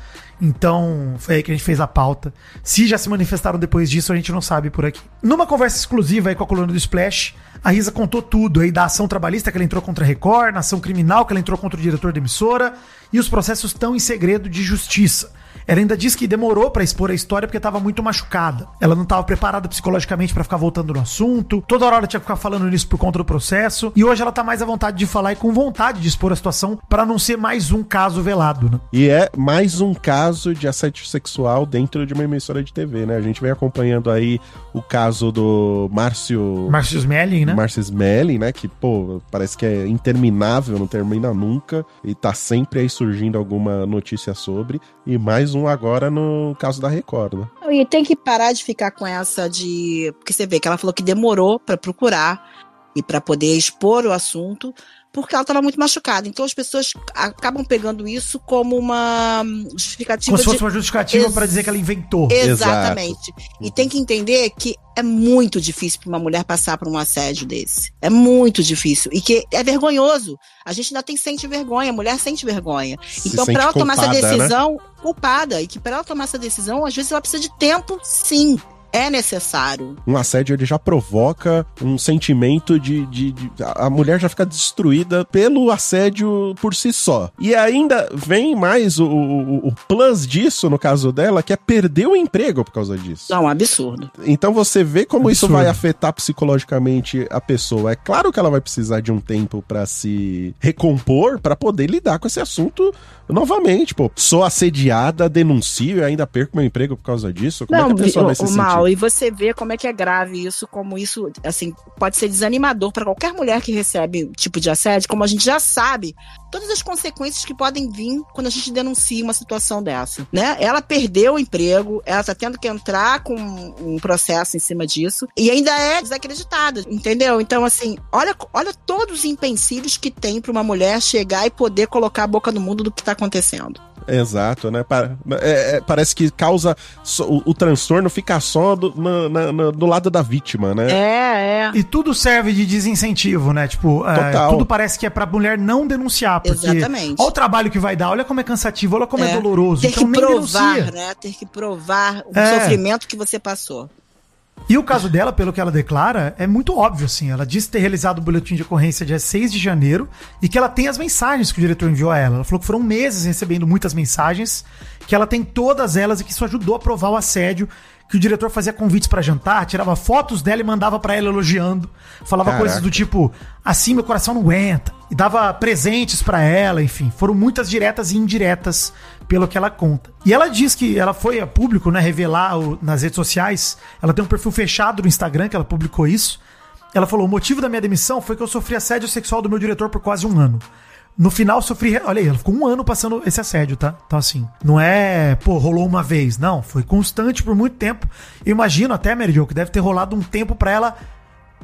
[SPEAKER 3] Então, foi aí que a gente fez a pauta. Se já se manifestaram depois disso, a gente não sabe por aqui. Numa conversa exclusiva aí com a coluna do Splash, a Risa contou tudo aí da ação trabalhista que ela entrou contra a Record, na ação criminal que ela entrou contra o diretor da emissora e os processos estão em segredo de justiça. Ela ainda diz que demorou pra expor a história porque tava muito machucada. Ela não tava preparada psicologicamente pra ficar voltando no assunto. Toda hora ela tinha que ficar falando nisso por conta do processo. E hoje ela tá mais à vontade de falar e com vontade de expor a situação pra não ser mais um caso velado, né?
[SPEAKER 2] E é mais um caso de assédio sexual dentro de uma emissora de TV, né? A gente vem acompanhando aí o caso do Márcio.
[SPEAKER 3] Márcio Smelling, né?
[SPEAKER 2] Márcio Smelling, né? Que, pô, parece que é interminável, não termina nunca. E tá sempre aí surgindo alguma notícia sobre. E mais um agora no caso da Record, né?
[SPEAKER 4] E tem que parar de ficar com essa de. Porque você vê que ela falou que demorou pra procurar e pra poder expor o assunto, porque ela estava muito machucada. Então as pessoas acabam pegando isso como uma justificativa
[SPEAKER 3] Como se
[SPEAKER 4] de-
[SPEAKER 3] fosse uma justificativa
[SPEAKER 4] Ex-
[SPEAKER 3] pra dizer que ela inventou.
[SPEAKER 4] Exatamente. E tem que entender que é muito difícil para uma mulher passar por um assédio desse. É muito difícil. E que é vergonhoso. A gente ainda tem sente vergonha, a mulher sente vergonha.
[SPEAKER 2] Se
[SPEAKER 4] então, para ela tomar essa
[SPEAKER 2] né?
[SPEAKER 4] decisão, culpada. E que para ela tomar essa decisão, às vezes ela precisa de tempo, sim. É necessário.
[SPEAKER 2] Um assédio ele já provoca um sentimento de, de, de- A mulher já fica destruída pelo assédio por si só. E ainda vem mais o, o, o plus disso, no caso dela, que é perder o emprego por causa disso.
[SPEAKER 4] Não, é um absurdo.
[SPEAKER 2] Então você vê como isso
[SPEAKER 3] Absurdo.
[SPEAKER 2] vai afetar psicologicamente a pessoa. É claro que ela vai precisar de um tempo pra se recompor, pra poder lidar com esse assunto novamente. Pô, sou assediada, denuncio e ainda perco meu emprego por causa disso. Como é que a pessoa vai se sentir?
[SPEAKER 4] E você vê como é que é grave isso, como isso, assim, pode ser desanimador para qualquer mulher que recebe tipo de assédio, como a gente já sabe, todas as consequências que podem vir quando a gente denuncia uma situação dessa, né? Ela perdeu o emprego, ela tá tendo que entrar com um processo em cima disso e ainda é desacreditada, entendeu? Então, assim, olha, olha todos os empecilhos que tem para uma mulher chegar e poder colocar a boca no mundo do que tá acontecendo.
[SPEAKER 2] Exato, né? É- é, parece que causa. o, o transtorno fica só do, na- na- na- do lado da vítima, né?
[SPEAKER 4] É, é.
[SPEAKER 3] E tudo serve de desincentivo, né? Tipo, é, tudo parece que é pra mulher não denunciar. Porque
[SPEAKER 4] Exatamente.
[SPEAKER 3] Olha o trabalho que vai dar, olha como é cansativo, olha como é, doloroso.
[SPEAKER 4] Ter
[SPEAKER 3] então
[SPEAKER 4] que provar,
[SPEAKER 3] denuncia.
[SPEAKER 4] né? Ter que provar o
[SPEAKER 3] É.
[SPEAKER 4] sofrimento que você passou.
[SPEAKER 3] E o caso dela, pelo que ela declara, é muito óbvio, assim. Ela disse ter realizado o boletim de ocorrência dia 6 de janeiro e que ela tem as mensagens que o diretor enviou a ela. Ela falou que foram meses recebendo muitas mensagens, que ela tem todas elas e que isso ajudou a provar o assédio. Que o diretor fazia convites pra jantar, tirava fotos dela e mandava pra ela elogiando. Falava
[SPEAKER 2] Caraca.
[SPEAKER 3] coisas do tipo, assim meu coração não aguenta. E dava presentes pra ela, enfim. Foram muitas diretas e indiretas, pelo que ela conta. E ela diz que ela foi a público, né, revelar o- nas redes sociais. Ela tem um perfil fechado no Instagram, que ela publicou isso. Ela falou: o motivo da minha demissão foi que eu sofri assédio sexual do meu diretor por quase um ano. No final, sofri. Olha aí, ela ficou um ano passando esse assédio, tá? Então, assim, não é, pô, rolou uma vez. Não, foi constante por muito tempo. Eu imagino até, Mary Jo, que deve ter rolado um tempo pra ela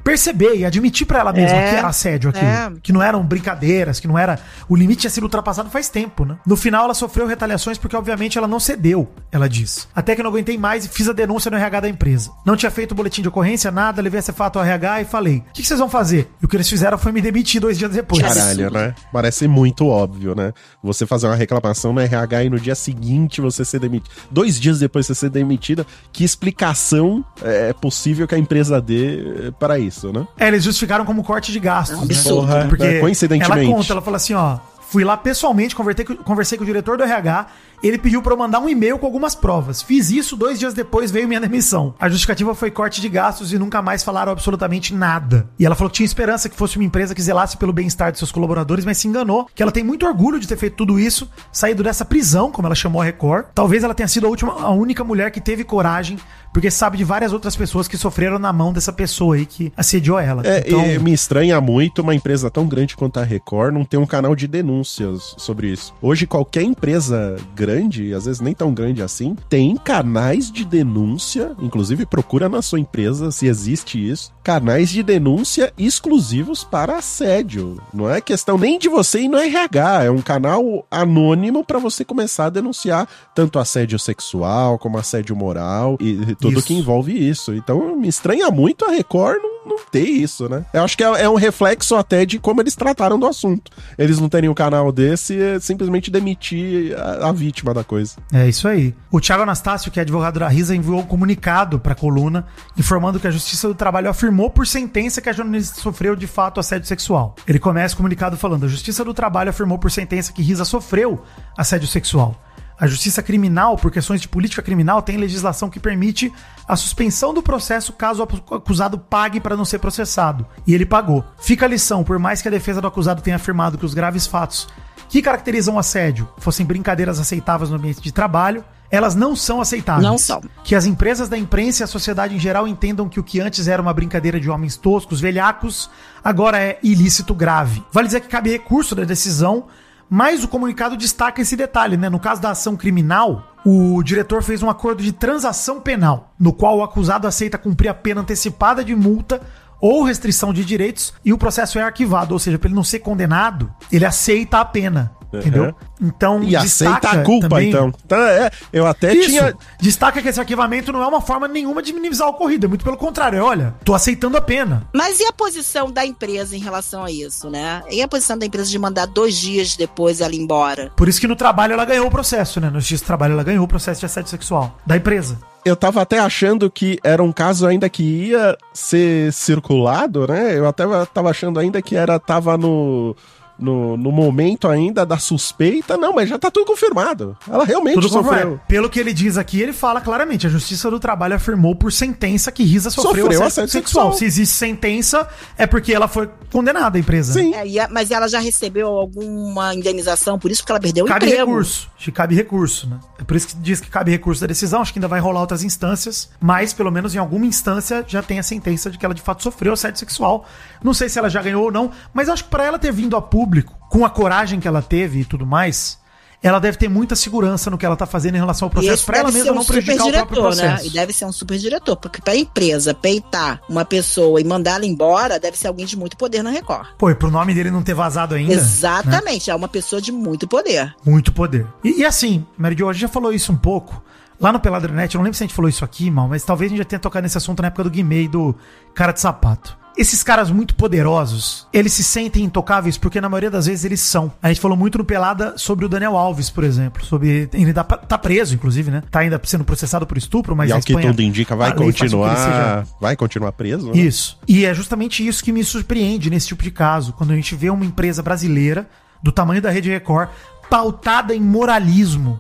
[SPEAKER 3] perceber e admitir pra ela mesma
[SPEAKER 4] É,
[SPEAKER 3] que era assédio aquilo.
[SPEAKER 4] é.
[SPEAKER 3] Que não eram brincadeiras, que não era. O limite tinha sido ultrapassado faz tempo, né? No final, ela sofreu retaliações porque, obviamente, ela não cedeu, ela diz. Até que eu não aguentei mais e fiz a denúncia no RH da empresa. Não tinha feito o boletim de ocorrência, nada, levei esse fato ao RH e falei: o que, que vocês vão fazer? E o que eles fizeram foi me demitir dois dias depois.
[SPEAKER 2] Caralho, né? Parece muito óbvio, né? Você fazer uma reclamação no RH e no dia seguinte você ser demitido. Dois dias depois você ser demitida, que explicação é possível que a empresa dê eh, para isso, né?
[SPEAKER 3] É, eles justificaram como corte de gastos.
[SPEAKER 4] É um absurdo.
[SPEAKER 3] né? Porque
[SPEAKER 2] É, coincidentemente.
[SPEAKER 3] ela conta, ela fala assim, ó, fui lá pessoalmente, conversei com, conversei com o diretor do RH, ele pediu pra eu mandar um e-mail com algumas provas. Fiz isso, dois dias depois veio minha demissão. A justificativa foi corte de gastos e nunca mais falaram absolutamente nada. E ela falou que tinha esperança que fosse uma empresa que zelasse pelo bem-estar de seus colaboradores, mas se enganou, que ela tem muito orgulho de ter feito tudo isso, saído dessa prisão, como ela chamou a Record. Talvez ela tenha sido a última, a única mulher que teve coragem, porque sabe de várias outras pessoas que sofreram na mão dessa pessoa aí que assediou ela.
[SPEAKER 2] É,
[SPEAKER 3] então,
[SPEAKER 2] e me estranha muito uma empresa tão grande quanto a Record não ter um canal de denúncias sobre isso. Hoje, qualquer empresa grande, às vezes nem tão grande assim, tem canais de denúncia, inclusive procura na sua empresa se existe isso, canais de denúncia exclusivos para assédio. Não é questão nem de você ir no RH, é um canal anônimo para você começar a denunciar tanto assédio sexual como assédio moral e, e tudo
[SPEAKER 3] Isso.
[SPEAKER 2] que envolve isso. Então me estranha muito a Record não, não ter isso, né? Eu acho que é, é um reflexo até de como eles trataram do assunto. Eles não terem um canal desse é simplesmente demitir a, a vítima da coisa.
[SPEAKER 3] É isso aí. O Thiago Anastácio, que é advogado da Risa, enviou um comunicado para a coluna informando que a Justiça do Trabalho afirmou por sentença que a jornalista sofreu de fato assédio sexual. Ele começa o comunicado falando: a Justiça do Trabalho afirmou por sentença que Risa sofreu assédio sexual. A justiça criminal, por questões de política criminal, tem legislação que permite a suspensão do processo caso o acusado pague para não ser processado. E ele pagou. Fica a lição, por mais que a defesa do acusado tenha afirmado que os graves fatos que caracterizam o assédio fossem brincadeiras aceitáveis no ambiente de trabalho, elas não são aceitáveis.
[SPEAKER 4] Não são.
[SPEAKER 3] Que as empresas da imprensa e a sociedade em geral entendam que o que antes era uma brincadeira de homens toscos, velhacos, agora é ilícito grave. Vale dizer que cabe recurso da decisão, mas o comunicado destaca esse detalhe, né? No caso da ação criminal, o diretor fez um acordo de transação penal, no qual o acusado aceita cumprir a pena antecipada de multa ou restrição de direitos e o processo é arquivado, ou seja, para ele não ser condenado, ele aceita a pena. Entendeu? Então,
[SPEAKER 2] E aceita a culpa,
[SPEAKER 3] também-
[SPEAKER 2] então. Então, é, eu até
[SPEAKER 3] Isso.
[SPEAKER 2] tinha.
[SPEAKER 3] Destaca que esse arquivamento não é uma forma nenhuma de minimizar o ocorrido. É muito pelo contrário. Olha, tô aceitando a pena.
[SPEAKER 4] Mas e a posição da empresa em relação a isso, né? E a posição da empresa de mandar dois dias depois ela embora?
[SPEAKER 3] Por isso que no trabalho ela ganhou o processo, né? No justiça do trabalho ela ganhou o processo de assédio sexual da empresa.
[SPEAKER 2] Eu tava até achando que era um caso ainda que ia ser circulado, né? Eu até tava achando ainda que era tava no, no, no momento ainda da suspeita. Não, mas já tá tudo confirmado. Ela realmente
[SPEAKER 3] Tudo
[SPEAKER 2] sofreu.
[SPEAKER 3] é. Pelo que ele diz aqui, ele fala claramente: a Justiça do Trabalho afirmou por sentença que Risa sofreu,
[SPEAKER 2] Sofreu
[SPEAKER 3] assédio,
[SPEAKER 2] assédio
[SPEAKER 3] sexual.
[SPEAKER 2] sexual.
[SPEAKER 3] Se existe sentença, é porque ela foi condenada, a empresa.
[SPEAKER 2] Sim.
[SPEAKER 4] É, mas ela já recebeu alguma indenização por isso que ela perdeu o
[SPEAKER 3] Cabe
[SPEAKER 4] emprego.
[SPEAKER 3] recurso. Acho que cabe recurso, né? É por isso que diz que cabe recurso da decisão. Acho que ainda vai rolar outras instâncias. Mas, pelo menos em alguma instância, já tem a sentença de que ela de fato sofreu assédio sexual. Não sei se ela já ganhou ou não. Mas acho que pra ela ter vindo a público, com a coragem que ela teve e tudo mais, ela deve ter muita segurança no que ela tá fazendo em relação ao processo, pra ela mesma
[SPEAKER 4] ser
[SPEAKER 3] não
[SPEAKER 4] um
[SPEAKER 3] prejudicar o próprio
[SPEAKER 4] superdiretor, né?
[SPEAKER 3] processo.
[SPEAKER 4] E deve ser um superdiretor, porque pra empresa peitar uma pessoa e mandá-la embora, deve ser alguém de muito poder na Record.
[SPEAKER 3] Pô, e pro nome dele não ter vazado ainda. né?
[SPEAKER 4] Exatamente, é uma pessoa de muito poder.
[SPEAKER 3] Muito poder. E, e assim, Mary Jo, a gente já falou isso um pouco. Lá no Peladranet, eu não lembro se a gente falou isso aqui, mal, mas talvez a gente já tenha tocado nesse assunto na época do Guimê e do Cara de Sapato. Esses caras muito poderosos, eles se sentem intocáveis porque na maioria das vezes eles são. A gente falou muito no Pelada sobre o Daniel Alves, por exemplo. Sobre. Ele tá, tá preso, inclusive, né? Tá ainda sendo processado por estupro, mas
[SPEAKER 2] e ao que
[SPEAKER 3] Espanha-
[SPEAKER 2] tudo indica, vai
[SPEAKER 3] que ele
[SPEAKER 2] continuar.
[SPEAKER 3] seja-
[SPEAKER 2] Vai continuar preso, né?
[SPEAKER 3] isso. E é justamente isso que me surpreende nesse tipo de caso, quando a gente vê uma empresa brasileira do tamanho da Rede Record pautada em moralismo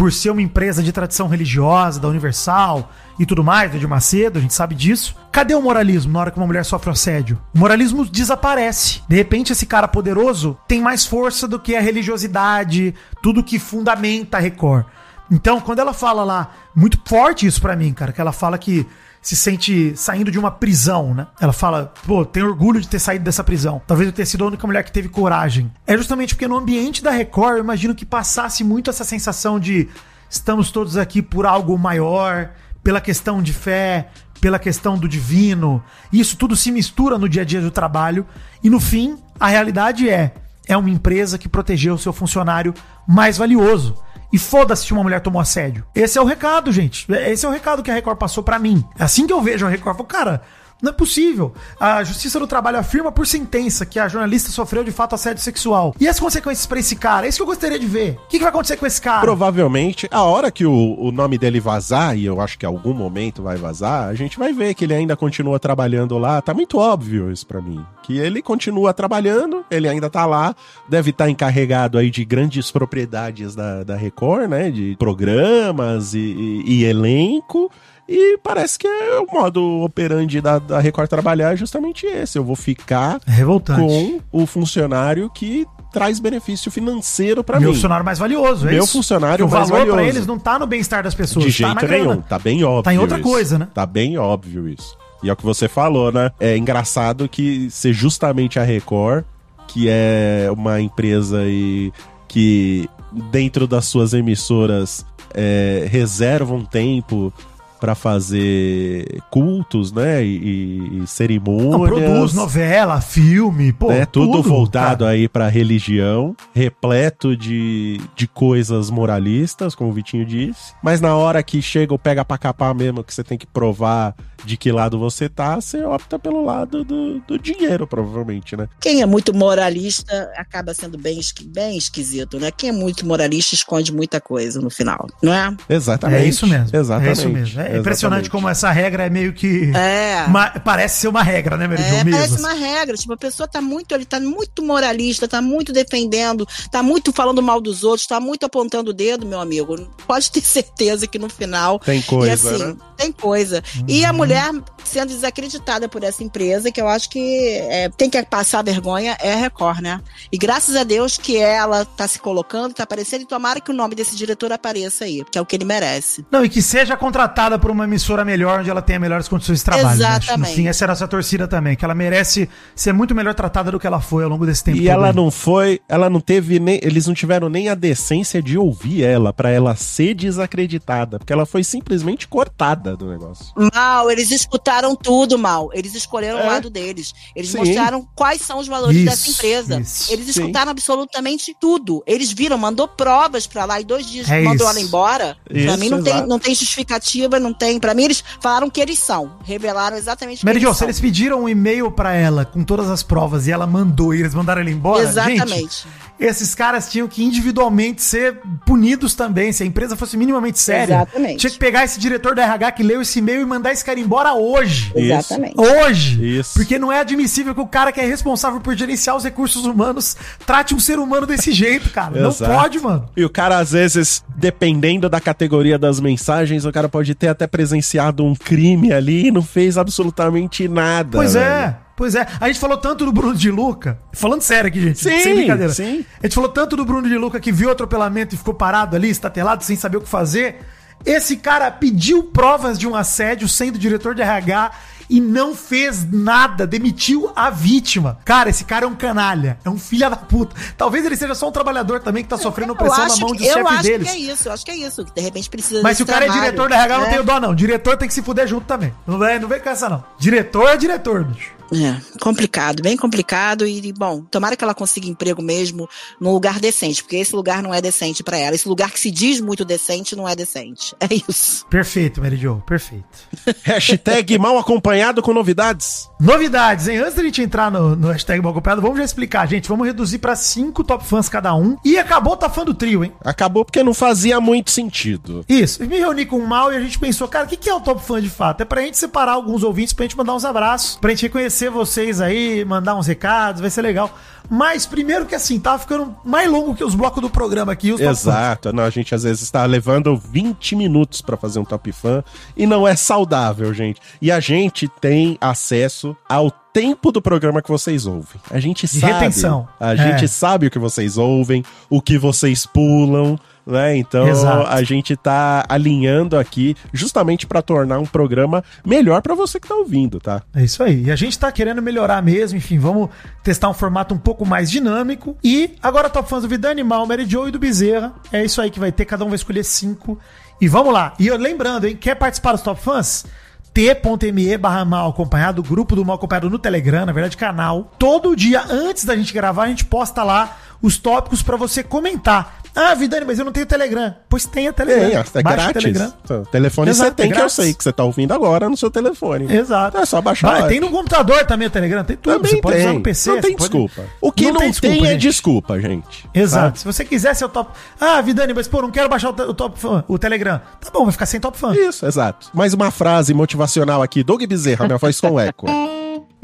[SPEAKER 3] por ser uma empresa de tradição religiosa, da Universal e tudo mais, do Edir Macedo, a gente sabe disso. Cadê o moralismo na hora que uma mulher sofre assédio? O moralismo desaparece. De repente, esse cara poderoso tem mais força do que a religiosidade, tudo que fundamenta a Record. Então, quando ela fala lá, muito forte isso pra mim, cara, que ela fala que se sente saindo de uma prisão, né? Ela fala, pô, tenho orgulho de ter saído dessa prisão. Talvez eu tenha sido a única mulher que teve coragem. É justamente porque no ambiente da Record, eu imagino que passasse muito essa sensação de estamos todos aqui por algo maior, pela questão de fé, pela questão do divino. Isso tudo se mistura no dia a dia do trabalho e no fim, a realidade é é uma empresa que protegeu o seu funcionário mais valioso. E foda-se se uma mulher tomou assédio. Esse é o recado, gente. Esse é o recado que a Record passou pra mim. É assim que eu vejo a Record. Eu falo, cara, não é possível. A Justiça do Trabalho afirma por sentença que a jornalista sofreu de fato assédio sexual. E as consequências pra esse cara? É isso que eu gostaria de ver. O que, que vai acontecer com esse cara?
[SPEAKER 2] Provavelmente, a hora que o, o nome dele vazar, e eu acho que algum momento vai vazar, a gente vai ver que ele ainda continua trabalhando lá. Tá muito óbvio isso pra mim. Que ele continua trabalhando, ele ainda tá lá, deve estar encarregado aí de grandes propriedades da, da Record, né? De programas e, e- e elenco. E parece que é o modo operandi da, da Record trabalhar é justamente esse. Eu vou ficar
[SPEAKER 3] É revoltante.
[SPEAKER 2] com o funcionário que traz benefício financeiro
[SPEAKER 3] Meu
[SPEAKER 2] mim.
[SPEAKER 3] funcionário mais valioso, é
[SPEAKER 2] Meu
[SPEAKER 3] isso?
[SPEAKER 2] funcionário
[SPEAKER 3] o
[SPEAKER 2] mais
[SPEAKER 3] valor pra
[SPEAKER 2] valioso.
[SPEAKER 3] eles não tá no bem-estar das pessoas,
[SPEAKER 2] De
[SPEAKER 3] tá na
[SPEAKER 2] jeito
[SPEAKER 3] grana.
[SPEAKER 2] nenhum. Tá bem óbvio.
[SPEAKER 3] Tá em outra
[SPEAKER 2] isso.
[SPEAKER 3] coisa, né?
[SPEAKER 2] Tá bem óbvio isso. E é o que você falou, né? É engraçado que ser justamente a Record, que é uma empresa aí que dentro das suas emissoras é, reserva um tempo pra fazer cultos, né? E, e cerimônias.
[SPEAKER 3] Não, produz novela, filme, pô,
[SPEAKER 2] né, tudo, voltado
[SPEAKER 3] cara.
[SPEAKER 2] aí pra religião, repleto de, de coisas moralistas, como o Vitinho disse. Mas na hora que chega o pega pra capar mesmo, que você tem que provar de que lado você tá, você opta pelo lado do, do dinheiro, provavelmente, né?
[SPEAKER 4] Quem é muito moralista acaba sendo bem, bem esquisito, né? Quem é muito moralista esconde muita coisa no final, não é?
[SPEAKER 2] Exatamente.
[SPEAKER 3] É isso mesmo.
[SPEAKER 2] Exatamente.
[SPEAKER 3] É isso mesmo. É impressionante
[SPEAKER 2] Exatamente.
[SPEAKER 3] como essa regra é meio que.
[SPEAKER 4] É.
[SPEAKER 3] Ma- parece ser uma regra, né, Meridion?
[SPEAKER 4] É,
[SPEAKER 3] mesmo.
[SPEAKER 4] parece uma regra. Tipo, a pessoa tá muito, ele tá muito moralista, tá muito defendendo, tá muito falando mal dos outros, tá muito apontando o dedo, meu amigo. Pode ter certeza que no final.
[SPEAKER 2] Tem coisa,
[SPEAKER 4] e assim,
[SPEAKER 2] né?
[SPEAKER 4] tem coisa. E a mulher sendo desacreditada por essa empresa, que eu acho que é, tem que passar vergonha, é a Record, né? E graças a Deus que ela tá se colocando, tá aparecendo, e tomara que o nome desse diretor apareça aí, que é o que ele merece.
[SPEAKER 3] Não, e que seja contratada por uma emissora melhor, onde ela tenha melhores condições de trabalho. né?
[SPEAKER 4] Exatamente.
[SPEAKER 3] Fim, essa é a nossa torcida também, que ela merece ser muito melhor tratada do que ela foi ao longo desse tempo.
[SPEAKER 2] E ela não foi, ela não teve nem, eles não tiveram nem a decência de ouvir ela pra ela ser desacreditada, porque ela foi simplesmente cortada do negócio.
[SPEAKER 4] Mal, eles escutaram tudo mal. Eles escolheram
[SPEAKER 2] É.
[SPEAKER 4] o lado deles. Eles
[SPEAKER 2] Sim.
[SPEAKER 4] mostraram quais são os valores
[SPEAKER 3] Isso,
[SPEAKER 4] dessa empresa.
[SPEAKER 3] isso.
[SPEAKER 4] Eles
[SPEAKER 2] Sim.
[SPEAKER 4] escutaram absolutamente tudo. Eles viram, mandou provas pra lá e dois dias
[SPEAKER 3] É
[SPEAKER 4] mandou
[SPEAKER 3] isso.
[SPEAKER 4] ela embora. pra
[SPEAKER 2] Isso,
[SPEAKER 4] mim não tem, não tem justificativa, não tem. Pra mim eles falaram que eles são. Revelaram exatamente o que eles
[SPEAKER 3] se
[SPEAKER 4] são.
[SPEAKER 3] eles pediram um e-mail pra ela com todas as provas e ela mandou e eles mandaram ela embora,
[SPEAKER 4] Exatamente.
[SPEAKER 3] gente, esses caras tinham que individualmente ser punidos também. Se a empresa fosse minimamente séria,
[SPEAKER 4] Exatamente.
[SPEAKER 3] tinha que pegar esse diretor da RH que leu esse e-mail e mandar esse cara embora hoje.
[SPEAKER 4] Exatamente.
[SPEAKER 3] Hoje.
[SPEAKER 2] Isso.
[SPEAKER 3] Porque não é admissível que o cara que é responsável por gerenciar os recursos humanos trate um ser humano desse jeito, cara. Não
[SPEAKER 2] Exato.
[SPEAKER 3] pode, mano.
[SPEAKER 2] E o cara, às vezes, dependendo da categoria das mensagens, o cara pode ter até presenciado um crime ali e não fez absolutamente nada.
[SPEAKER 3] Pois
[SPEAKER 2] velho.
[SPEAKER 3] é. Pois é, a gente falou tanto do Bruno de Luca, falando sério aqui, gente,
[SPEAKER 2] Sim,
[SPEAKER 3] sem brincadeira.
[SPEAKER 2] sim.
[SPEAKER 3] A gente falou tanto do Bruno de Luca que viu o atropelamento e ficou parado ali, estatelado, sem saber o que fazer. Esse cara pediu provas de um assédio sendo diretor de RH e não fez nada, demitiu a vítima. Cara, esse cara é um canalha, é um filho da puta. Talvez ele seja só um trabalhador também que tá sofrendo
[SPEAKER 4] Eu
[SPEAKER 3] pressão na
[SPEAKER 4] acho
[SPEAKER 3] mão
[SPEAKER 4] que-
[SPEAKER 3] dos
[SPEAKER 4] eu
[SPEAKER 3] chefes
[SPEAKER 4] acho
[SPEAKER 3] deles.
[SPEAKER 4] que é isso, eu acho que é isso. Que de repente precisa
[SPEAKER 3] Mas se o cara é
[SPEAKER 4] trabalho,
[SPEAKER 3] diretor da RH, não
[SPEAKER 4] né?
[SPEAKER 3] tenho dó, não. Diretor tem que se fuder junto também. Não vem, não vem com essa, não. Diretor é diretor, bicho.
[SPEAKER 4] É, complicado, bem complicado e, bom, tomara que ela consiga emprego mesmo num lugar decente, porque esse lugar não é decente pra ela. Esse lugar que se diz muito decente não é decente. É isso.
[SPEAKER 3] Perfeito, Mary Jo, perfeito.
[SPEAKER 2] Hashtag mal acompanhado com novidades.
[SPEAKER 3] Novidades, hein? Antes da gente entrar no, no hashtag mal acompanhado, vamos já explicar, gente. Vamos reduzir pra cinco top fãs cada um. E acabou o top fã do trio, hein?
[SPEAKER 2] Acabou porque não fazia muito sentido.
[SPEAKER 3] Isso. Me reuni com o Mal e a gente pensou, cara, o que, que é o top fã de fato? É pra gente separar alguns ouvintes, pra gente mandar uns abraços, pra gente reconhecer vocês aí, mandar uns recados, vai ser legal. Mas primeiro que assim, tava ficando mais longo que os blocos do programa aqui.
[SPEAKER 2] Exato. Não, a gente às vezes está levando 20 minutos pra fazer um top fã e não é saudável, gente. E a gente tem acesso ao tempo do programa que vocês ouvem. A gente
[SPEAKER 3] De
[SPEAKER 2] sabe.
[SPEAKER 3] retenção.
[SPEAKER 2] A
[SPEAKER 3] É.
[SPEAKER 2] gente sabe o que vocês ouvem, o que vocês pulam. Né? Então
[SPEAKER 3] Exato.
[SPEAKER 2] a gente tá alinhando aqui justamente pra tornar um programa melhor pra você que tá ouvindo, tá?
[SPEAKER 3] É isso aí. E a gente tá querendo melhorar mesmo, enfim, vamos testar um formato um pouco mais dinâmico. E agora top fãs do Vida Animal, Mary Joe e do Bezerra. É isso aí que vai ter, cada um vai escolher cinco. E vamos lá. E lembrando, hein, quer participar dos top fãs? t.me barra mal acompanhado, grupo do mal acompanhado no Telegram, na verdade, canal. Todo dia, antes da gente gravar, a gente posta lá os tópicos pra você comentar. Ah, Vidani, mas eu não tenho Telegram. Pois tenha Telegram.
[SPEAKER 2] Tem, é
[SPEAKER 3] Baixa o
[SPEAKER 2] grátis.
[SPEAKER 3] Telegram.
[SPEAKER 2] Então, telefone
[SPEAKER 3] Exato,
[SPEAKER 2] você tem,
[SPEAKER 3] é
[SPEAKER 2] que eu sei que você tá ouvindo agora no seu telefone.
[SPEAKER 3] Exato.
[SPEAKER 2] É só baixar
[SPEAKER 3] Vai,
[SPEAKER 2] lá.
[SPEAKER 3] tem no computador também o Telegram, tem tudo.
[SPEAKER 2] Também
[SPEAKER 3] você pode
[SPEAKER 2] tem.
[SPEAKER 3] usar no PC.
[SPEAKER 2] não tem
[SPEAKER 3] pode-
[SPEAKER 2] desculpa. O que não, tem,
[SPEAKER 3] desculpa,
[SPEAKER 2] é
[SPEAKER 3] gente.
[SPEAKER 2] desculpa, gente.
[SPEAKER 3] Exato.
[SPEAKER 2] Tá?
[SPEAKER 3] Se você quiser ser o top. Ah, Vidani, mas pô, não quero baixar o, o top o Telegram. Tá bom, vai ficar sem top fã.
[SPEAKER 2] Isso, exato. Mais uma frase motivacional aqui. Doug Bezerra, minha voz com eco.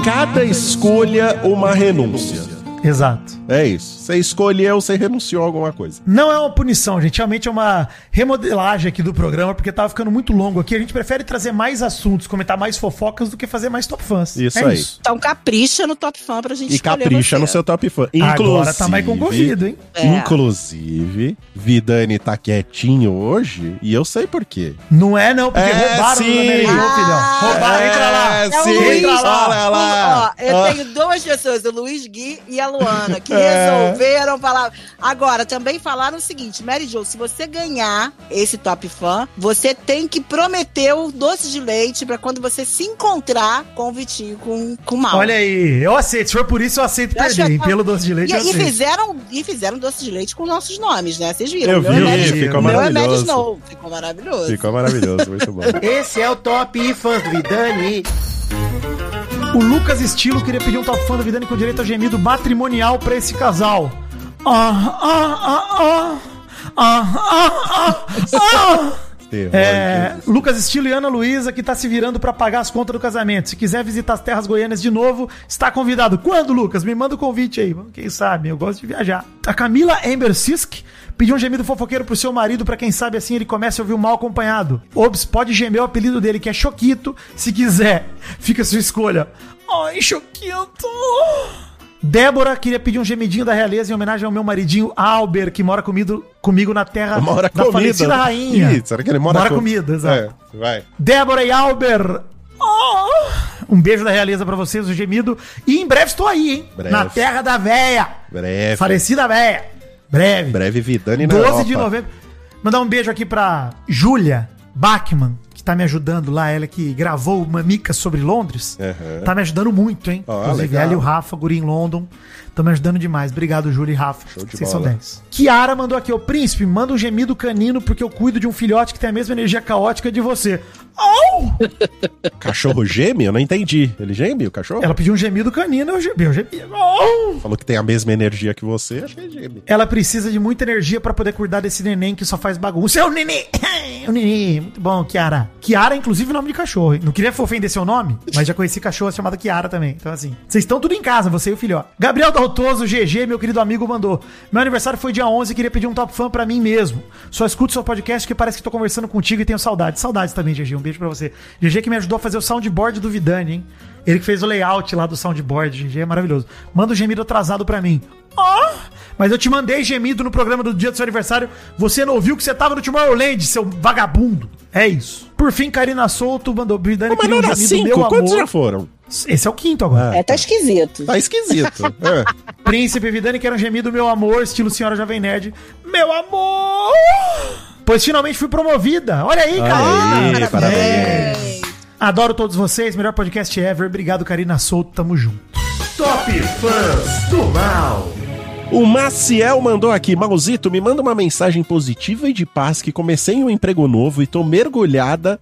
[SPEAKER 2] Cada escolha, uma renúncia.
[SPEAKER 3] Exato.
[SPEAKER 2] É isso. Você escolheu, você renunciou a alguma coisa.
[SPEAKER 3] Não é uma punição, gente. Realmente é uma remodelagem aqui do programa, porque tava ficando muito longo aqui. A gente prefere trazer mais assuntos, comentar mais fofocas do que fazer mais top fãs.
[SPEAKER 2] Isso
[SPEAKER 3] É
[SPEAKER 2] aí.
[SPEAKER 4] Então capricha no top fã pra gente
[SPEAKER 2] E capricha
[SPEAKER 4] você.
[SPEAKER 2] no seu top fã.
[SPEAKER 3] Agora tá mais concorrido, hein?
[SPEAKER 4] É.
[SPEAKER 2] Inclusive, Vidani tá quietinho hoje e eu sei por quê.
[SPEAKER 3] Não é, não, porque
[SPEAKER 2] É,
[SPEAKER 3] roubaram
[SPEAKER 2] sim.
[SPEAKER 3] o filhão.
[SPEAKER 4] Ah,
[SPEAKER 3] Roubaram, entra lá.
[SPEAKER 2] É,
[SPEAKER 4] É o
[SPEAKER 2] sim.
[SPEAKER 4] Luiz.
[SPEAKER 3] Entra lá.
[SPEAKER 2] Olha lá.
[SPEAKER 4] Ó, eu
[SPEAKER 2] Ah.
[SPEAKER 4] tenho duas pessoas, o Luiz Gui e a Luana, que
[SPEAKER 2] É.
[SPEAKER 4] resolveram falar. Agora, também falaram o seguinte: Mary Jo, se você ganhar esse top fã, você tem que prometer o doce de leite pra quando você se encontrar com o Vitinho, com, com o Mal.
[SPEAKER 3] Olha aí, eu aceito. Se for por isso, eu aceito
[SPEAKER 4] Eu
[SPEAKER 3] perder, hein? Pelo doce de leite,
[SPEAKER 4] E,
[SPEAKER 3] eu
[SPEAKER 4] e
[SPEAKER 3] aceito.
[SPEAKER 4] fizeram, e fizeram doce de leite com nossos nomes, né? Vocês viram?
[SPEAKER 2] Eu
[SPEAKER 4] meu é
[SPEAKER 2] vi,
[SPEAKER 4] Mad-
[SPEAKER 2] ficou
[SPEAKER 4] o meu é
[SPEAKER 2] maravilhoso.
[SPEAKER 4] Snow. Ficou maravilhoso.
[SPEAKER 2] Ficou maravilhoso, muito bom.
[SPEAKER 8] Esse é o Top Fãs do Vidani.
[SPEAKER 3] O Lucas Estilo queria pedir um top fã do Vidani com direito a gemido matrimonial pra esse casal. Ah, ah, ah, ah. Ah, ah, ah, ah. É. Lucas Estilo e Ana Luísa, que tá se virando pra pagar as contas do casamento. Se quiser visitar as terras goianas de novo, está convidado. Quando, Lucas? Me manda o convite aí. Quem sabe? Eu gosto de viajar. A Camila Amber Sisk pediu um gemido fofoqueiro pro seu marido, pra quem sabe assim ele começa a ouvir o mal acompanhado. Obs, pode gemer o apelido dele, que é Choquito, se quiser. Fica a sua escolha. Ai, Choquito. Débora queria pedir um gemidinho da realeza em homenagem ao meu maridinho Albert, que mora comigo, comigo na terra
[SPEAKER 2] Mora
[SPEAKER 3] da
[SPEAKER 2] comida.
[SPEAKER 3] falecida rainha.
[SPEAKER 2] Ih, será que ele mora,
[SPEAKER 3] Mora
[SPEAKER 2] com-
[SPEAKER 3] comido, exato.
[SPEAKER 2] É, vai.
[SPEAKER 3] Débora e Albert. Oh! Um beijo da realeza pra vocês, o gemido. E em breve estou aí, hein?
[SPEAKER 2] Breve.
[SPEAKER 3] Na terra da véia.
[SPEAKER 2] Breve.
[SPEAKER 3] Falecida véia. Breve.
[SPEAKER 2] Breve Vidani na
[SPEAKER 3] 12
[SPEAKER 2] Europa.
[SPEAKER 3] de novembro. Mandar um beijo aqui pra Júlia Bachmann, tá me ajudando lá. Ela que gravou uma mica sobre Londres.
[SPEAKER 2] Aham.
[SPEAKER 3] Tá me ajudando muito, hein?
[SPEAKER 2] Ó,
[SPEAKER 3] Inclusive,
[SPEAKER 2] legal.
[SPEAKER 3] ela e o Rafa, guri em London. Estão me ajudando demais. Obrigado, Júlia e Rafa.
[SPEAKER 2] Show de
[SPEAKER 3] Vocês são
[SPEAKER 2] bola.
[SPEAKER 3] 10. Kiara mandou aqui, ô príncipe, manda um gemido canino porque eu cuido de um filhote que tem a mesma energia caótica de você. Au!
[SPEAKER 2] Cachorro geme? Eu não entendi. Ele geme, o cachorro?
[SPEAKER 3] Ela pediu um gemido canino, eu gemi, eu gemi. Au!
[SPEAKER 2] Falou que tem a mesma energia que você, achei geme.
[SPEAKER 3] Ela precisa de muita energia pra poder cuidar desse neném que só faz bagunça. É o neném! É o neném! Muito bom, Kiara. Kiara, inclusive, nome de cachorro. hein? Não queria ofender seu nome, mas já conheci cachorra chamada Kiara também. Então, assim, vocês estão tudo em casa, você e o filhote. Gabriel Daltoso, GG, meu querido amigo, mandou. Meu aniversário foi dia 11 e queria pedir um top fã pra mim mesmo. Só escuto seu podcast que parece que tô conversando contigo e tenho saudades. Saudades também, GG. Um beijo pra você. GG que me ajudou a fazer o soundboard do Vidani, hein? Ele que fez o layout lá do soundboard, GG, é maravilhoso. Manda o gemido atrasado pra mim. ó. Mas eu te mandei gemido no programa do dia do seu aniversário. Você não ouviu que você tava no Tomorrowland, seu vagabundo. É isso. Por fim, Karina Souto mandou
[SPEAKER 2] Mas não
[SPEAKER 3] queria um gemido,
[SPEAKER 2] cinco?
[SPEAKER 3] meu
[SPEAKER 2] Quantos
[SPEAKER 3] amor.
[SPEAKER 2] já foram?
[SPEAKER 3] Esse é o quinto agora.
[SPEAKER 4] É, tá esquisito.
[SPEAKER 2] Tá esquisito. É.
[SPEAKER 3] Príncipe Vidani quer um gemido, meu amor, estilo Senhora Jovem Nerd. Meu amor! Pois finalmente fui promovida. Olha aí, cara.
[SPEAKER 2] Aí, parabéns.
[SPEAKER 3] Adoro todos vocês, melhor podcast ever. Obrigado, Karina Souto, tamo junto.
[SPEAKER 1] Top Fãs do Mal.
[SPEAKER 2] O Maciel mandou aqui, Malzito, me manda uma mensagem positiva e de paz que comecei um emprego novo e tô mergulhada.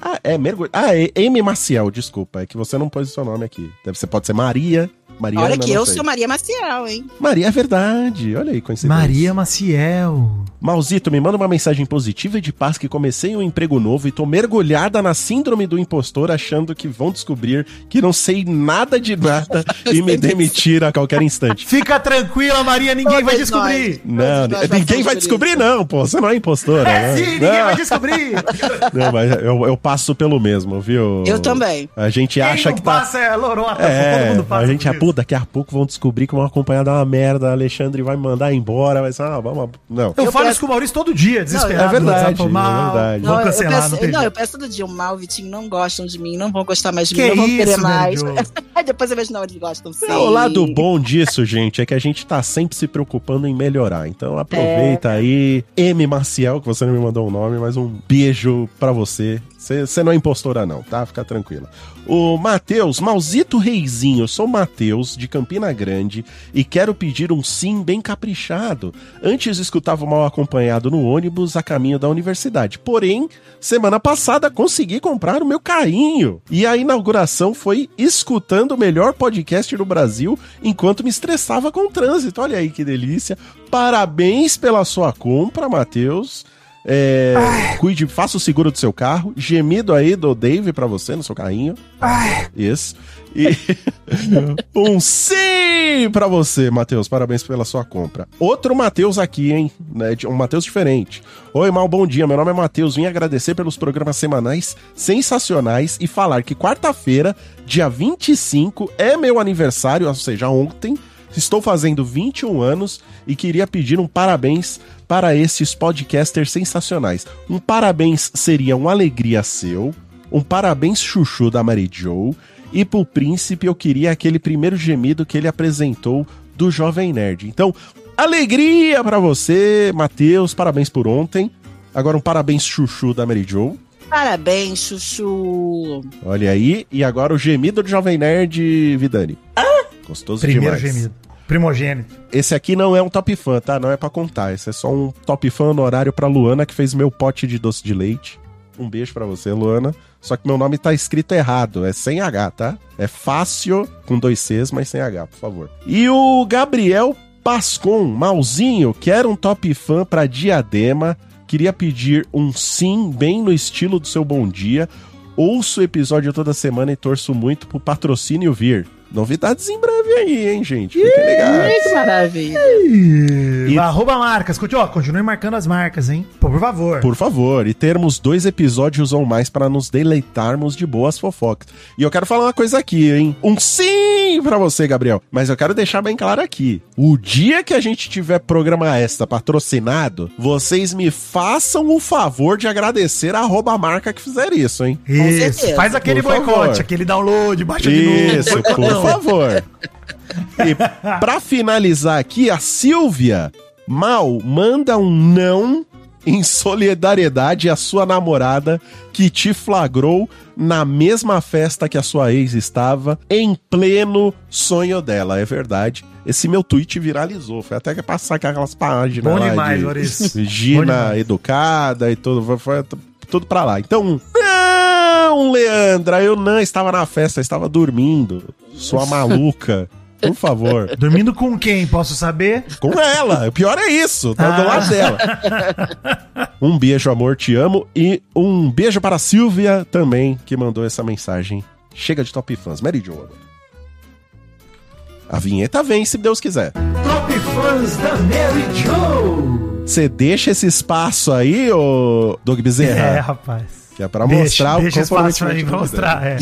[SPEAKER 2] Ah, é mergulhada. Ah, é M Maciel, desculpa, é que você não pôs o seu nome aqui. Ser, pode ser Maria. Mariana,
[SPEAKER 4] Olha que
[SPEAKER 2] não
[SPEAKER 4] eu
[SPEAKER 2] sei.
[SPEAKER 4] sou Maria Maciel, hein?
[SPEAKER 2] Maria é verdade. Olha aí, coincidência.
[SPEAKER 3] Maria Maciel.
[SPEAKER 2] Malzito, me manda uma mensagem positiva e de paz que comecei um emprego novo e tô mergulhada na síndrome do impostor, achando que vão descobrir que não sei nada de nada e me demitir a qualquer instante.
[SPEAKER 3] Fica tranquila, Maria, ninguém vai
[SPEAKER 4] Todos nós.
[SPEAKER 3] descobrir.
[SPEAKER 2] Não,
[SPEAKER 4] nós
[SPEAKER 2] ninguém vai descobrir, não, pô. Você não é impostora.
[SPEAKER 3] É
[SPEAKER 2] né?
[SPEAKER 3] sim, ninguém
[SPEAKER 2] não,
[SPEAKER 3] vai descobrir.
[SPEAKER 2] não, mas eu, eu passo pelo mesmo, viu?
[SPEAKER 4] Eu também.
[SPEAKER 2] A gente
[SPEAKER 3] Quem
[SPEAKER 2] acha
[SPEAKER 3] não
[SPEAKER 2] que tá.
[SPEAKER 3] passa é lorota, todo
[SPEAKER 2] É,
[SPEAKER 3] mundo passa.
[SPEAKER 2] a gente é. Pô, daqui a pouco vão descobrir que vão acompanhar dar uma merda, Alexandre vai mandar embora, vai ser, ah, vamos, não.
[SPEAKER 3] Eu,
[SPEAKER 4] Eu
[SPEAKER 3] falo
[SPEAKER 4] peço-
[SPEAKER 3] isso com o Maurício todo dia, desesperado.
[SPEAKER 2] é verdade,
[SPEAKER 3] WhatsApp,
[SPEAKER 2] é
[SPEAKER 3] mal,
[SPEAKER 2] verdade.
[SPEAKER 3] Vão
[SPEAKER 4] Não, eu
[SPEAKER 3] cancelar,
[SPEAKER 4] peço,
[SPEAKER 3] não tem
[SPEAKER 4] não, eu peço todo dia, o Mal, o Vitinho não gostam de mim, não vão gostar mais de
[SPEAKER 3] Que
[SPEAKER 4] mim, não vão querer
[SPEAKER 3] isso,
[SPEAKER 4] mais. Depois eu vejo, não, eles gostam sim.
[SPEAKER 2] Não, o lado bom disso, gente, é que a gente tá sempre se preocupando em melhorar. Então aproveita aí. M. Maciel, que você não me mandou o nome, mas um beijo pra você. Você não é impostora, não, tá? Fica tranquila. O Matheus, Malzito Reizinho, sou Matheus, de Campina Grande, e quero pedir um sim bem caprichado. Antes escutava o mal acompanhado no ônibus a caminho da universidade. Porém, semana passada consegui comprar o meu carrinho. E a inauguração foi escutando o melhor podcast do Brasil enquanto me estressava com o trânsito. Olha aí que delícia. Parabéns pela sua compra, Matheus. É, cuide, faça o seguro do seu carro. Gemido aí do Dave pra você no seu carrinho. Isso. E um sim pra você, Matheus. Parabéns pela sua compra. Outro Matheus aqui, hein? Né, Um Matheus diferente. Oi, mal, bom dia. Meu nome é Matheus. Vim agradecer pelos programas semanais sensacionais e falar que quarta-feira, dia 25, é meu aniversário, ou seja, ontem. Estou fazendo 21 anos e queria pedir um parabéns para esses podcasters sensacionais. Um parabéns seria um alegria seu, um parabéns chuchu da Mary Joe e pro príncipe eu queria aquele primeiro gemido que ele apresentou do Jovem Nerd. Então, alegria para você, Matheus, parabéns por ontem. Agora um parabéns chuchu da Mary Joe.
[SPEAKER 4] Parabéns, Chuchu.
[SPEAKER 2] Olha aí, e agora o gemido do Jovem Nerd Vidani. Gostoso
[SPEAKER 3] Primeiro
[SPEAKER 2] demais.
[SPEAKER 3] gemido. Primogênito.
[SPEAKER 2] Esse aqui não é um top fã, tá? Não é pra contar. Esse é só um top fã honorário pra Luana, que fez meu pote de doce de leite. Um beijo pra você, Luana. Só que meu nome tá escrito errado. É sem H, tá? É fácil, com dois Cs, mas sem H, por favor. E o Gabriel Pascon, malzinho, quer um top fã pra Diadema. Queria pedir um sim, bem no estilo do seu bom dia. Ouço o episódio toda semana e torço muito pro patrocínio vir. Novidades em breve aí, hein, gente? Fiquem ligados.
[SPEAKER 4] Que maravilha.
[SPEAKER 3] E... Arroba marcas. Continue, ó, continue marcando as marcas, hein? Por favor.
[SPEAKER 2] Por favor, e termos dois episódios ou mais para nos deleitarmos de boas fofocas. E eu quero falar uma coisa aqui, hein? Um sim pra você, Gabriel. Mas eu quero deixar bem claro aqui. O dia que a gente tiver programa extra patrocinado, vocês me façam o favor de agradecer a arroba marca que fizer isso, hein?
[SPEAKER 3] Isso. Faz aquele
[SPEAKER 2] Por
[SPEAKER 3] boicote,
[SPEAKER 2] favor.
[SPEAKER 3] aquele download, baixa de novo.
[SPEAKER 2] Isso, por favor. E pra finalizar aqui, a Silvia Mal manda um não em solidariedade à sua namorada que te flagrou na mesma festa que a sua ex estava, em pleno sonho dela. É verdade. Esse meu tweet viralizou. Foi até que passar aquelas páginas
[SPEAKER 3] Bom
[SPEAKER 2] lá
[SPEAKER 3] demais,
[SPEAKER 2] de
[SPEAKER 3] Maurício. Bom
[SPEAKER 2] Gina
[SPEAKER 3] demais.
[SPEAKER 2] educada e tudo. Foi, foi tudo pra lá. Então, não, Leandra, eu não estava na festa, eu estava dormindo. Sua maluca. Por favor.
[SPEAKER 3] Dormindo com quem, posso saber?
[SPEAKER 2] Com ela. O pior é isso. Tá do
[SPEAKER 3] Ah.
[SPEAKER 2] lado dela. Um beijo, amor, te amo. E um beijo para a Silvia também, que mandou essa mensagem. Chega de top fãs. Mary Jo agora. A vinheta vem, se Deus quiser.
[SPEAKER 1] Top Fãs da Mary Joe.
[SPEAKER 2] Você deixa esse espaço aí, ô Doug
[SPEAKER 3] É,
[SPEAKER 2] Bezerra?
[SPEAKER 3] rapaz.
[SPEAKER 2] Que é pra mostrar
[SPEAKER 3] deixa
[SPEAKER 2] o
[SPEAKER 3] espaço pra mim pra mostrar, é.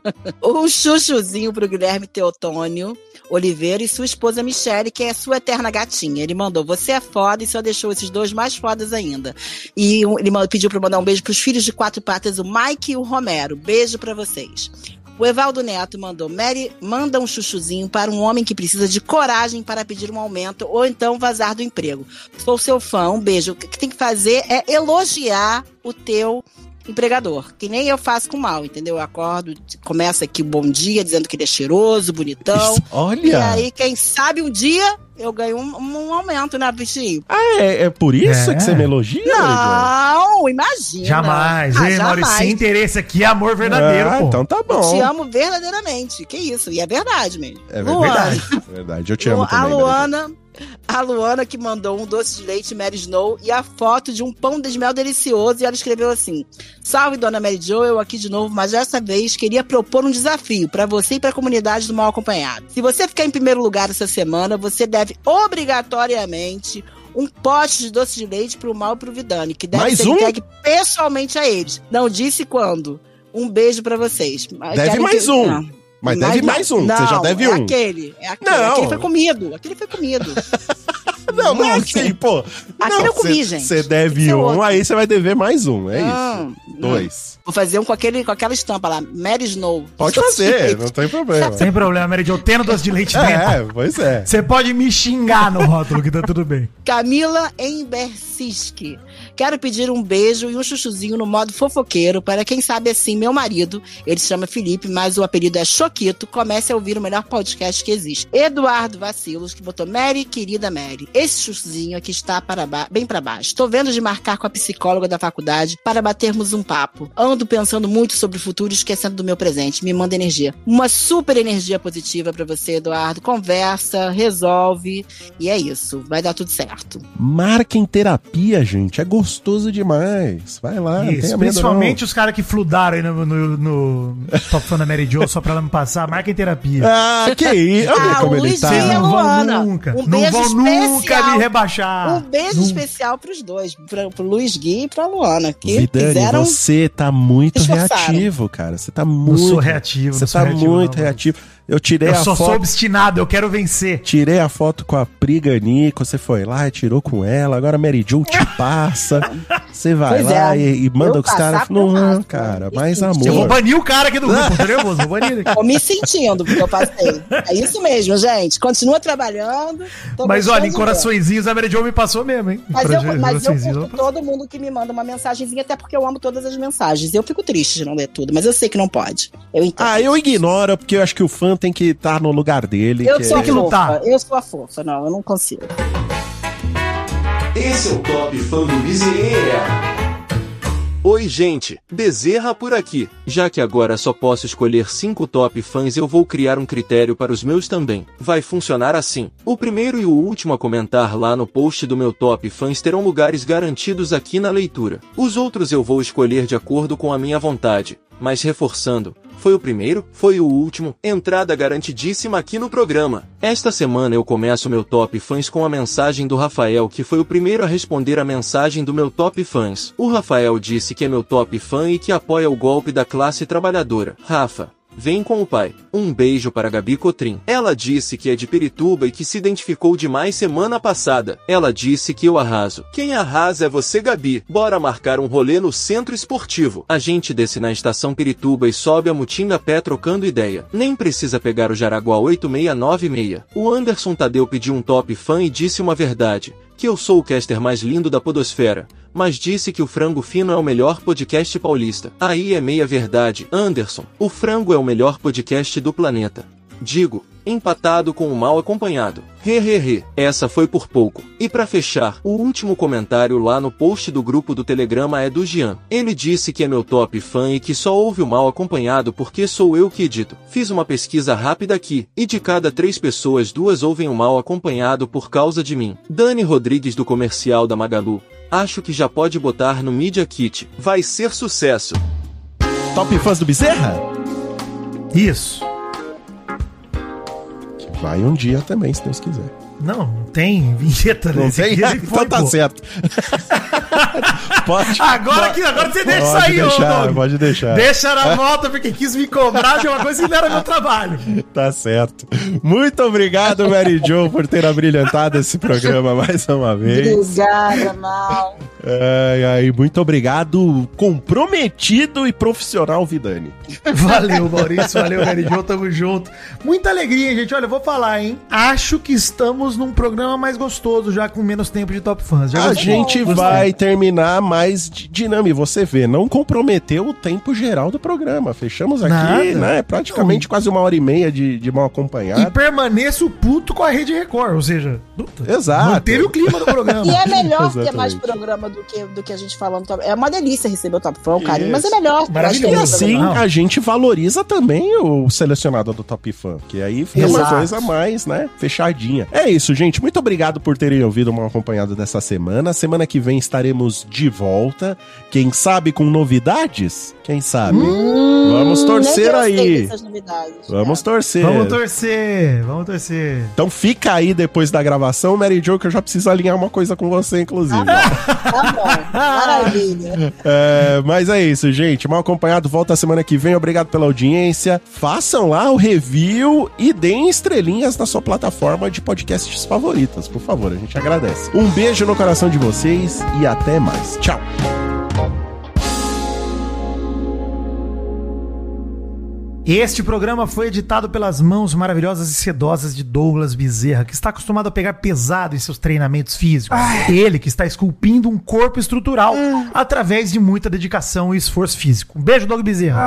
[SPEAKER 4] Um chuchuzinho pro Guilherme Teotônio Oliveira e sua esposa Michele, que é sua eterna gatinha. Ele mandou, você é foda e só deixou esses dois mais fodas ainda. E um- ele pediu pra mandar um beijo pros filhos de quatro patas, o Mike e o Romero. Beijo pra vocês. O Evaldo Neto mandou, Mary, manda um chuchuzinho para um homem que precisa de coragem para pedir um aumento ou então vazar do emprego. Sou seu fã, um beijo. O que tem que fazer é elogiar o teu empregador, que nem eu faço com mal, entendeu? Eu acordo, começa aqui o bom dia, dizendo que ele é cheiroso, bonitão.
[SPEAKER 2] Isso,
[SPEAKER 4] E
[SPEAKER 2] olha!
[SPEAKER 4] aí, quem sabe um dia eu ganho um, um aumento, né, bichinho?
[SPEAKER 2] Ah, é, é por isso
[SPEAKER 3] É.
[SPEAKER 2] que você me elogia?
[SPEAKER 4] Não, imagina.
[SPEAKER 3] Jamais,
[SPEAKER 4] Ah,
[SPEAKER 3] hein, Maurício?
[SPEAKER 4] jamais.
[SPEAKER 3] Sem interesse aqui é amor verdadeiro,
[SPEAKER 2] Ah,
[SPEAKER 3] pô.
[SPEAKER 2] então tá
[SPEAKER 4] Eu
[SPEAKER 2] bom.
[SPEAKER 4] te amo verdadeiramente. Que isso? E é verdade mesmo.
[SPEAKER 2] É
[SPEAKER 4] Luana,
[SPEAKER 2] verdade. É verdade. Eu te amo
[SPEAKER 4] a
[SPEAKER 2] também. Jo.
[SPEAKER 4] Luana, a Luana que mandou um doce de leite Mary Snow e a foto de um pão de mel delicioso e ela escreveu assim: "Salve dona Mary Jo, eu aqui de novo, mas dessa vez queria propor um desafio para você e para a comunidade do Mal Acompanhado. Se você ficar em primeiro lugar essa semana, você deve obrigatoriamente um pote de doce de leite pro Mal e pro Vidani, que deve
[SPEAKER 2] Mais
[SPEAKER 4] ser
[SPEAKER 2] um?
[SPEAKER 4] entregue pessoalmente a eles. Não disse quando. Um beijo pra vocês.
[SPEAKER 2] Deve
[SPEAKER 4] quero
[SPEAKER 2] mais
[SPEAKER 4] que-
[SPEAKER 2] um.
[SPEAKER 4] Não.
[SPEAKER 2] Mas deve mais um. Você já
[SPEAKER 4] Não,
[SPEAKER 2] deve
[SPEAKER 4] é
[SPEAKER 2] um.
[SPEAKER 4] Aquele, é aquele.
[SPEAKER 2] Não.
[SPEAKER 4] Aquele foi comido. Aquele foi comido.
[SPEAKER 2] Não, não é
[SPEAKER 4] Não,
[SPEAKER 2] assim, pô.
[SPEAKER 4] Aquele eu comi,
[SPEAKER 2] cê-
[SPEAKER 4] gente.
[SPEAKER 2] Você deve
[SPEAKER 4] é
[SPEAKER 2] um,
[SPEAKER 4] outro.
[SPEAKER 2] aí você vai dever mais um. É
[SPEAKER 4] Não,
[SPEAKER 2] isso. Dois.
[SPEAKER 4] Vou fazer um com, aquele, com aquela estampa lá, Mary Snow.
[SPEAKER 2] Pode fazer, não tem problema.
[SPEAKER 3] Sem problema, Mary Jo. Tendo doce de leite dentro.
[SPEAKER 2] É, pois é.
[SPEAKER 3] Você pode me xingar no rótulo, que tá tudo bem.
[SPEAKER 4] Camila Embersiski. Quero pedir um beijo e um chuchuzinho no modo fofoqueiro para quem sabe assim, meu marido, ele se chama Felipe, mas o apelido é Choquito, comece a ouvir o melhor podcast que existe. Eduardo Vacilos, que botou Mary, querida Mary. Esse chuchuzinho aqui está para bem para baixo. Tô vendo de marcar com a psicóloga da faculdade para batermos um papo. Ando pensando muito sobre o futuro e esquecendo do meu presente. Me manda energia. Uma super energia positiva para você, Eduardo. Conversa, resolve e é isso. Vai dar tudo certo.
[SPEAKER 2] Marquem terapia, gente. É gostoso demais. Vai lá, não
[SPEAKER 3] Isso,
[SPEAKER 2] tenha medo
[SPEAKER 3] principalmente os caras que fludaram aí no, no, no Top Fã da Mary Jo só pra ela me passar, marca em terapia.
[SPEAKER 2] não. Ah, que isso. Olha
[SPEAKER 4] Ah,
[SPEAKER 2] como ele tá.
[SPEAKER 3] Vocês não vão
[SPEAKER 4] Luana,
[SPEAKER 3] nunca,
[SPEAKER 4] um
[SPEAKER 3] não
[SPEAKER 4] beijo
[SPEAKER 3] vão nunca
[SPEAKER 4] especial.
[SPEAKER 3] me rebaixar.
[SPEAKER 4] Um beijo
[SPEAKER 3] Não-
[SPEAKER 4] especial pros dois, pra, pro Luiz Gui e pra Luana, que
[SPEAKER 2] Vidani,
[SPEAKER 4] fizeram.
[SPEAKER 2] você tá muito
[SPEAKER 4] esforçaram.
[SPEAKER 2] reativo, cara. Você tá
[SPEAKER 3] Não
[SPEAKER 2] muito.
[SPEAKER 3] sou reativo,
[SPEAKER 2] Você
[SPEAKER 3] não sou
[SPEAKER 2] tá
[SPEAKER 3] reativo,
[SPEAKER 2] muito
[SPEAKER 3] não,
[SPEAKER 2] reativo. Eu tirei
[SPEAKER 3] Eu
[SPEAKER 2] a
[SPEAKER 3] só
[SPEAKER 2] foto.
[SPEAKER 3] sou obstinado, eu quero vencer.
[SPEAKER 2] Tirei a foto com a Priga Nico, você foi lá e tirou com ela, agora a Mary Jo te passa. Você vai
[SPEAKER 4] Pois
[SPEAKER 2] lá
[SPEAKER 4] é.
[SPEAKER 2] e, e manda
[SPEAKER 4] Eu
[SPEAKER 2] os caras.
[SPEAKER 4] eu
[SPEAKER 2] Não, cara,
[SPEAKER 4] E
[SPEAKER 2] mais amor.
[SPEAKER 3] Eu vou banir o cara aqui do grupo, tô nervoso, vou banir ele.
[SPEAKER 4] Tô me sentindo, porque eu passei. É isso mesmo, gente. Continua trabalhando.
[SPEAKER 3] Mas olha, em coraçõezinhos a Mary Jo me passou mesmo, hein?
[SPEAKER 4] Mas eu, mas eu curto todo mundo que me manda uma mensagenzinha, até porque eu amo todas as mensagens. Eu fico triste de não ler tudo, mas eu sei que não pode. Eu entendo.
[SPEAKER 2] Ah, eu ignoro, porque eu acho que o fã tem que estar no lugar dele.
[SPEAKER 4] Eu
[SPEAKER 2] que
[SPEAKER 4] sou
[SPEAKER 2] é-
[SPEAKER 4] a
[SPEAKER 3] que
[SPEAKER 4] fofa.
[SPEAKER 3] lutar.
[SPEAKER 4] Eu sou a fofa, não, eu não consigo.
[SPEAKER 6] Esse é o Top Fã do Bezerra. Oi, gente, Bezerra por aqui. Já que agora só posso escolher 5 top fãs, eu vou criar um critério para os meus também. Vai funcionar assim: o primeiro e o último a comentar lá no post do meu top fãs terão lugares garantidos aqui na leitura. Os outros eu vou escolher de acordo com a minha vontade. Mas reforçando, foi o primeiro, foi o último, entrada garantidíssima aqui no programa. Esta semana eu começo meu top fãs com a mensagem do Rafael, que foi o primeiro a responder a mensagem do meu top fãs. O Rafael disse que é meu top fã e que apoia o golpe da classe trabalhadora. Rafa, Vem com o pai. Um beijo para Gabi Cotrim. Ela disse que é de Pirituba e que se identificou demais semana passada. Ela disse que eu arraso. Quem arrasa é você, Gabi. Bora marcar um rolê no centro esportivo. A gente desce na estação Pirituba e sobe a Mutinga Pé trocando ideia. Nem precisa pegar o Jaraguá 8696. O Anderson Tadeu pediu um top fã e disse uma verdade. Que eu sou o caster mais lindo da podosfera mas disse que o Frango Fino é o melhor podcast paulista. Aí é meia verdade, Anderson. O Frango é o melhor podcast do planeta. Digo, empatado com o mal acompanhado. Hehehe, essa foi por pouco. E para fechar, o último comentário lá no post do grupo do Telegrama é do Jean. Ele disse que é meu top fã e que só ouve o mal acompanhado porque sou eu que edito. Fiz uma pesquisa rápida aqui, e de cada três pessoas duas ouvem o mal acompanhado por causa de mim. Dani Rodrigues do comercial da Magalu. Acho que já pode botar no Media Kit. Vai ser sucesso.
[SPEAKER 2] Top fãs do Bezerra?
[SPEAKER 3] Isso.
[SPEAKER 2] Vai um dia também, se Deus quiser.
[SPEAKER 3] Não, não tem vinheta
[SPEAKER 2] Não
[SPEAKER 3] nesse
[SPEAKER 2] tem? então
[SPEAKER 3] foi,
[SPEAKER 2] tá
[SPEAKER 3] pô.
[SPEAKER 2] certo. Pode.
[SPEAKER 3] Agora, que, agora você deixa
[SPEAKER 2] Pode
[SPEAKER 3] sair, ô
[SPEAKER 2] deixar,
[SPEAKER 3] Doug.
[SPEAKER 2] pode deixar.
[SPEAKER 3] Deixa na volta, porque quis me cobrar de uma coisa que não era meu trabalho.
[SPEAKER 2] Tá certo. Muito obrigado, Mary Jo, por ter abrilhantado esse programa mais uma vez.
[SPEAKER 4] Obrigada, Mal.
[SPEAKER 2] Ai, ai, muito obrigado, comprometido e profissional, Vidani.
[SPEAKER 3] Valeu, Maurício. Valeu, Garijão. Tamo junto. Muita alegria, gente. Olha, eu vou falar, hein? Acho que estamos num programa mais gostoso, já com menos tempo de Top Fãs. Já
[SPEAKER 2] A gente
[SPEAKER 3] Gostei.
[SPEAKER 2] vai terminar mais di- dinâmico. Você vê, não comprometeu o tempo geral do programa. Fechamos aqui,
[SPEAKER 3] Nada.
[SPEAKER 2] né? Praticamente quase uma hora e meia de, de mal
[SPEAKER 3] E
[SPEAKER 2] acompanhado.
[SPEAKER 3] permaneço puto com a Rede Record, ou seja,
[SPEAKER 2] Exato.
[SPEAKER 3] manteve o clima do programa.
[SPEAKER 4] E é melhor ter mais programa do que, do que a gente falando. Top- É uma delícia receber o Top Fã, o carinho,
[SPEAKER 2] Isso.
[SPEAKER 4] mas é melhor.
[SPEAKER 3] Maravilhoso.
[SPEAKER 2] E assim.
[SPEAKER 3] Não.
[SPEAKER 2] a gente valoriza também o selecionado do Top Fan, que aí fica uma
[SPEAKER 3] Exato.
[SPEAKER 2] coisa mais, né, fechadinha. É isso, gente. Muito obrigado por terem ouvido mal acompanhado dessa semana. Semana que vem estaremos de volta. Quem sabe com novidades? Quem sabe? Vamos torcer
[SPEAKER 4] Nem eu sei
[SPEAKER 2] aí. Vamos
[SPEAKER 4] É.
[SPEAKER 2] torcer.
[SPEAKER 3] Vamos torcer, vamos torcer.
[SPEAKER 2] Então fica aí depois da gravação, Mary Jo, que eu já preciso alinhar uma coisa com você, inclusive.
[SPEAKER 4] Tá bom. Maravilha.
[SPEAKER 2] É, mas é isso, gente. Mal acompanhado, volta semana que vem. Obrigado pela audiência. Façam lá o review e deem estrelinhas na sua plataforma de podcasts favoritas, por favor. A gente agradece. Um beijo no coração de vocês e até mais. Tchau.
[SPEAKER 3] Este programa foi editado pelas mãos maravilhosas e sedosas de Douglas Bezerra, que está acostumado a pegar pesado em seus treinamentos físicos. Ele que está esculpindo um corpo estrutural através de muita dedicação e esforço físico. Um beijo, Doug Bezerra.